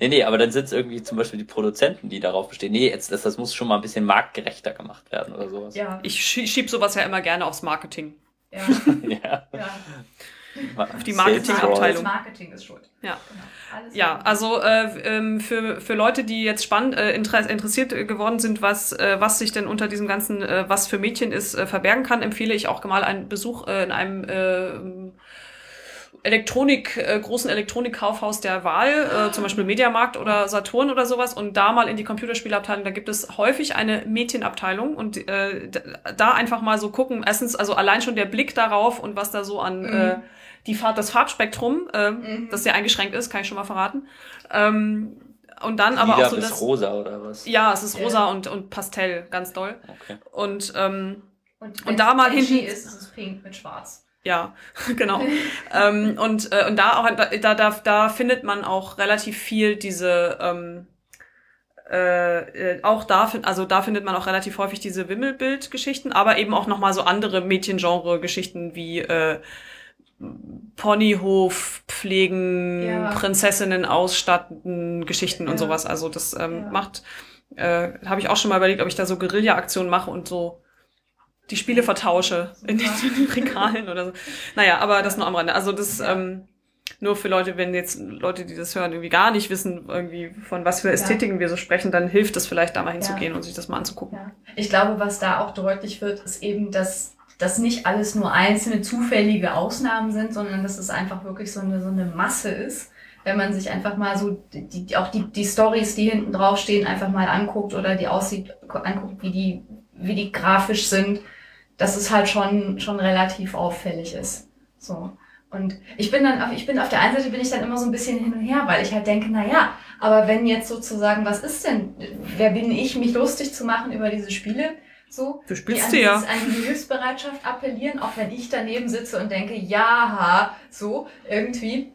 Nee, nee, aber dann sind es irgendwie zum Beispiel die Produzenten, die darauf bestehen. Nee, jetzt, das, das muss schon mal ein bisschen marktgerechter gemacht werden oder sowas. ja, Ich schie- schieb sowas ja immer gerne aufs Marketing. ja, ja. ja. Auf die Marketingabteilung. Das Marketing ist schuld. Ja. Genau. Ja, also äh, ähm, für, für Leute, die jetzt spannend äh, inter interessiert äh, geworden sind, was, äh, was sich denn unter diesem ganzen, äh, was für Mädchen ist, äh, verbergen kann, empfehle ich auch mal einen Besuch äh, in einem äh, Elektronik, äh, großen Elektronikkaufhaus der Wahl, äh, zum Beispiel Mediamarkt oder Saturn oder sowas, und da mal in die Computerspielabteilung, da gibt es häufig eine Mädchenabteilung und äh, da einfach mal so gucken, erstens, also allein schon der Blick darauf und was da so an Mhm. äh, die Farb, das Farbspektrum, äh, Mhm. das sehr eingeschränkt ist, kann ich schon mal verraten. Ähm, und dann aber Lila auch so das. rosa oder was? Ja, es ist rosa und, und Pastell, ganz doll. Okay. Und ähm, Und, und da mal hinten- ist, ist es pink mit schwarz. ja, genau. ähm, und, äh, und da auch da, da, da findet man auch relativ viel diese ähm, äh, äh, auch da also da findet man auch relativ häufig diese Wimmelbild-Geschichten, aber eben auch noch mal so andere Mädchengenre-Geschichten wie äh, Ponyhof pflegen, Ja. Prinzessinnen ausstatten, Geschichten und Ja. sowas. Also das ähm, Ja. macht, äh, habe ich auch schon mal überlegt, ob ich da so Guerilla-Aktionen mache und so die Spiele vertausche in den, in den Regalen oder so. Naja, aber das nur am Rande. Also das ähm, nur für Leute, wenn jetzt Leute, die das hören, irgendwie gar nicht wissen, irgendwie von was für Ästhetiken wir so sprechen, dann hilft es vielleicht, da mal hinzugehen und sich das mal anzugucken. Ich glaube, was da auch deutlich wird, ist eben, dass dass nicht alles nur einzelne zufällige Ausnahmen sind, sondern dass es einfach wirklich so eine, so eine Masse ist. Wenn man sich einfach mal so die, die, auch die, die Stories, die hinten drauf stehen, einfach mal anguckt oder die aussieht, anguckt, wie die, wie die grafisch sind, dass es halt schon, schon relativ auffällig ist. So. Und ich bin dann, auf, ich bin auf der einen Seite bin ich dann immer so ein bisschen hin und her, weil ich halt denke, na ja, aber wenn jetzt sozusagen, was ist denn, wer bin ich, mich lustig zu machen über diese Spiele? So, Du die spielst an, sie ja. an die Hilfsbereitschaft appellieren, auch wenn ich daneben sitze und denke, ja, so, irgendwie.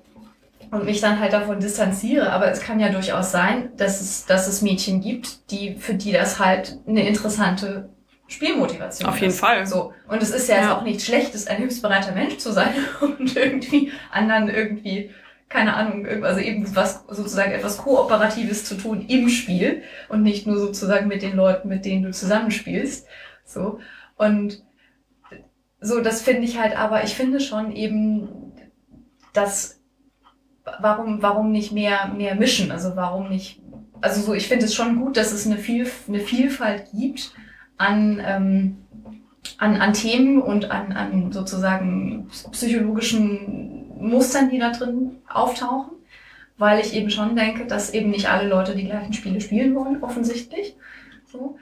Und mich dann halt davon distanziere. Aber es kann ja durchaus sein, dass es, dass es Mädchen gibt, die, für die das halt eine interessante Spielmotivation Auf jeden ist. Fall. So. Und es ist ja, jetzt Ja. auch nichts Schlechtes, ein hilfsbereiter Mensch zu sein und irgendwie anderen irgendwie, keine Ahnung, also eben was, sozusagen etwas Kooperatives zu tun im Spiel und nicht nur sozusagen mit den Leuten, mit denen du zusammenspielst. So. Und so, das finde ich halt, aber ich finde schon eben, dass, warum, warum nicht mehr, mehr mischen? Also warum nicht, also so, ich finde es schon gut, dass es eine, Viel, eine Vielfalt gibt an, ähm, an, an Themen und an, an sozusagen psychologischen Mustern, die da drin auftauchen, weil ich eben schon denke, dass eben nicht alle Leute die gleichen Spiele spielen wollen, offensichtlich. So.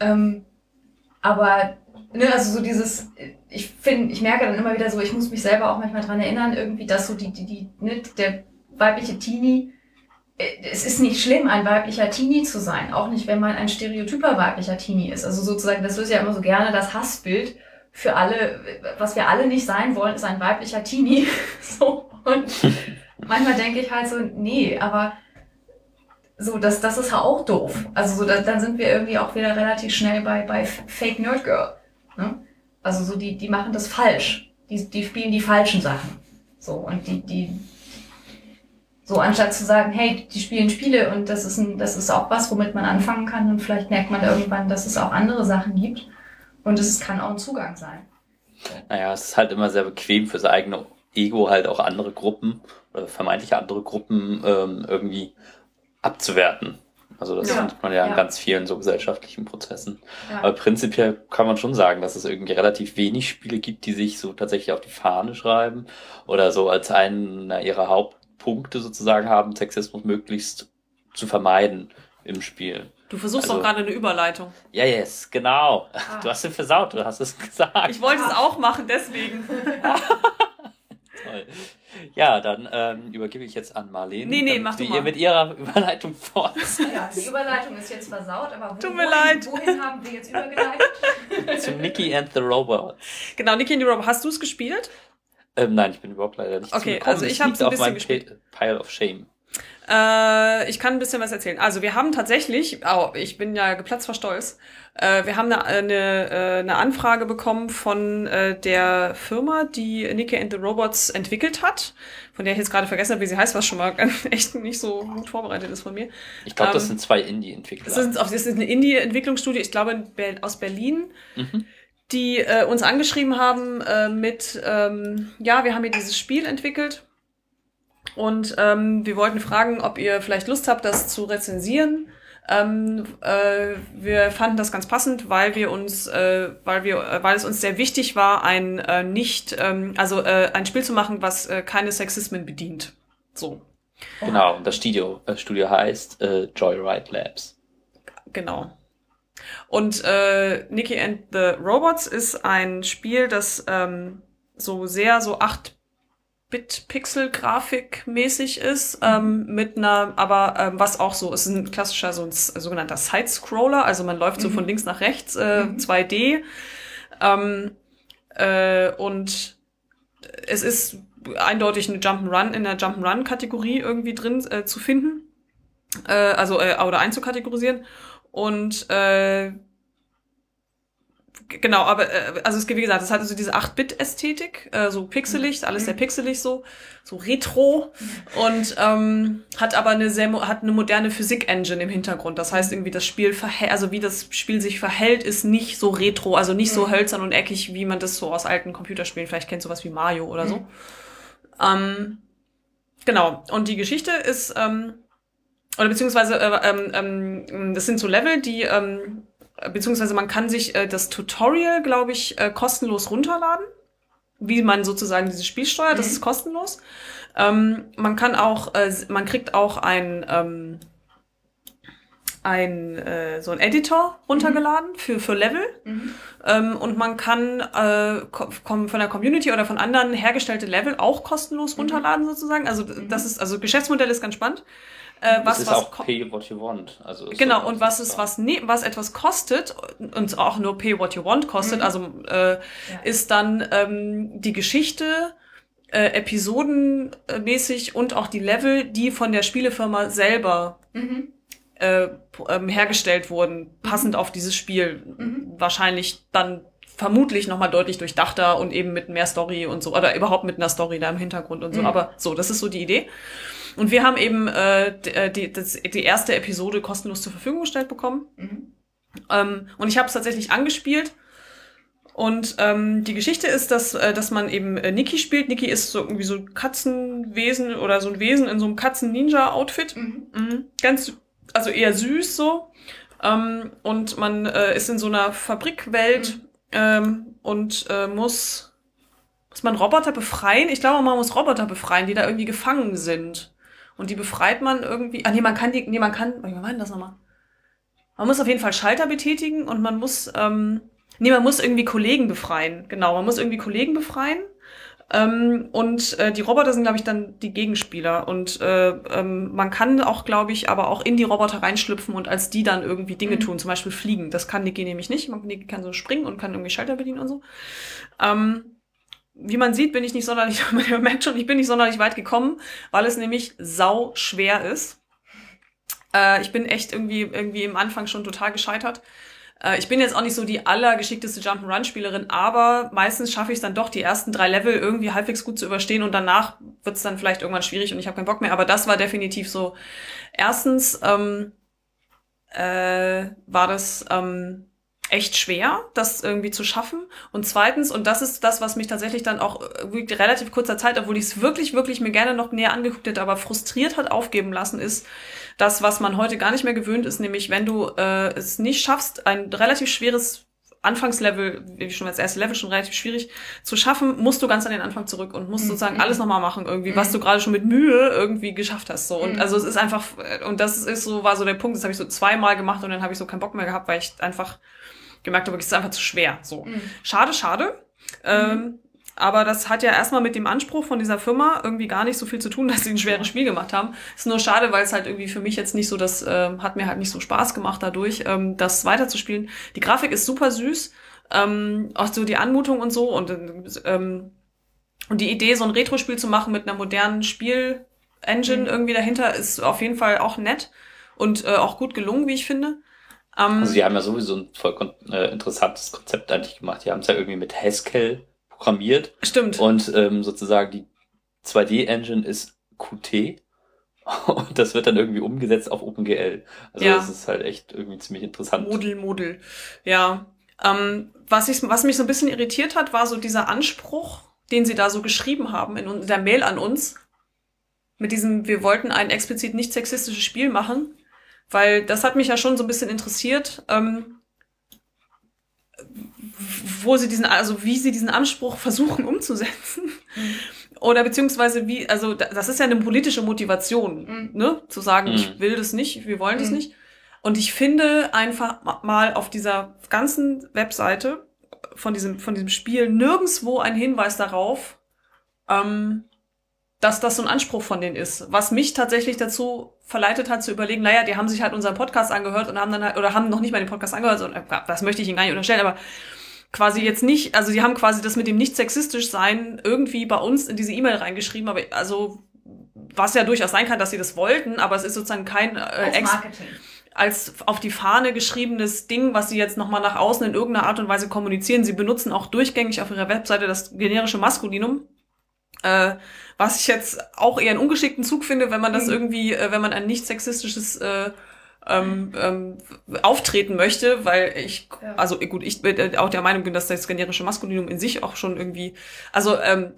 Ähm, aber, ne, also so dieses, ich finde, ich merke dann immer wieder so, ich muss mich selber auch manchmal dran erinnern, irgendwie, dass so die, die, die, ne, der weibliche Teenie, äh, es ist nicht schlimm, ein weiblicher Teenie zu sein, auch nicht, wenn man ein stereotyper weiblicher Teenie ist. Also sozusagen, das ist ja immer so gerne das Hassbild für alle, was wir alle nicht sein wollen, ist ein weiblicher Teenie. so, und manchmal denke ich halt so, nee, aber so, das, das ist ja auch doof. Also so, da, dann sind wir irgendwie auch wieder relativ schnell bei, bei Fake Nerd Girl. Ne? Also so, die, die machen das falsch. Die, die spielen die falschen Sachen. So, und die, die, so anstatt zu sagen, hey, die spielen Spiele und das ist ein, das ist auch was, womit man anfangen kann und vielleicht merkt man irgendwann, dass es auch andere Sachen gibt und es kann auch ein Zugang sein. Naja, es ist halt immer sehr bequem für sein eigene Ego halt auch andere Gruppen oder vermeintliche andere Gruppen ähm, irgendwie abzuwerten. Also das Ja. findet man ja in Ja. ganz vielen so gesellschaftlichen Prozessen. Ja. Aber prinzipiell kann man schon sagen, dass es irgendwie relativ wenig Spiele gibt, die sich so tatsächlich auf die Fahne schreiben oder so als einen ihrer Hauptpunkte sozusagen haben, Sexismus möglichst zu vermeiden im Spiel. Du versuchst Also- doch gerade eine Überleitung. Ja, yes, genau. Ah. Du hast ihn versaut, du hast es gesagt. Ich wollte es auch machen, deswegen. Toll. Ja, dann ähm, übergebe ich jetzt an Marlene. Nee, nee, mach du mal. ihr mit ihrer Überleitung fort. Ja, die Überleitung ist jetzt versaut, aber wo, Tut mir wohin, leid. wohin haben wir jetzt übergeleitet? zu Nicky and the Robot. Genau, Niki and the Robot, hast du es gespielt? Ähm, nein, ich bin überhaupt leider nicht Okay, also ich Es hab's liegt ein auf bisschen meinem gespielt. Pile of Shame. Äh, ich kann ein bisschen was erzählen. Also wir haben tatsächlich, oh, ich bin ja geplatzt vor Stolz, äh, wir haben eine, eine, äh, eine Anfrage bekommen von äh, der Firma, die Nicky and the Robots entwickelt hat, von der ich jetzt gerade vergessen habe, wie sie heißt, was schon mal echt nicht so gut vorbereitet ist von mir. Ich glaube, das Ähm, sind zwei Indie-Entwickler. Das ist, das ist eine Indie-Entwicklungsstudie, ich glaube aus Berlin, Mhm. die äh, uns angeschrieben haben äh, mit, ähm, ja, wir haben hier dieses Spiel entwickelt und ähm, wir wollten fragen, ob ihr vielleicht Lust habt, das zu rezensieren. Ähm, äh, wir fanden das ganz passend, weil wir uns, äh, weil wir, äh, weil es uns sehr wichtig war, ein äh, nicht, ähm, also äh, ein Spiel zu machen, was äh, keine Sexismen bedient. So, Genau, und das Studio, äh, Studio heißt äh, Joyride Labs. Genau. Und äh, Nicky and the Robots ist ein Spiel, das ähm, so sehr so 8-Bit-Pixel-Grafik mäßig ist, ähm, mit einer, aber ähm, was auch so, ist ein klassischer so ein sogenannter Side-Scroller, also man läuft so Mhm. von links nach rechts, äh, Mhm. 2D. Ähm, äh, und es ist eindeutig eine Jump'n'Run in der Jump'n'Run-Kategorie irgendwie drin äh, zu finden. Äh, also, äh, oder einzukategorisieren. Und äh, genau, aber äh, also es wie gesagt, es hat also diese 8-Bit-Ästhetik, äh, so pixelig, alles sehr pixelig so, so retro und ähm, hat aber eine sehr hat eine moderne Physik-Engine im Hintergrund. Das heißt irgendwie das Spiel verhält, also wie das Spiel sich verhält, ist nicht so retro, also nicht so Mhm. hölzern und eckig, wie man das so aus alten Computerspielen vielleicht kennt, sowas wie Mario oder so. Mhm. Ähm, genau. Und die Geschichte ist, ähm, oder beziehungsweise, äh, ähm, ähm, das sind so Level, die, ähm, beziehungsweise man kann sich äh, das Tutorial, glaube ich, äh, kostenlos runterladen, wie man sozusagen dieses Spiel steuert. Das Mhm. ist kostenlos. Ähm, man kann auch, äh, man kriegt auch ein, ähm, ein äh, so ein Editor runtergeladen für für Level Mhm. ähm, und man kann äh, von der Community oder von anderen hergestellte Level auch kostenlos Mhm. runterladen sozusagen. Also Mhm. das ist also Geschäftsmodell ist ganz spannend. Äh, was es ist was auch pay what you want. Also ist Genau, und was es, was, ne, was etwas kostet, und auch nur pay what you want kostet, Mhm. also äh, Ja. ist dann ähm, die Geschichte äh, episodenmäßig und auch die Level, die von der Spielefirma selber Mhm. äh, ähm, hergestellt wurden, passend auf dieses Spiel. Mhm. Wahrscheinlich dann vermutlich nochmal deutlich durchdachter und eben mit mehr Story und so, oder überhaupt mit einer Story da im Hintergrund und so. Mhm. Aber so, das ist so die Idee. Und wir haben eben äh, äh, die, das, die erste Episode kostenlos zur Verfügung gestellt bekommen. Mhm. Ähm, und ich habe es tatsächlich angespielt. Und ähm, die Geschichte ist, dass, äh, dass man eben äh, Niki spielt. Niki ist so irgendwie so ein Katzenwesen oder so ein Wesen in so einem Katzen-Ninja-Outfit. Mhm. Mhm. Ganz, also eher süß so. Ähm, und man äh, ist in so einer Fabrikwelt ähm, und äh, muss, muss man Roboter befreien. Ich glaube, man muss Roboter befreien, die da irgendwie gefangen sind. Und die befreit man irgendwie. Ah nee, man kann die. Nee, man kann. Wie war denn das nochmal? Man muss auf jeden Fall Schalter betätigen und man muss. Ähm, nee, man muss irgendwie Kollegen befreien. Genau, man muss irgendwie Kollegen befreien. Ähm, und äh, die Roboter sind, glaube ich, dann die Gegenspieler. Und äh, ähm, man kann auch, glaube ich, aber auch in die Roboter reinschlüpfen und als die dann irgendwie Dinge Mhm. tun, zum Beispiel fliegen. Das kann Niki nämlich nicht. Man, Niki kann so springen und kann irgendwie Schalter bedienen und so. Ähm, wie man sieht, bin ich nicht sonderlich, man merkt schon, ich bin nicht sonderlich weit gekommen, weil es nämlich sau schwer ist. Äh, ich bin echt irgendwie, irgendwie im Anfang schon total gescheitert. Äh, ich bin jetzt auch nicht so die allergeschickteste Jump'n'Run-Spielerin, aber meistens schaffe ich es dann doch, die ersten drei Level irgendwie halbwegs gut zu überstehen und danach wird es dann vielleicht irgendwann schwierig und ich habe keinen Bock mehr. Aber das war definitiv so. Erstens ähm, äh, war das, ähm, echt schwer, das irgendwie zu schaffen. Und zweitens, und das ist das, was mich tatsächlich dann auch äh, relativ kurzer Zeit, obwohl ich es wirklich, wirklich mir gerne noch näher angeguckt hätte, aber frustriert hat aufgeben lassen, ist das, was man heute gar nicht mehr gewöhnt ist, nämlich wenn du äh, es nicht schaffst, ein relativ schweres Anfangslevel, wie schon das erste Level schon relativ schwierig zu schaffen, musst du ganz an den Anfang zurück und musst mhm. sozusagen alles nochmal machen irgendwie, mhm. was du gerade schon mit Mühe irgendwie geschafft hast. So. Und mhm. also es ist einfach, und das ist so, war so der Punkt, das habe ich so zweimal gemacht und dann habe ich so keinen Bock mehr gehabt, weil ich einfach gemerkt habe, es ist einfach zu schwer. So. Mhm. Schade, schade. Ähm, aber das hat ja erstmal mit dem Anspruch von dieser Firma irgendwie gar nicht so viel zu tun, dass sie ein schweres Spiel gemacht haben. Ist nur schade, weil es halt irgendwie für mich jetzt nicht so, das äh, hat mir halt nicht so Spaß gemacht dadurch, ähm, das weiterzuspielen. Die Grafik ist super süß, ähm, auch so die Anmutung und so und ähm, und die Idee, so ein Retro-Spiel zu machen mit einer modernen Spiel-Engine mhm. irgendwie dahinter, ist auf jeden Fall auch nett und äh, auch gut gelungen, wie ich finde. Um, also sie haben ja sowieso ein voll äh, interessantes Konzept eigentlich gemacht. Die haben es ja irgendwie mit Haskell programmiert. Stimmt. Und ähm, sozusagen die 2D-Engine ist Qt. Und das wird dann irgendwie umgesetzt auf OpenGL. Also ja. das ist halt echt irgendwie ziemlich interessant. Model, Model. Ja. Ähm, was, ich, was mich so ein bisschen irritiert hat, war so dieser Anspruch, den sie da so geschrieben haben in der Mail an uns. Mit diesem, wir wollten ein explizit nicht sexistisches Spiel machen. Weil das hat mich ja schon so ein bisschen interessiert. Ähm, wo sie diesen, also wie sie diesen Anspruch versuchen umzusetzen. Mhm. Oder beziehungsweise wie, also das ist ja eine politische Motivation, mhm. ne? Zu sagen, mhm. ich will das nicht, wir wollen das mhm. nicht. Und ich finde einfach mal auf dieser ganzen Webseite von diesem, von diesem Spiel nirgendswo ein Hinweis darauf, ähm, dass das so ein Anspruch von denen ist. Was mich tatsächlich dazu verleitet hat zu überlegen, naja, die haben sich halt unseren Podcast angehört und haben dann halt, oder haben noch nicht mal den Podcast angehört, so, das möchte ich ihnen gar nicht unterstellen, aber quasi jetzt nicht, also die haben quasi das mit dem nicht sexistisch sein irgendwie bei uns in diese E-Mail reingeschrieben, aber also was ja durchaus sein kann, dass sie das wollten, aber es ist sozusagen kein äh, Ex als auf die Fahne geschriebenes Ding, was sie jetzt nochmal nach außen in irgendeiner Art und Weise kommunizieren. Sie benutzen auch durchgängig auf ihrer Webseite das generische Maskulinum. Äh, was ich jetzt auch eher einen ungeschickten Zug finde, wenn man das mhm. irgendwie, äh, wenn man ein nicht sexistisches äh, ähm, ähm, auftreten möchte, weil ich, ja. also gut, ich bin äh, auch der Meinung bin, dass das generische Maskulinum in sich auch schon irgendwie, also ähm,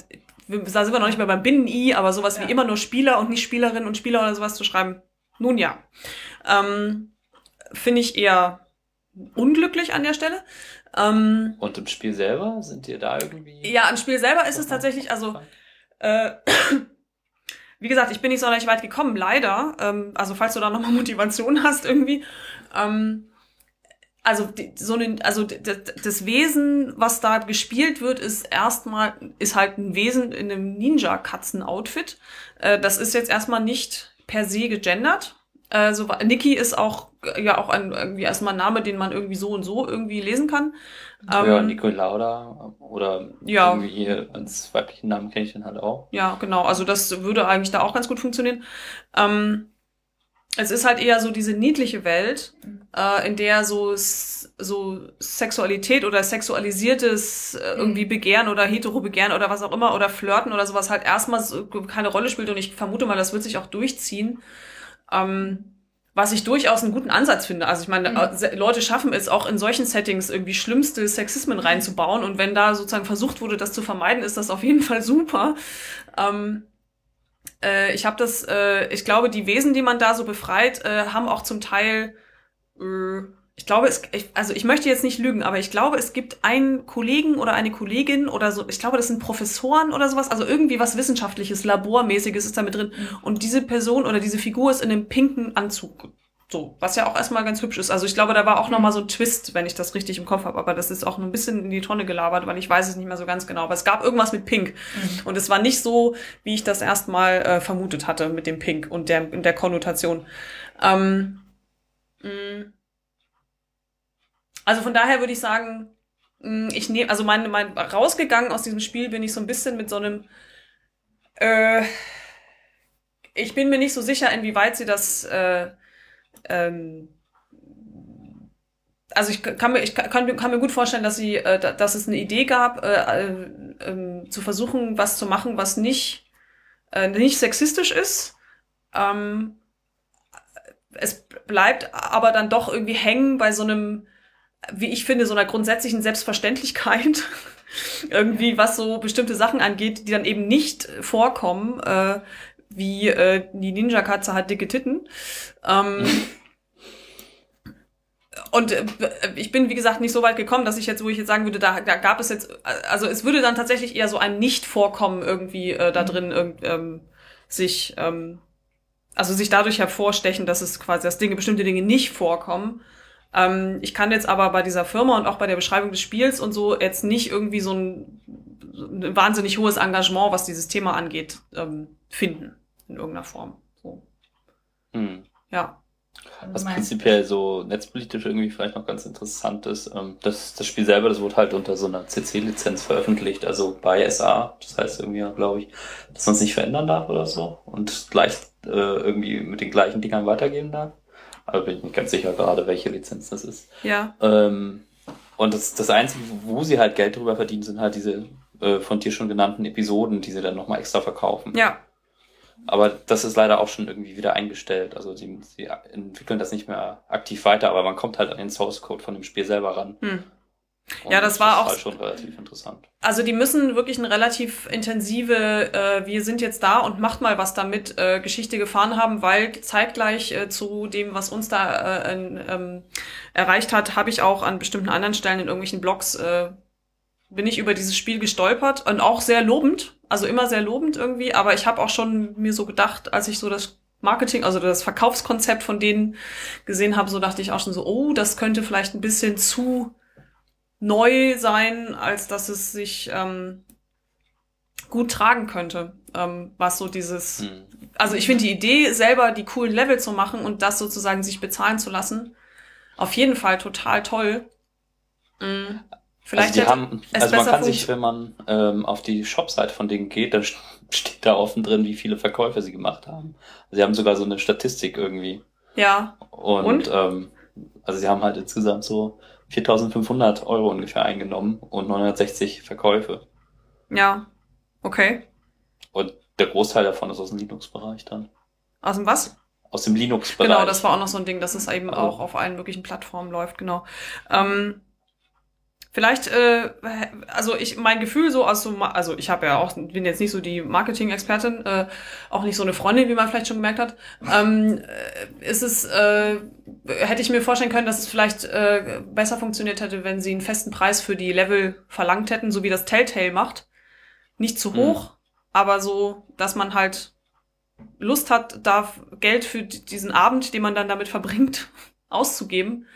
da sind wir noch nicht mehr beim Binnen-I, aber sowas ja. wie immer nur Spieler und nicht Spielerin und Spieler oder sowas zu schreiben, nun ja. Ähm, Finde ich eher unglücklich an der Stelle. Ähm, und im Spiel selber sind ihr da irgendwie? Ja, im Spiel selber ist es tatsächlich, also äh, wie gesagt, ich bin nicht so sonderlich weit gekommen, leider. Ähm, also falls du da nochmal Motivation hast irgendwie. Ähm, also so eine, also das Wesen, was da gespielt wird, ist erstmal ist halt ein Wesen in einem Ninja-Katzen-Outfit. Äh, das ist jetzt erstmal nicht per se gegendert. Äh, so, Niki ist auch ja auch ein irgendwie erstmal ein Name, den man irgendwie so und so irgendwie lesen kann. Ja, ähm, Nico Lauda oder ja. irgendwie hier als weiblichen Namen kenne ich den halt auch. Ja, genau. Also das würde eigentlich da auch ganz gut funktionieren. Ähm, es ist halt eher so diese niedliche Welt, äh, in der so so Sexualität oder sexualisiertes äh, irgendwie mhm. Begehren oder Hetero-Begehren oder was auch immer oder Flirten oder sowas halt erstmal so keine Rolle spielt und ich vermute mal, das wird sich auch durchziehen. Ähm, was ich durchaus einen guten Ansatz finde. Also ich meine, mhm. Leute schaffen es auch in solchen Settings irgendwie schlimmste Sexismen reinzubauen und wenn da sozusagen versucht wurde, das zu vermeiden, ist das auf jeden Fall super. Ähm, äh, ich habe das, äh, ich glaube, die Wesen, die man da so befreit, äh, haben auch zum Teil äh, ich glaube, es, ich, also ich möchte jetzt nicht lügen, aber ich glaube, es gibt einen Kollegen oder eine Kollegin oder so, ich glaube, das sind Professoren oder sowas, also irgendwie was Wissenschaftliches, Labormäßiges ist da mit drin. Mhm. Und diese Person oder diese Figur ist in einem pinken Anzug. So, was ja auch erstmal ganz hübsch ist. Also ich glaube, da war auch nochmal so ein Twist, wenn ich das richtig im Kopf habe. Aber das ist auch ein bisschen in die Tonne gelabert, weil ich weiß es nicht mehr so ganz genau. Aber es gab irgendwas mit Pink. Mhm. Und es war nicht so, wie ich das erstmal äh, vermutet hatte mit dem Pink und der, der Konnotation. Ähm, mh. Also von daher würde ich sagen, mm, ich nehme, also mein, mein rausgegangen aus diesem Spiel bin ich so ein bisschen mit so einem, äh, ich bin mir nicht so sicher, inwieweit sie das, äh, ähm, also ich kann mir, ich kann, kann mir gut vorstellen, dass sie, äh, dass es eine Idee gab, äh, äh, äh, zu versuchen, was zu machen, was nicht, äh, nicht sexistisch ist. Ähm, es bleibt aber dann doch irgendwie hängen bei so einem wie ich finde, so einer grundsätzlichen Selbstverständlichkeit. irgendwie, was so bestimmte Sachen angeht, die dann eben nicht vorkommen, äh, wie äh, die Ninja-Katze hat dicke Titten. Ähm, und äh, ich bin, wie gesagt, nicht so weit gekommen, dass ich jetzt, wo ich jetzt sagen würde, da, da gab es jetzt, also es würde dann tatsächlich eher so ein Nicht-Vorkommen irgendwie äh, da drin irgend, ähm, sich, ähm, also sich dadurch hervorstechen, dass es quasi, dass Dinge, bestimmte Dinge nicht vorkommen. Ähm, ich kann jetzt aber bei dieser Firma und auch bei der Beschreibung des Spiels und so jetzt nicht irgendwie so ein, ein wahnsinnig hohes Engagement, was dieses Thema angeht, ähm, finden in irgendeiner Form. So. Hm. Ja. Was prinzipiell so netzpolitisch irgendwie vielleicht noch ganz interessant ist, ähm, das, das Spiel selber, das wurde halt unter so einer CC-Lizenz veröffentlicht, also bei SA, das heißt irgendwie, glaube ich, dass man es nicht verändern darf oder so und gleich äh, irgendwie mit den gleichen Dingern weitergeben darf. Aber bin ich nicht ganz sicher gerade, welche Lizenz das ist. Ja. Ähm, und das, das Einzige, wo sie halt Geld drüber verdienen, sind halt diese äh, von dir schon genannten Episoden, die sie dann nochmal extra verkaufen. Ja. Aber das ist leider auch schon irgendwie wieder eingestellt. Also sie, sie entwickeln das nicht mehr aktiv weiter, aber man kommt halt an den Source Code von dem Spiel selber ran. Hm. Ja, das war das auch halt schon relativ interessant. Also die müssen wirklich eine relativ intensive, äh, wir sind jetzt da und macht mal was damit, äh, Geschichte gefahren haben, weil zeitgleich äh, zu dem, was uns da äh, ähm, erreicht hat, habe ich auch an bestimmten anderen Stellen in irgendwelchen Blogs äh, bin ich über dieses Spiel gestolpert und auch sehr lobend, also immer sehr lobend irgendwie, aber ich habe auch schon mir so gedacht, als ich so das Marketing, also das Verkaufskonzept von denen gesehen habe, so dachte ich auch schon so, oh, das könnte vielleicht ein bisschen zu neu sein, als dass es sich ähm, gut tragen könnte. Ähm, was so dieses, Hm. also ich finde die Idee, selber die coolen Level zu machen und das sozusagen sich bezahlen zu lassen, auf jeden Fall total toll. Mhm. Vielleicht also haben, also man kann sich, wenn man ähm, auf die Shop-Seite von denen geht, dann steht da offen drin, wie viele Verkäufe sie gemacht haben. Sie haben sogar so eine Statistik irgendwie. Ja, Und, Und? Ähm, also sie haben halt insgesamt so 4.500 Euro ungefähr eingenommen und 960 Verkäufe. ja, okay. Und der Großteil davon ist aus dem Linux-Bereich dann. Aus dem was? Aus dem Linux-Bereich. Genau, das war auch noch so ein Ding, dass es eben Also- auch auf allen möglichen Plattformen läuft, genau. Ähm, vielleicht, äh, also ich, mein Gefühl so aus so, also ich habe ja auch, bin jetzt nicht so die Marketing-Expertin, äh, auch nicht so eine Freundin, wie man vielleicht schon gemerkt hat. Ähm, äh, ist es, äh, hätte ich mir vorstellen können, dass es vielleicht äh, besser funktioniert hätte, wenn sie einen festen Preis für die Level verlangt hätten, so wie das Telltale macht. Nicht zu Mhm. hoch, aber so, dass man halt Lust hat, da Geld für diesen Abend, den man dann damit verbringt, auszugeben.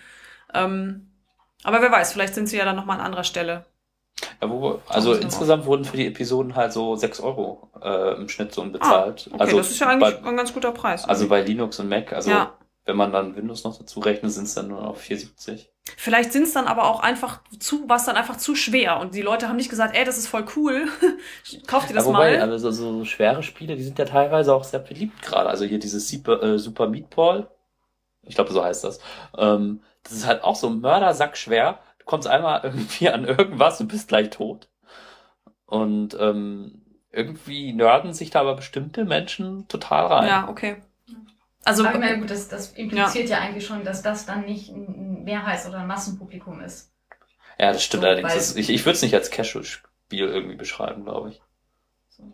Ähm, aber wer weiß, vielleicht sind sie ja dann nochmal an anderer Stelle. Ja, wo, also insgesamt wurden für die Episoden halt so 6 Euro äh, im Schnitt so bezahlt. Ah, okay, also das ist ja eigentlich bei, ein ganz guter Preis. also bei Linux und Mac, also ja. wenn man dann Windows noch dazu rechnet, sind es dann nur noch 4,70. Vielleicht sind es dann aber auch einfach zu, was dann einfach zu schwer. Und die Leute haben nicht gesagt, ey, das ist voll cool. Kauft ihr das ja, wobei, mal? also so, so schwere Spiele, die sind ja teilweise auch sehr beliebt gerade. Also hier dieses Super, äh, Super Meatball, ich glaube, so heißt das. Ähm, das ist halt auch so Mördersack schwer. Du kommst einmal irgendwie an irgendwas und bist gleich tot. Und ähm, irgendwie nörden sich da aber bestimmte Menschen total rein. Ja, okay. Also, Aber gut, das, das impliziert ja. eigentlich schon, dass das dann nicht ein Mehrheits- oder ein Massenpublikum ist. Ja, das stimmt So, allerdings. Das, ich ich würde es nicht als Casual-Spiel irgendwie beschreiben, glaube ich. So.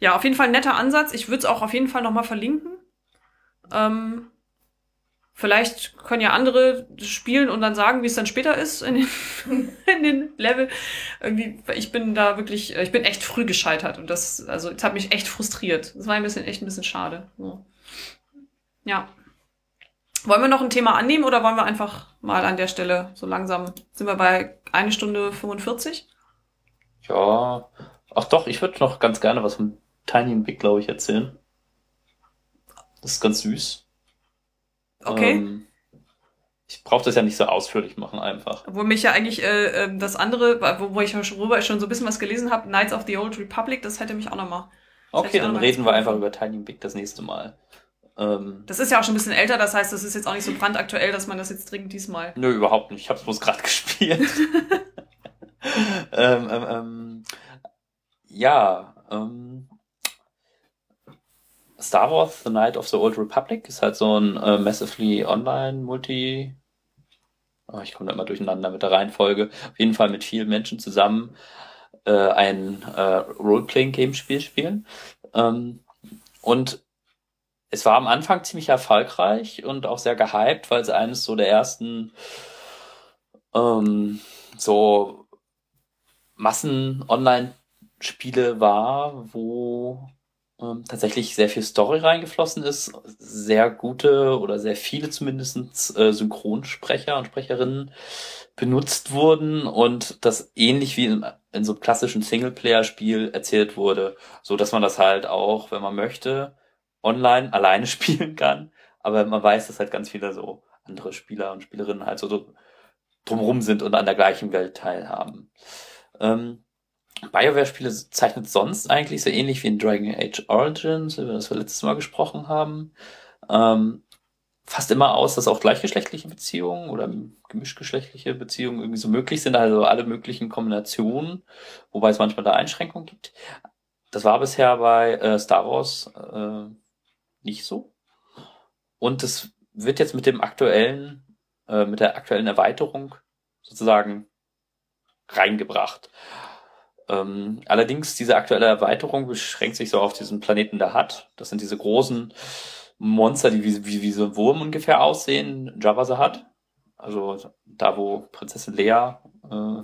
ja, auf jeden Fall ein netter Ansatz. Ich würde es auch auf jeden Fall nochmal verlinken. Ähm, vielleicht können ja andere spielen und dann sagen, wie es dann später ist in den, in den Level. Irgendwie, ich bin da wirklich, ich bin echt früh gescheitert und das, also, es hat mich echt frustriert. Das war ein bisschen, echt ein bisschen schade. So. Ja. Wollen wir noch ein Thema annehmen oder wollen wir einfach mal an der Stelle so langsam, sind wir bei eine Stunde 45? Ja. Ach doch, ich würde noch ganz gerne was von Tiny and Big, glaube ich, erzählen. Das ist ganz süß. Okay. Ähm, ich brauche das ja nicht so ausführlich machen einfach. Wo mich ja eigentlich äh, ähm, das andere, wo, wo ich ja schon, worüber ich schon so ein bisschen was gelesen habe, Knights of the Old Republic, das hätte mich auch nochmal. Okay, dann reden wir einfach über Tiny Big das nächste Mal. Ähm, Das ist ja auch schon ein bisschen älter, das heißt, das ist jetzt auch nicht so brandaktuell, dass man das jetzt dringend diesmal. nö, überhaupt nicht. Ich habe es bloß gerade gespielt. ähm, ähm, ähm, ja, ähm, Star Wars The Night of the Old Republic ist halt so ein äh, massively online Multi oh, ich komme da immer durcheinander mit der Reihenfolge, auf jeden Fall mit vielen Menschen zusammen äh, ein äh, Role-Playing-Game-Spiel spielen. Ähm, und es war am Anfang ziemlich erfolgreich und auch sehr gehypt, weil es eines so der ersten ähm, so Massen-Online-Spiele war, wo ähm, tatsächlich sehr viel Story reingeflossen ist, sehr gute oder sehr viele zumindest äh, Synchronsprecher und Sprecherinnen benutzt wurden und das ähnlich wie in, in so einem klassischen Singleplayer-Spiel erzählt wurde, so dass man das halt auch, wenn man möchte, online alleine spielen kann, aber man weiß, dass halt ganz viele so andere Spieler und Spielerinnen halt so, so drumherum sind und an der gleichen Welt teilhaben. Ähm, BioWare-Spiele zeichnet sonst eigentlich so ähnlich wie in Dragon Age Origins, über das wir letztes Mal gesprochen haben, ähm, fast immer aus, dass auch gleichgeschlechtliche Beziehungen oder gemischgeschlechtliche Beziehungen irgendwie so möglich sind, also alle möglichen Kombinationen, wobei es manchmal da Einschränkungen gibt. Das war bisher bei äh, Star Wars äh, nicht so. Und es wird jetzt mit dem aktuellen, äh, mit der aktuellen Erweiterung sozusagen reingebracht. Ähm, allerdings, diese aktuelle Erweiterung beschränkt sich so auf diesen Planeten der Hat. Das sind diese großen Monster, die wie, wie, wie so ein Wurm ungefähr aussehen, Jabba the Hutt. Also da, wo Prinzessin Lea äh,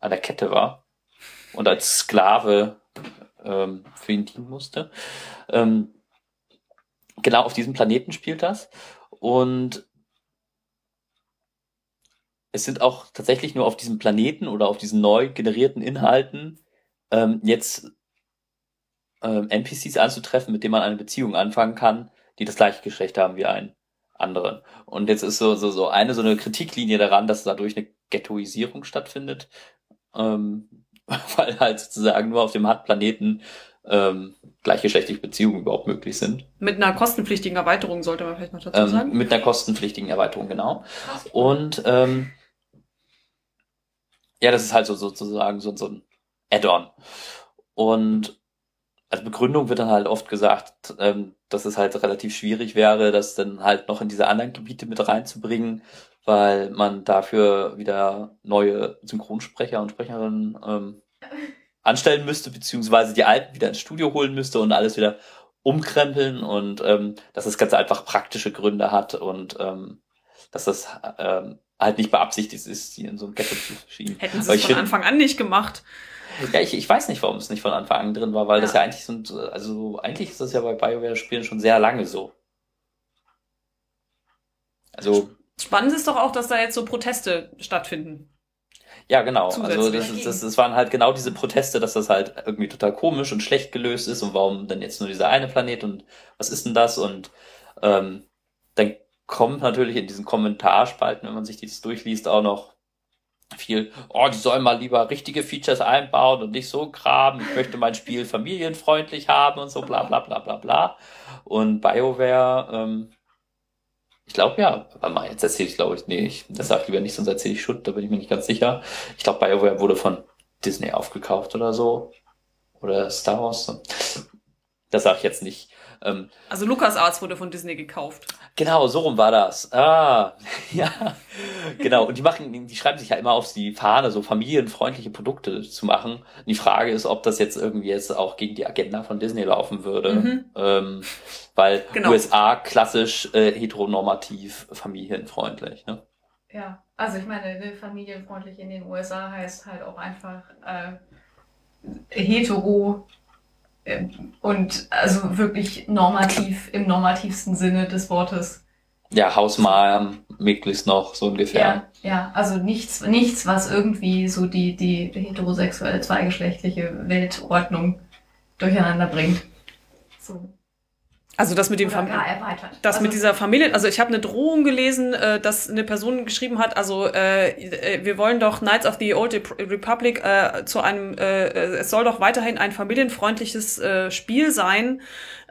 an der Kette war und als Sklave ähm, für ihn dienen musste. Ähm, genau auf diesem Planeten spielt das. Und es sind auch tatsächlich nur auf diesem Planeten oder auf diesen neu generierten Inhalten ähm, jetzt ähm, NPCs anzutreffen, mit denen man eine Beziehung anfangen kann, die das gleiche Geschlecht haben wie ein anderen. Und jetzt ist so, so, so eine so eine Kritiklinie daran, dass dadurch eine Ghettoisierung stattfindet, ähm, weil halt sozusagen nur auf dem Hard-Planeten ähm, gleichgeschlechtliche Beziehungen überhaupt möglich sind. Mit einer kostenpflichtigen Erweiterung sollte man vielleicht noch dazu ähm, sagen. Mit einer kostenpflichtigen Erweiterung, genau. Und ähm, ja, das ist halt so sozusagen so, so ein Add-on. Und als Begründung wird dann halt oft gesagt, ähm, dass es halt relativ schwierig wäre, das dann halt noch in diese anderen Gebiete mit reinzubringen, weil man dafür wieder neue Synchronsprecher und Sprecherinnen ähm, anstellen müsste, beziehungsweise die alten wieder ins Studio holen müsste und alles wieder umkrempeln und ähm, dass es ganz einfach praktische Gründe hat und ähm, dass das ähm, halt nicht beabsichtigt ist, sie in so ein Ghetto zu schieben. Hätten sie es von Anfang an nicht gemacht. Ja, ich, ich weiß nicht, warum es nicht von Anfang an drin war, weil ja. das ja eigentlich so, also eigentlich ist das ja bei BioWare-Spielen schon sehr lange so. Also. Spannend ist doch auch, dass da jetzt so Proteste stattfinden. Ja, genau. Also das, das, das waren halt genau diese Proteste, dass das halt irgendwie total komisch und schlecht gelöst ist und warum denn jetzt nur dieser eine Planet und was ist denn das? Und ähm, dann kommt natürlich in diesen Kommentarspalten, wenn man sich das durchliest, auch noch viel, oh, die sollen mal lieber richtige Features einbauen und nicht so graben. Ich möchte mein Spiel familienfreundlich haben und so bla bla bla bla bla. Und BioWare ähm, ich glaube ja, aber jetzt erzähle ich glaube ich, nee, ich, das sage ich lieber nicht, sonst erzähle ich Schund, da bin ich mir nicht ganz sicher. Ich glaube, BioWare wurde von Disney aufgekauft oder so. Oder Star Wars. Das sage ich jetzt nicht. Ähm, also LucasArts wurde von Disney gekauft. Genau, so rum war das. Ah, ja, genau. Und die machen, die schreiben sich ja immer auf die Fahne, so familienfreundliche Produkte zu machen. Und die Frage ist, ob das jetzt irgendwie jetzt auch gegen die Agenda von Disney laufen würde. Mhm. Ähm, weil genau. USA klassisch äh, heteronormativ familienfreundlich. Ne? Ja, also ich meine, ne, familienfreundlich in den USA heißt halt auch einfach äh, hetero und also wirklich normativ im normativsten Sinne des Wortes. Ja, Hausmam möglichst noch, so ungefähr. Ja, ja, also nichts, nichts, was irgendwie so die, die, die heterosexuelle, zweigeschlechtliche Weltordnung durcheinander bringt. So. Also das mit dem Fam das also mit dieser Familie, also ich habe eine Drohung gelesen, äh, dass eine Person geschrieben hat, also äh, äh, wir wollen doch Knights of the Old Republic äh, zu einem, äh, äh, es soll doch weiterhin ein familienfreundliches äh, Spiel sein.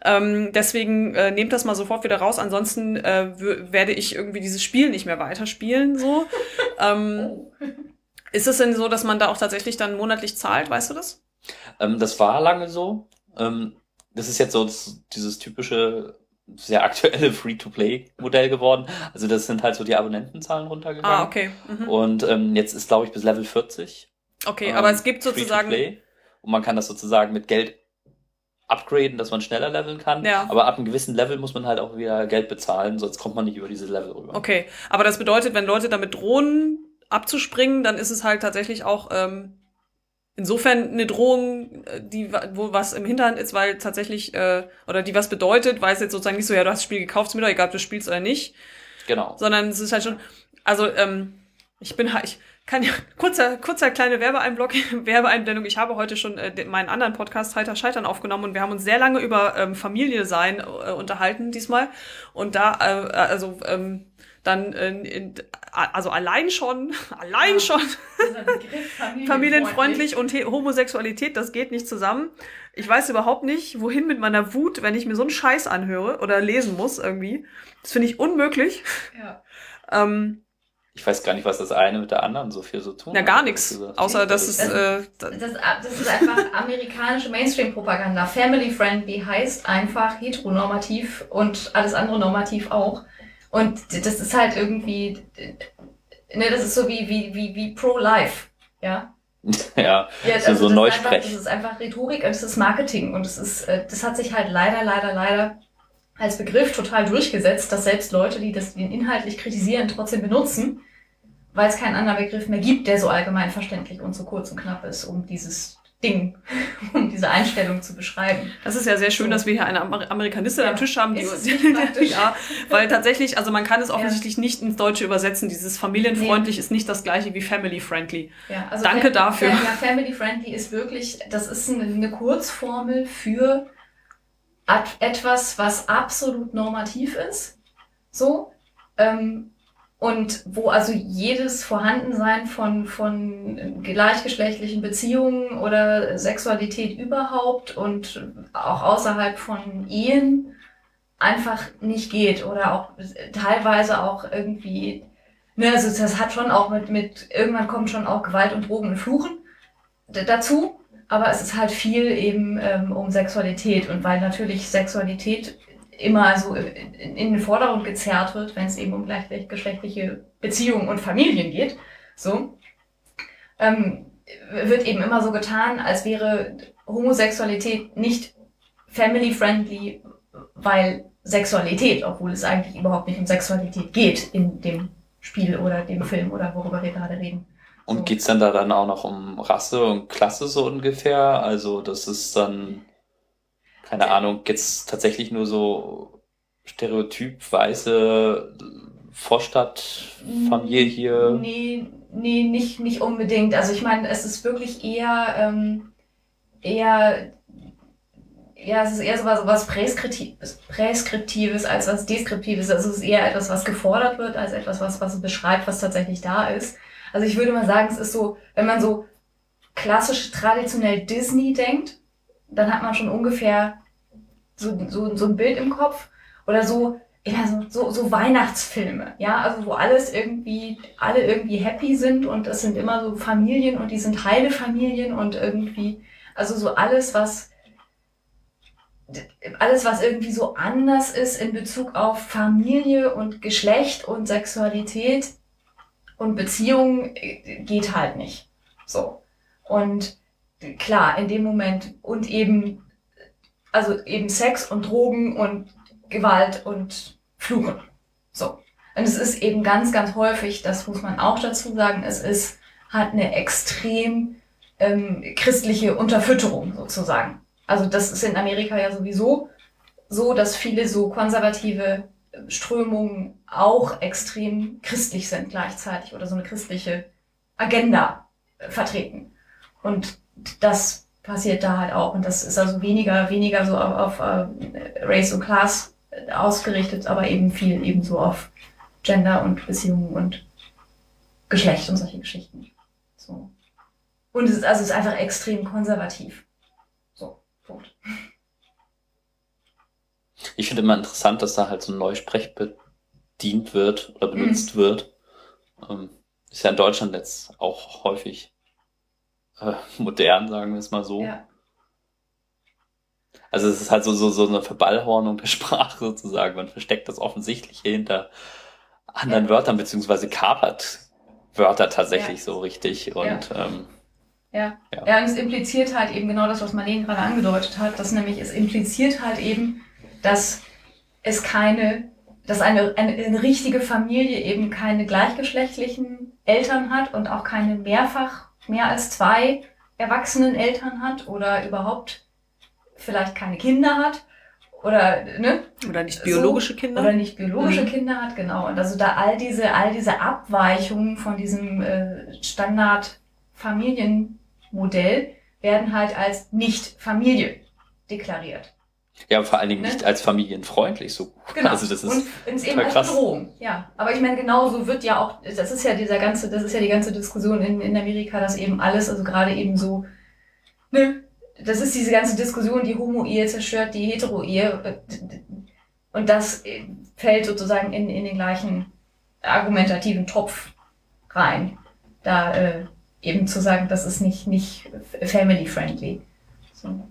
Ähm, deswegen äh, nehmt das mal sofort wieder raus, ansonsten äh, werde ich irgendwie dieses Spiel nicht mehr weiterspielen. So. ähm, oh. Ist es denn so, dass man da auch tatsächlich dann monatlich zahlt, weißt du das? Ähm, das war lange so. Ähm, das ist jetzt so dieses typische sehr aktuelle Free-to-Play-Modell geworden. Also das sind halt so die Abonnentenzahlen runtergegangen. Ah, okay. Mhm. Und ähm, jetzt ist, glaube ich, bis Level 40. Okay, ähm, aber es gibt sozusagen. Und man kann das sozusagen mit Geld upgraden, dass man schneller leveln kann. Ja. Aber ab einem gewissen Level muss man halt auch wieder Geld bezahlen, sonst kommt man nicht über dieses Level rüber. Okay, aber das bedeutet, wenn Leute damit drohen, abzuspringen, dann ist es halt tatsächlich auch ähm, insofern eine Drohung, äh, die wo was im Hinterhand ist, weil tatsächlich äh, oder die was bedeutet, weil es jetzt sozusagen nicht so, ja, du hast das Spiel gekauft, ist mir doch egal, ob du spielst oder nicht, Genau. sondern es ist halt schon, also ähm, ich bin halt, ich kann ja kurzer kurzer kleine Werbeeinblock, Werbeeinblendung. Ich habe heute schon äh, meinen anderen Podcast Heiter Scheitern aufgenommen und wir haben uns sehr lange über ähm, Familie sein äh, unterhalten diesmal und da äh, also ähm, dann äh, in, also allein schon allein Ja. schon Begriff familienfreundlich und He- Homosexualität, das geht nicht zusammen. Ich weiß überhaupt nicht, wohin mit meiner Wut, wenn ich mir so einen Scheiß anhöre oder lesen muss irgendwie. Das finde ich unmöglich. Ja. Ähm, Ich weiß gar nicht, was das eine mit der anderen so viel so tun ja, gar nichts. Außer, dass es, Das- äh, da- Das, das ist einfach amerikanische Mainstream-Propaganda. Family-friendly heißt einfach heteronormativ und alles andere normativ auch. Und das ist halt irgendwie, ne, das ist so wie, wie, wie, wie pro-life. Ja. ja, Ja, Also so das, ist einfach, Neusprech. das ist einfach Rhetorik und das ist Marketing und das ist, äh, das hat sich halt leider, leider, leider als Begriff total durchgesetzt, dass selbst Leute, die das den inhaltlich kritisieren, trotzdem benutzen, weil es keinen anderen Begriff mehr gibt, der so allgemein verständlich und so kurz und knapp ist, um dieses Ding, um diese Einstellung zu beschreiben. das ist ja sehr schön, So. dass wir hier eine Amer Amerikanistin Ja, am Tisch haben, die, praktisch. ja, weil tatsächlich, also man kann es offensichtlich nicht ins Deutsche übersetzen. Dieses familienfreundlich ist nicht das gleiche wie family friendly. Ja, also Danke Fam- dafür. Ja, Family Friendly ist wirklich, das ist eine, eine Kurzformel für etwas, was absolut normativ ist. So. Ähm, und wo also jedes Vorhandensein von, von gleichgeschlechtlichen Beziehungen oder Sexualität überhaupt und auch außerhalb von Ehen einfach nicht geht oder auch teilweise auch irgendwie Ne, also das hat schon auch mit, mit, irgendwann kommt schon auch Gewalt und Drogen und Fluchen dazu, aber es ist halt viel eben ähm, um Sexualität und weil natürlich Sexualität immer so in, in den Vordergrund gezerrt wird, wenn es eben um gleichgeschlechtliche Beziehungen und Familien geht, so, ähm, wird eben immer so getan, als wäre Homosexualität nicht family-friendly, weil Sexualität, obwohl es eigentlich überhaupt nicht um Sexualität geht in dem Spiel oder dem Film oder worüber wir gerade reden. Und So. geht's dann da dann auch noch um Rasse und Klasse so ungefähr? Also das ist dann, keine Ahnung, jetzt tatsächlich nur so Stereotyp weiße Vorstadtfamilie hier. Nee, nee, nicht, nicht unbedingt. Also ich meine, es ist wirklich eher, ähm, eher, ja, es ist eher so was, was Präskriptives, Präskriptives als was Deskriptives. Also es ist eher etwas, was gefordert wird, als etwas, was, was beschreibt, was tatsächlich da ist. Also ich würde mal sagen, es ist so, wenn man so klassisch traditionell Disney denkt, dann hat man schon ungefähr so, so, so ein Bild im Kopf. Oder so, ja, so, so, Weihnachtsfilme, ja, also wo alles irgendwie, alle irgendwie happy sind und das sind immer so Familien und die sind heile Familien und irgendwie, also so alles, was, alles, was irgendwie so anders ist in Bezug auf Familie und Geschlecht und Sexualität und Beziehung äh, geht halt nicht. So. Und klar, in dem Moment und eben, also eben Sex und Drogen und Gewalt und Fluchen. So. Und es ist eben ganz, ganz häufig, das muss man auch dazu sagen, es ist, hat eine extrem ähm, christliche Unterfütterung sozusagen. Also das ist in Amerika ja sowieso so, dass viele so konservative Strömungen auch extrem christlich sind gleichzeitig oder so eine christliche Agenda äh, vertreten. Und das passiert da halt auch. Und das ist also weniger, weniger so auf, auf äh, Race und Class ausgerichtet, aber eben viel eben so auf Gender und Beziehungen und Geschlecht und solche Geschichten. So. Und es ist also es ist einfach extrem konservativ. So, Punkt. Ich finde immer interessant, dass da halt so ein Neusprech bedient wird oder benutzt wird. Ähm, ist ja in Deutschland jetzt auch häufig äh, modern, sagen wir es mal so. Ja. Also es ist halt so, so, so eine Verballhornung der Sprache sozusagen. Man versteckt das Offensichtliche hinter anderen ja. Wörtern, beziehungsweise kapert Wörter tatsächlich ja. so richtig. Und ja. Ähm, ja. ja. Ja, und es impliziert halt eben genau das, was Marlene gerade angedeutet hat, dass nämlich es impliziert halt eben, dass es keine, dass eine, eine, eine richtige Familie eben keine gleichgeschlechtlichen Eltern hat und auch keine mehrfach, mehr als zwei erwachsenen Eltern hat oder überhaupt vielleicht keine Kinder hat oder ne? Oder nicht biologische so, Kinder? oder nicht biologische mhm. Kinder hat genau. Und also da all diese all diese Abweichungen von diesem äh, Standard Familienmodell werden halt als nicht Familie deklariert ja, vor allen Dingen ne? nicht als familienfreundlich so. Genau. Also das ist und ins eben als Bedrohung. Ja, aber ich meine genauso wird ja auch, das ist ja dieser ganze, das ist ja die ganze Diskussion in, in Amerika, dass eben alles, also gerade eben so, ne, das ist diese ganze Diskussion, die Homo-Ehe zerstört die Hetero-Ehe. Und das fällt sozusagen in, in den gleichen argumentativen Topf rein. Da äh, eben zu sagen, das ist nicht, nicht family-friendly. So.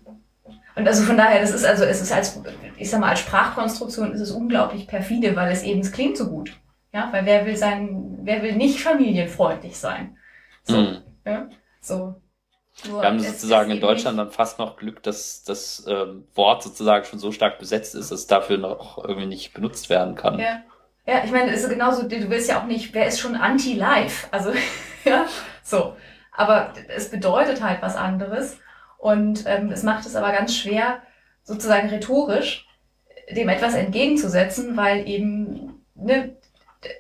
Und also von daher, das ist also, es ist als, ich sag mal, als Sprachkonstruktion ist es unglaublich perfide, weil es eben, es klingt so gut. Ja, weil wer will sein, wer will nicht familienfreundlich sein? So, mhm. ja, so. Nur wir haben sozusagen in Deutschland dann fast noch Glück, dass das ähm, Wort sozusagen schon so stark besetzt ist, dass es dafür noch irgendwie nicht benutzt werden kann. Ja, ja ich meine, es ist genauso, du willst ja auch nicht, wer ist schon anti-life? Also, ja, so. Aber es bedeutet halt was anderes. Und ähm, es macht es aber ganz schwer, sozusagen rhetorisch dem etwas entgegenzusetzen, weil eben, ne,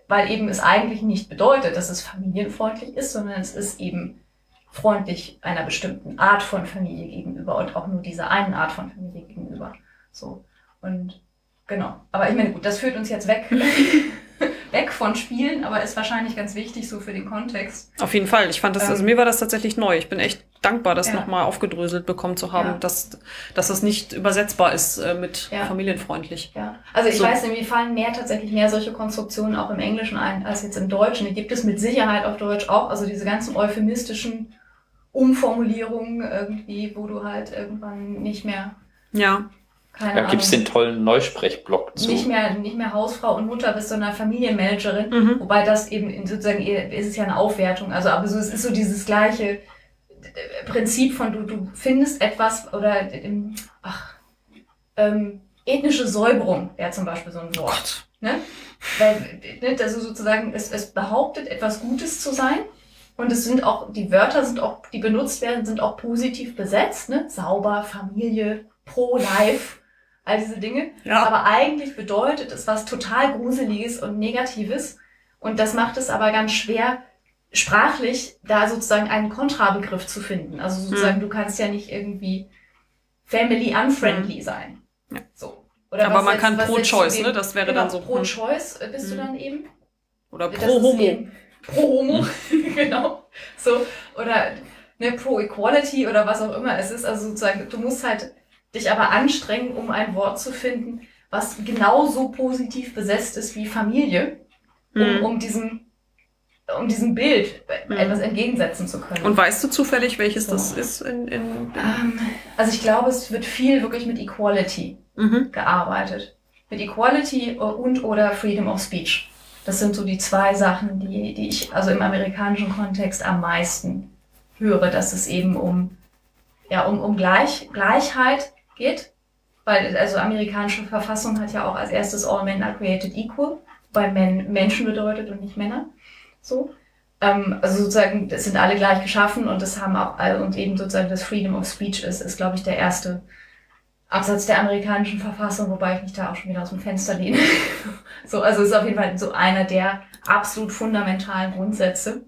weil eben es eigentlich nicht bedeutet, dass es familienfreundlich ist, sondern es ist eben freundlich einer bestimmten Art von Familie gegenüber und auch nur dieser einen Art von Familie gegenüber. So. Und genau. Aber ich meine, gut, das führt uns jetzt weg, weg von Spielen, aber ist wahrscheinlich ganz wichtig so für den Kontext. Auf jeden Fall. Ich fand das, also ähm, mir war das tatsächlich neu. Ich bin echt dankbar, das ja. nochmal aufgedröselt bekommen zu haben, ja. dass, dass das nicht übersetzbar ist äh, mit ja. familienfreundlich. Ja. Also ich so. weiß, mir fallen mehr tatsächlich mehr solche Konstruktionen auch im Englischen ein als jetzt im Deutschen. Die gibt es mit Sicherheit auf Deutsch auch. Also diese ganzen euphemistischen Umformulierungen irgendwie, wo du halt irgendwann nicht mehr. Ja. Keine da gibt es den tollen Neusprechblock zu. Nicht mehr, nicht mehr Hausfrau und Mutter bist, sondern Familienmanagerin. Mhm. Wobei das eben sozusagen ist es ja eine Aufwertung. Also, aber so, es ist so dieses gleiche Prinzip von du, du findest etwas oder ach, ähm, ethnische Säuberung wäre zum Beispiel so ein Wort. Ne? Weil, ne, also sozusagen, es, es behauptet, etwas Gutes zu sein und es sind auch, die Wörter sind auch, die benutzt werden, sind auch positiv besetzt, ne? Sauber, Familie, pro-life, all diese Dinge. Ja. Aber eigentlich bedeutet es was total Gruseliges und Negatives. Und das macht es aber ganz schwer, sprachlich da sozusagen einen Kontrabegriff zu finden. Also sozusagen, hm. du kannst ja nicht irgendwie family unfriendly hm. sein. Ja. So. Oder aber man jetzt, kann pro-choice, ne? Das wäre genau, dann so. Hm. Pro-choice bist hm. du dann eben. Oder pro-homo pro Homo, genau. So, oder ne, pro Equality oder was auch immer es ist. Also sozusagen, du musst halt dich aber anstrengen, um ein Wort zu finden, was genauso positiv besetzt ist wie Familie, um, mhm. um diesem um diesem Bild mhm. etwas entgegensetzen zu können. Und weißt du zufällig, welches so. das ist? In, in, in um, also ich glaube, es wird viel wirklich mit Equality mhm. gearbeitet. Mit Equality und oder Freedom of Speech. Das sind so die zwei Sachen, die, die ich also im amerikanischen Kontext am meisten höre, dass es eben um, ja, um, um Gleich, Gleichheit geht. Weil, also amerikanische Verfassung hat ja auch als erstes All Men are created equal, weil Men Menschen bedeutet und nicht Männer. So. Ähm, also sozusagen, das sind alle gleich geschaffen und das haben auch, und eben sozusagen das Freedom of Speech ist, ist glaube ich, der erste Absatz der amerikanischen Verfassung, wobei ich mich da auch schon wieder aus dem Fenster lehne. so, also ist auf jeden Fall so einer der absolut fundamentalen Grundsätze.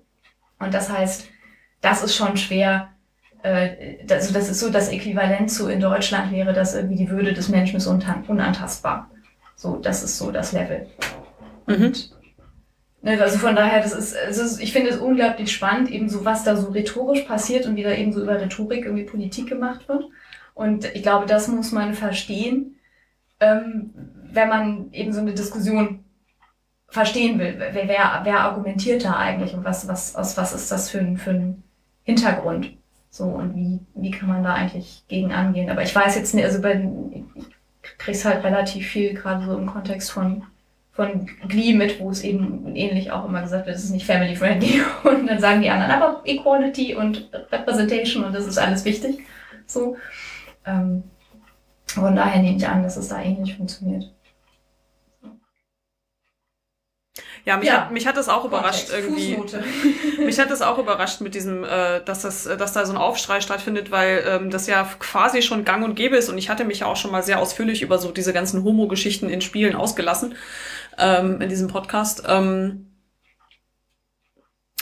Und das heißt, das ist schon schwer, äh, also das ist so das Äquivalent zu in Deutschland wäre, dass irgendwie die Würde des Menschen ist unantastbar. So, das ist so das Level. Mhm. Und, also von daher, das ist, also ich finde es unglaublich spannend, eben so was da so rhetorisch passiert und wie da eben so über Rhetorik irgendwie Politik gemacht wird. Und ich glaube, das muss man verstehen, ähm, wenn man eben so eine Diskussion verstehen will. Wer, wer, wer argumentiert da eigentlich und was, was, aus was ist das für ein, für ein Hintergrund? So, und wie, wie kann man da eigentlich gegen angehen? Aber ich weiß jetzt nicht, also bei, ich krieg's halt relativ viel, gerade so im Kontext von, von Glee mit, wo es eben ähnlich auch immer gesagt wird, es ist nicht family friendly. Und dann sagen die anderen, aber Equality und Representation und das ist alles wichtig. So. Ähm, von daher nehme ich an, dass es da ähnlich funktioniert. Ja, mich, ja. Hat, mich hat das auch überrascht irgendwie. Fußnote. mich hat das auch überrascht mit diesem, äh, dass das, dass da so ein Aufschrei stattfindet, weil ähm, das ja quasi schon gang und gäbe ist und ich hatte mich ja auch schon mal sehr ausführlich über so diese ganzen Homo-Geschichten in Spielen ausgelassen ähm, in diesem Podcast. Ähm,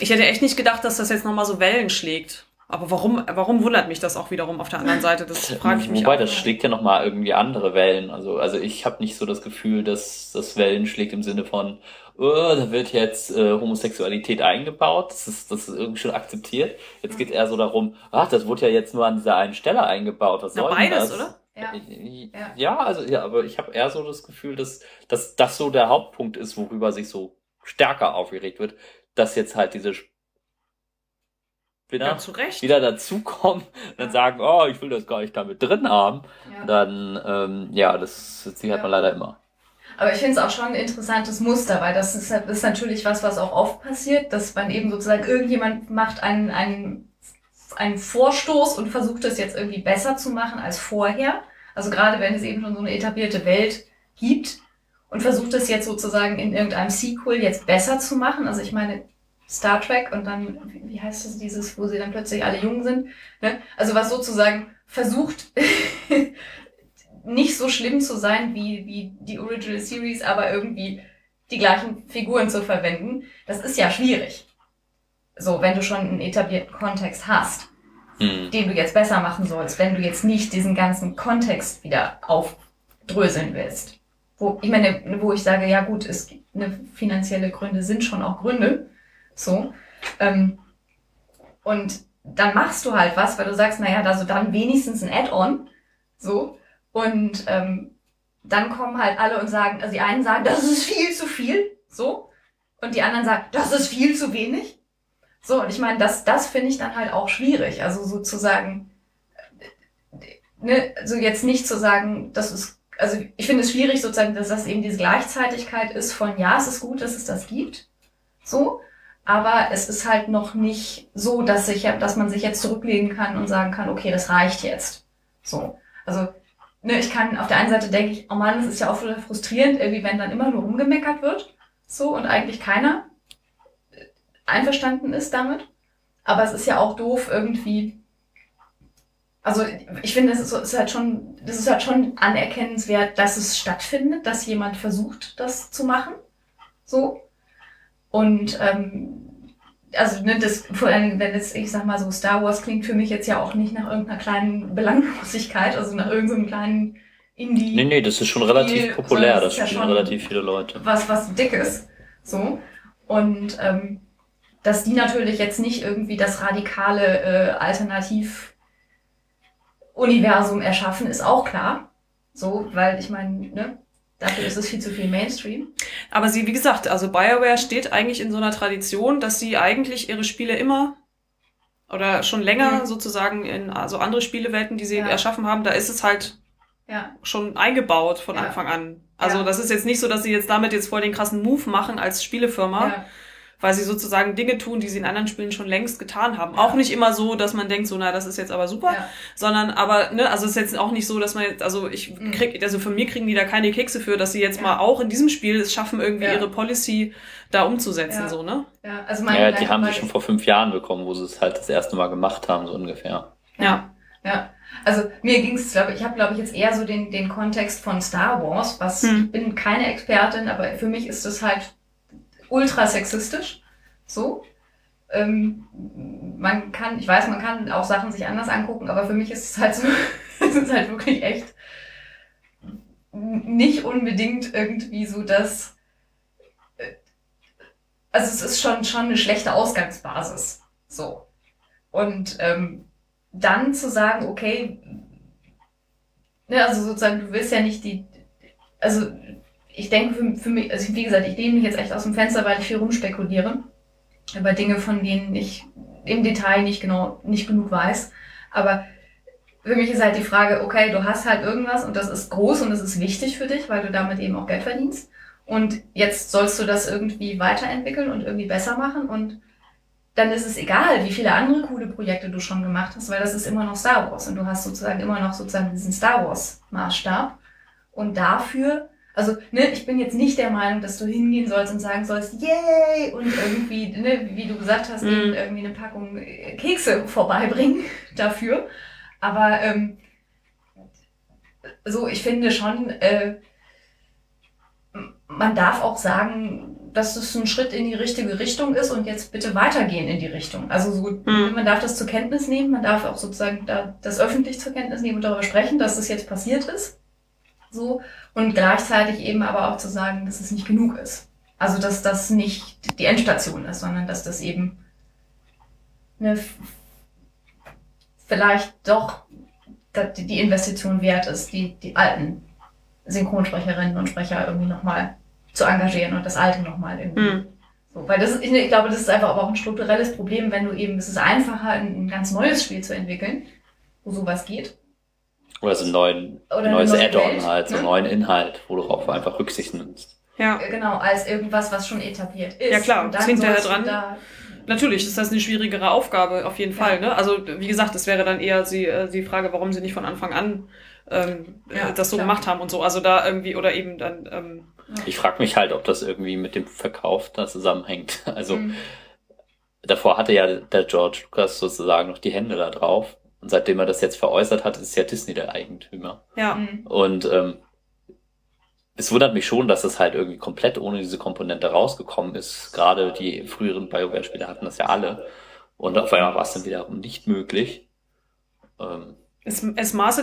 ich hätte echt nicht gedacht, dass das jetzt nochmal so Wellen schlägt. Aber warum, warum wundert mich das auch wiederum auf der anderen Seite? Das frage ich mich Wobei, auch. das schlägt ja nochmal irgendwie andere Wellen. Also, also ich habe nicht so das Gefühl, dass das Wellen schlägt im Sinne von, oh, da wird jetzt äh, Homosexualität eingebaut, das ist, das ist irgendwie schon akzeptiert. Jetzt geht eher so darum, ach, das wurde ja jetzt nur an dieser einen Stelle eingebaut. Was soll Na, beides, das? oder? Ja. ja. ja, also ja, aber ich habe eher so das Gefühl, dass, dass das so der Hauptpunkt ist, worüber sich so stärker aufgeregt wird, dass jetzt halt diese wieder, ja, wieder dazukommen und dann sagen, oh, ich will das gar nicht damit drin haben, ja. dann, ähm, ja, das, das hat man leider immer. Aber ich finde es auch schon ein interessantes Muster, weil das ist, ist natürlich was, was auch oft passiert, dass man eben sozusagen irgendjemand macht einen, einen, einen Vorstoß und versucht es jetzt irgendwie besser zu machen als vorher. Also gerade wenn es eben schon so eine etablierte Welt gibt und versucht es jetzt sozusagen in irgendeinem Sequel jetzt besser zu machen. Also ich meine, Star Trek und dann, wie heißt das, dieses, wo sie dann plötzlich alle jung sind. Ne? Also was sozusagen versucht, nicht so schlimm zu sein wie, wie die Original Series, aber irgendwie die gleichen Figuren zu verwenden, das ist ja schwierig. So, wenn du schon einen etablierten Kontext hast, mhm. den du jetzt besser machen sollst, wenn du jetzt nicht diesen ganzen Kontext wieder aufdröseln willst. Wo, ich meine, wo ich sage, ja gut, es gibt eine finanzielle Gründe sind schon auch Gründe, so. Ähm, und dann machst du halt was, weil du sagst, naja, also dann wenigstens ein Add-on. So. Und ähm, dann kommen halt alle und sagen, also die einen sagen, das ist viel zu viel. So. Und die anderen sagen, das ist viel zu wenig. So, und ich meine, das, das finde ich dann halt auch schwierig. Also sozusagen, ne, also jetzt nicht zu sagen, das ist, also ich finde es schwierig sozusagen, dass das eben diese Gleichzeitigkeit ist von, ja, es ist gut, dass es das gibt. So aber es ist halt noch nicht so, dass sich, dass man sich jetzt zurücklegen kann und sagen kann, okay, das reicht jetzt. So. Also, ne, ich kann, auf der einen Seite denke ich, oh Mann, das ist ja auch frustrierend, irgendwie, wenn dann immer nur rumgemeckert wird. So, und eigentlich keiner einverstanden ist damit. Aber es ist ja auch doof, irgendwie, also ich finde, es ist, ist, halt schon, das ist halt schon anerkennenswert, dass es stattfindet, dass jemand versucht, das zu machen. So. Und ähm, also ne, das vor allem, wenn jetzt, ich sag mal so, Star Wars klingt für mich jetzt ja auch nicht nach irgendeiner kleinen Belanglosigkeit, also nach irgendeinem kleinen Indie. Nee, nee, das ist schon relativ populär, das, das spielen ja relativ viele Leute. Was, was dickes. So. Und ähm, dass die natürlich jetzt nicht irgendwie das radikale äh, Alternativ-Universum erschaffen, ist auch klar. So, weil ich meine, ne, Dafür ist es viel zu viel Mainstream. Aber sie, wie gesagt, also BioWare steht eigentlich in so einer Tradition, dass sie eigentlich ihre Spiele immer oder schon länger mhm. sozusagen in also andere Spielewelten, die sie ja. erschaffen haben, da ist es halt ja. schon eingebaut von ja. Anfang an. Also das ist jetzt nicht so, dass sie jetzt damit jetzt voll den krassen Move machen als Spielefirma, weil sie sozusagen Dinge tun, die sie in anderen Spielen schon längst getan haben. Ja. Auch nicht immer so, dass man denkt, so, na, das ist jetzt aber super, ja. sondern aber, ne, also es ist jetzt auch nicht so, dass man jetzt, also ich mhm. krieg, also von mir kriegen die da keine Kekse für, dass sie jetzt ja. mal auch in diesem Spiel es schaffen, irgendwie ihre Policy da umzusetzen, so, ne? Ja, also meine ja, die haben sie schon vor fünf Jahren bekommen, wo sie es halt das erste Mal gemacht haben, so ungefähr. Ja. Ja. Also mir ging es, glaube ich, ich habe, glaube ich, jetzt eher so den, den Kontext von Star Wars, was hm. ich bin keine Expertin, aber für mich ist es halt ultra sexistisch. So. Ähm, man kann, ich weiß, man kann auch Sachen sich anders angucken, aber für mich ist es halt so, es ist halt wirklich echt nicht unbedingt irgendwie so, dass, äh, also es ist schon, schon eine schlechte Ausgangsbasis. So. Und ähm, dann zu sagen, okay, ne, also sozusagen, du willst ja nicht die, also ich denke für, für mich, also wie gesagt, ich nehme mich jetzt echt aus dem Fenster, weil ich viel rumspekuliere über Dinge, von denen ich im Detail nicht genau, nicht genug weiß. Aber für mich ist halt die Frage, okay, du hast halt irgendwas und das ist groß und das ist wichtig für dich, weil du damit eben auch Geld verdienst. Und jetzt sollst du das irgendwie weiterentwickeln und irgendwie besser machen und dann ist es egal, wie viele andere coole Projekte du schon gemacht hast, weil das ist immer noch Star Wars und du hast sozusagen immer noch sozusagen diesen Star Wars Maßstab. Und dafür, also ne, ich bin jetzt nicht der Meinung, dass du hingehen sollst und sagen sollst, yay, und irgendwie, ne, wie du gesagt hast, mhm. irgendwie eine Packung äh, Kekse vorbeibringen dafür. Aber ähm, so, ich finde schon, äh, man darf auch sagen, dass es ein Schritt in die richtige Richtung ist und jetzt bitte weitergehen in die Richtung. Also so, mhm. man darf das zur Kenntnis nehmen, man darf auch sozusagen da, das öffentlich zur Kenntnis nehmen und darüber sprechen, dass das jetzt passiert ist. So. Und gleichzeitig eben aber auch zu sagen, dass es nicht genug ist. Also, dass das nicht die Endstation ist, sondern dass das eben eine, vielleicht doch die Investition wert ist, die, die alten Synchronsprecherinnen und Sprecher irgendwie nochmal zu engagieren und das Alte nochmal irgendwie. Mhm. So, weil das ist, ich glaube, das ist einfach aber auch ein strukturelles Problem, wenn du eben, es ist einfacher, ein, ein ganz neues Spiel zu entwickeln, wo sowas geht. Oder so ein neuen, Oder neues Add-on halt, so einen ne? neuen Inhalt, wo du auch einfach Rücksicht nimmst. Ja. Genau, als irgendwas, was schon etabliert ist. Ja klar, das hinterher dran. Da Natürlich ist das eine schwierigere Aufgabe, auf jeden Fall. Ne? Also wie gesagt, es wäre dann eher die, äh, die Frage, warum sie nicht von Anfang an ähm, ja, das so klar. gemacht haben und so. Also da irgendwie, oder eben dann ähm, ich frage mich halt, ob das irgendwie mit dem Verkauf da zusammenhängt. Also mhm. davor hatte ja der George Lucas sozusagen noch die Hände da drauf. Und seitdem er das jetzt veräußert hat, ist ja Disney der Eigentümer. Ja. Mhm. Und ähm, es wundert mich schon, dass es halt irgendwie komplett ohne diese Komponente rausgekommen ist. Gerade die früheren BioWare-Spiele hatten das ja alle. Und auf einmal war es dann wiederum nicht möglich. Ähm, ist, ist Mass,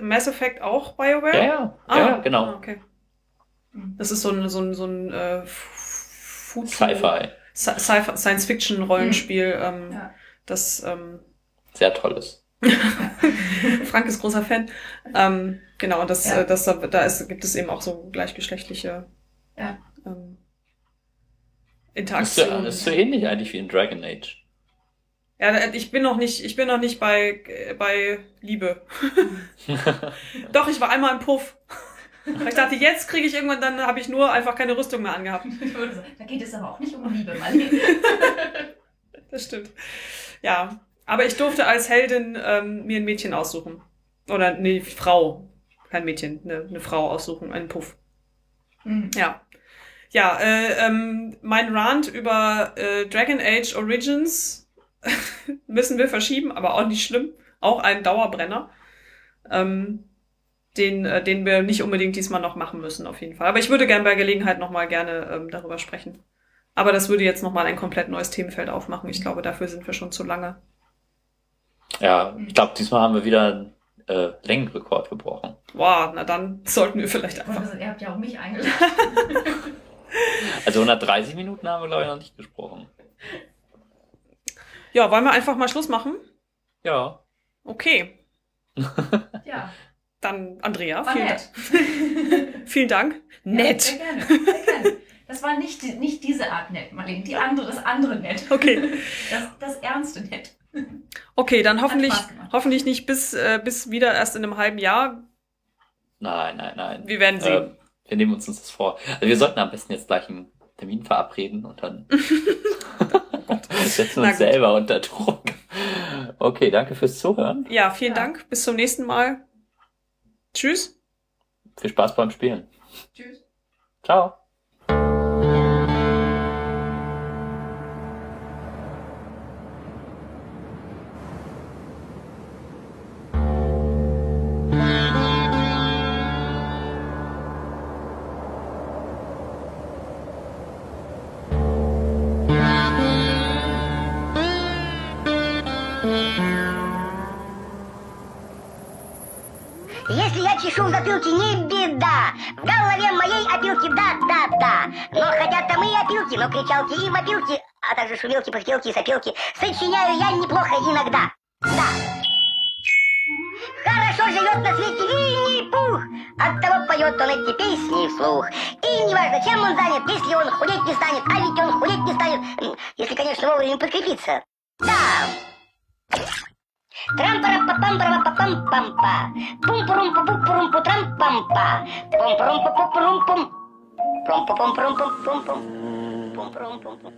Mass Effect auch BioWare? Ja, ja, ah, ja genau. Ah, okay. Das ist so ein, so ein, so ein äh, Sci-Fi. Sci Science-Fiction-Rollenspiel, mhm. ähm, ja. das ähm, sehr tolles. Frank ist großer Fan. Ähm, genau, und das, ja. äh, das, da ist, gibt es eben auch so gleichgeschlechtliche ja. ähm, Interaktionen. Das ist so ähnlich eigentlich wie in Dragon Age. Ja, ich bin noch nicht, ich bin noch nicht bei, bei Liebe. Doch, ich war einmal im Puff. Ich dachte, jetzt kriege ich irgendwann, dann habe ich nur einfach keine Rüstung mehr angehabt. Da geht es aber auch nicht um Liebe, Marlene. Das stimmt. Ja, aber ich durfte als Heldin ähm, mir ein Mädchen aussuchen. Oder eine Frau, kein Mädchen, eine, eine Frau aussuchen, einen Puff. Mhm. Ja. Ja, äh, ähm, mein Rant über äh, Dragon Age Origins müssen wir verschieben, aber auch nicht schlimm. Auch ein Dauerbrenner. Ähm, den, äh, den wir nicht unbedingt diesmal noch machen müssen, auf jeden Fall. Aber ich würde gern bei Gelegenheit nochmal gerne ähm, darüber sprechen. Aber das würde jetzt nochmal ein komplett neues Themenfeld aufmachen. Ich glaube, dafür sind wir schon zu lange. Ja, ich glaube, diesmal haben wir wieder äh, Längenrekord gebrochen. Wow, na dann sollten wir vielleicht einfach. Also, ihr habt ja auch mich eingeladen. also 130 Minuten haben wir, glaube ich, noch nicht gesprochen. Ja, wollen wir einfach mal Schluss machen? Ja. Okay. ja. Dann Andrea, vielen, nett. vielen Dank. Nett. Ja, sehr gerne, sehr gerne. Das war nicht, nicht diese Art nett, Marlene. Die andere, das andere nett. Okay. Das, das ernste nett. Okay, dann hoffentlich, hoffentlich nicht bis, äh, bis wieder erst in einem halben Jahr. Nein, nein, nein. Wir werden sehen. Äh, wir nehmen uns das vor. Also wir sollten am besten jetzt gleich einen Termin verabreden und dann setzen wir uns selber unter Druck. Okay, danke fürs Zuhören. Ja, vielen ja. Dank. Bis zum nächsten Mal. Tschüss. Viel Spaß beim Spielen. Tschüss. Ciao. опилки не беда. В голове моей опилки, да-да-да. Но хотят там и опилки, но кричалки и мопилки, а также шумилки, пыхтелки и сопилки сочиняю я неплохо иногда. Да. Хорошо живет на свете Винни-Пух, оттого поет он эти песни вслух. И неважно, чем он занят, если он худеть не станет, а ведь он худеть не станет, если, конечно, вовремя подкрепиться. Да. Трампара папам пара папам пампа. Пум пурум пу пу пурум пу трам пампа. Пум пурум пу пу пурум пум. Пум пум пум пум пум пум. Пум пум пум пум.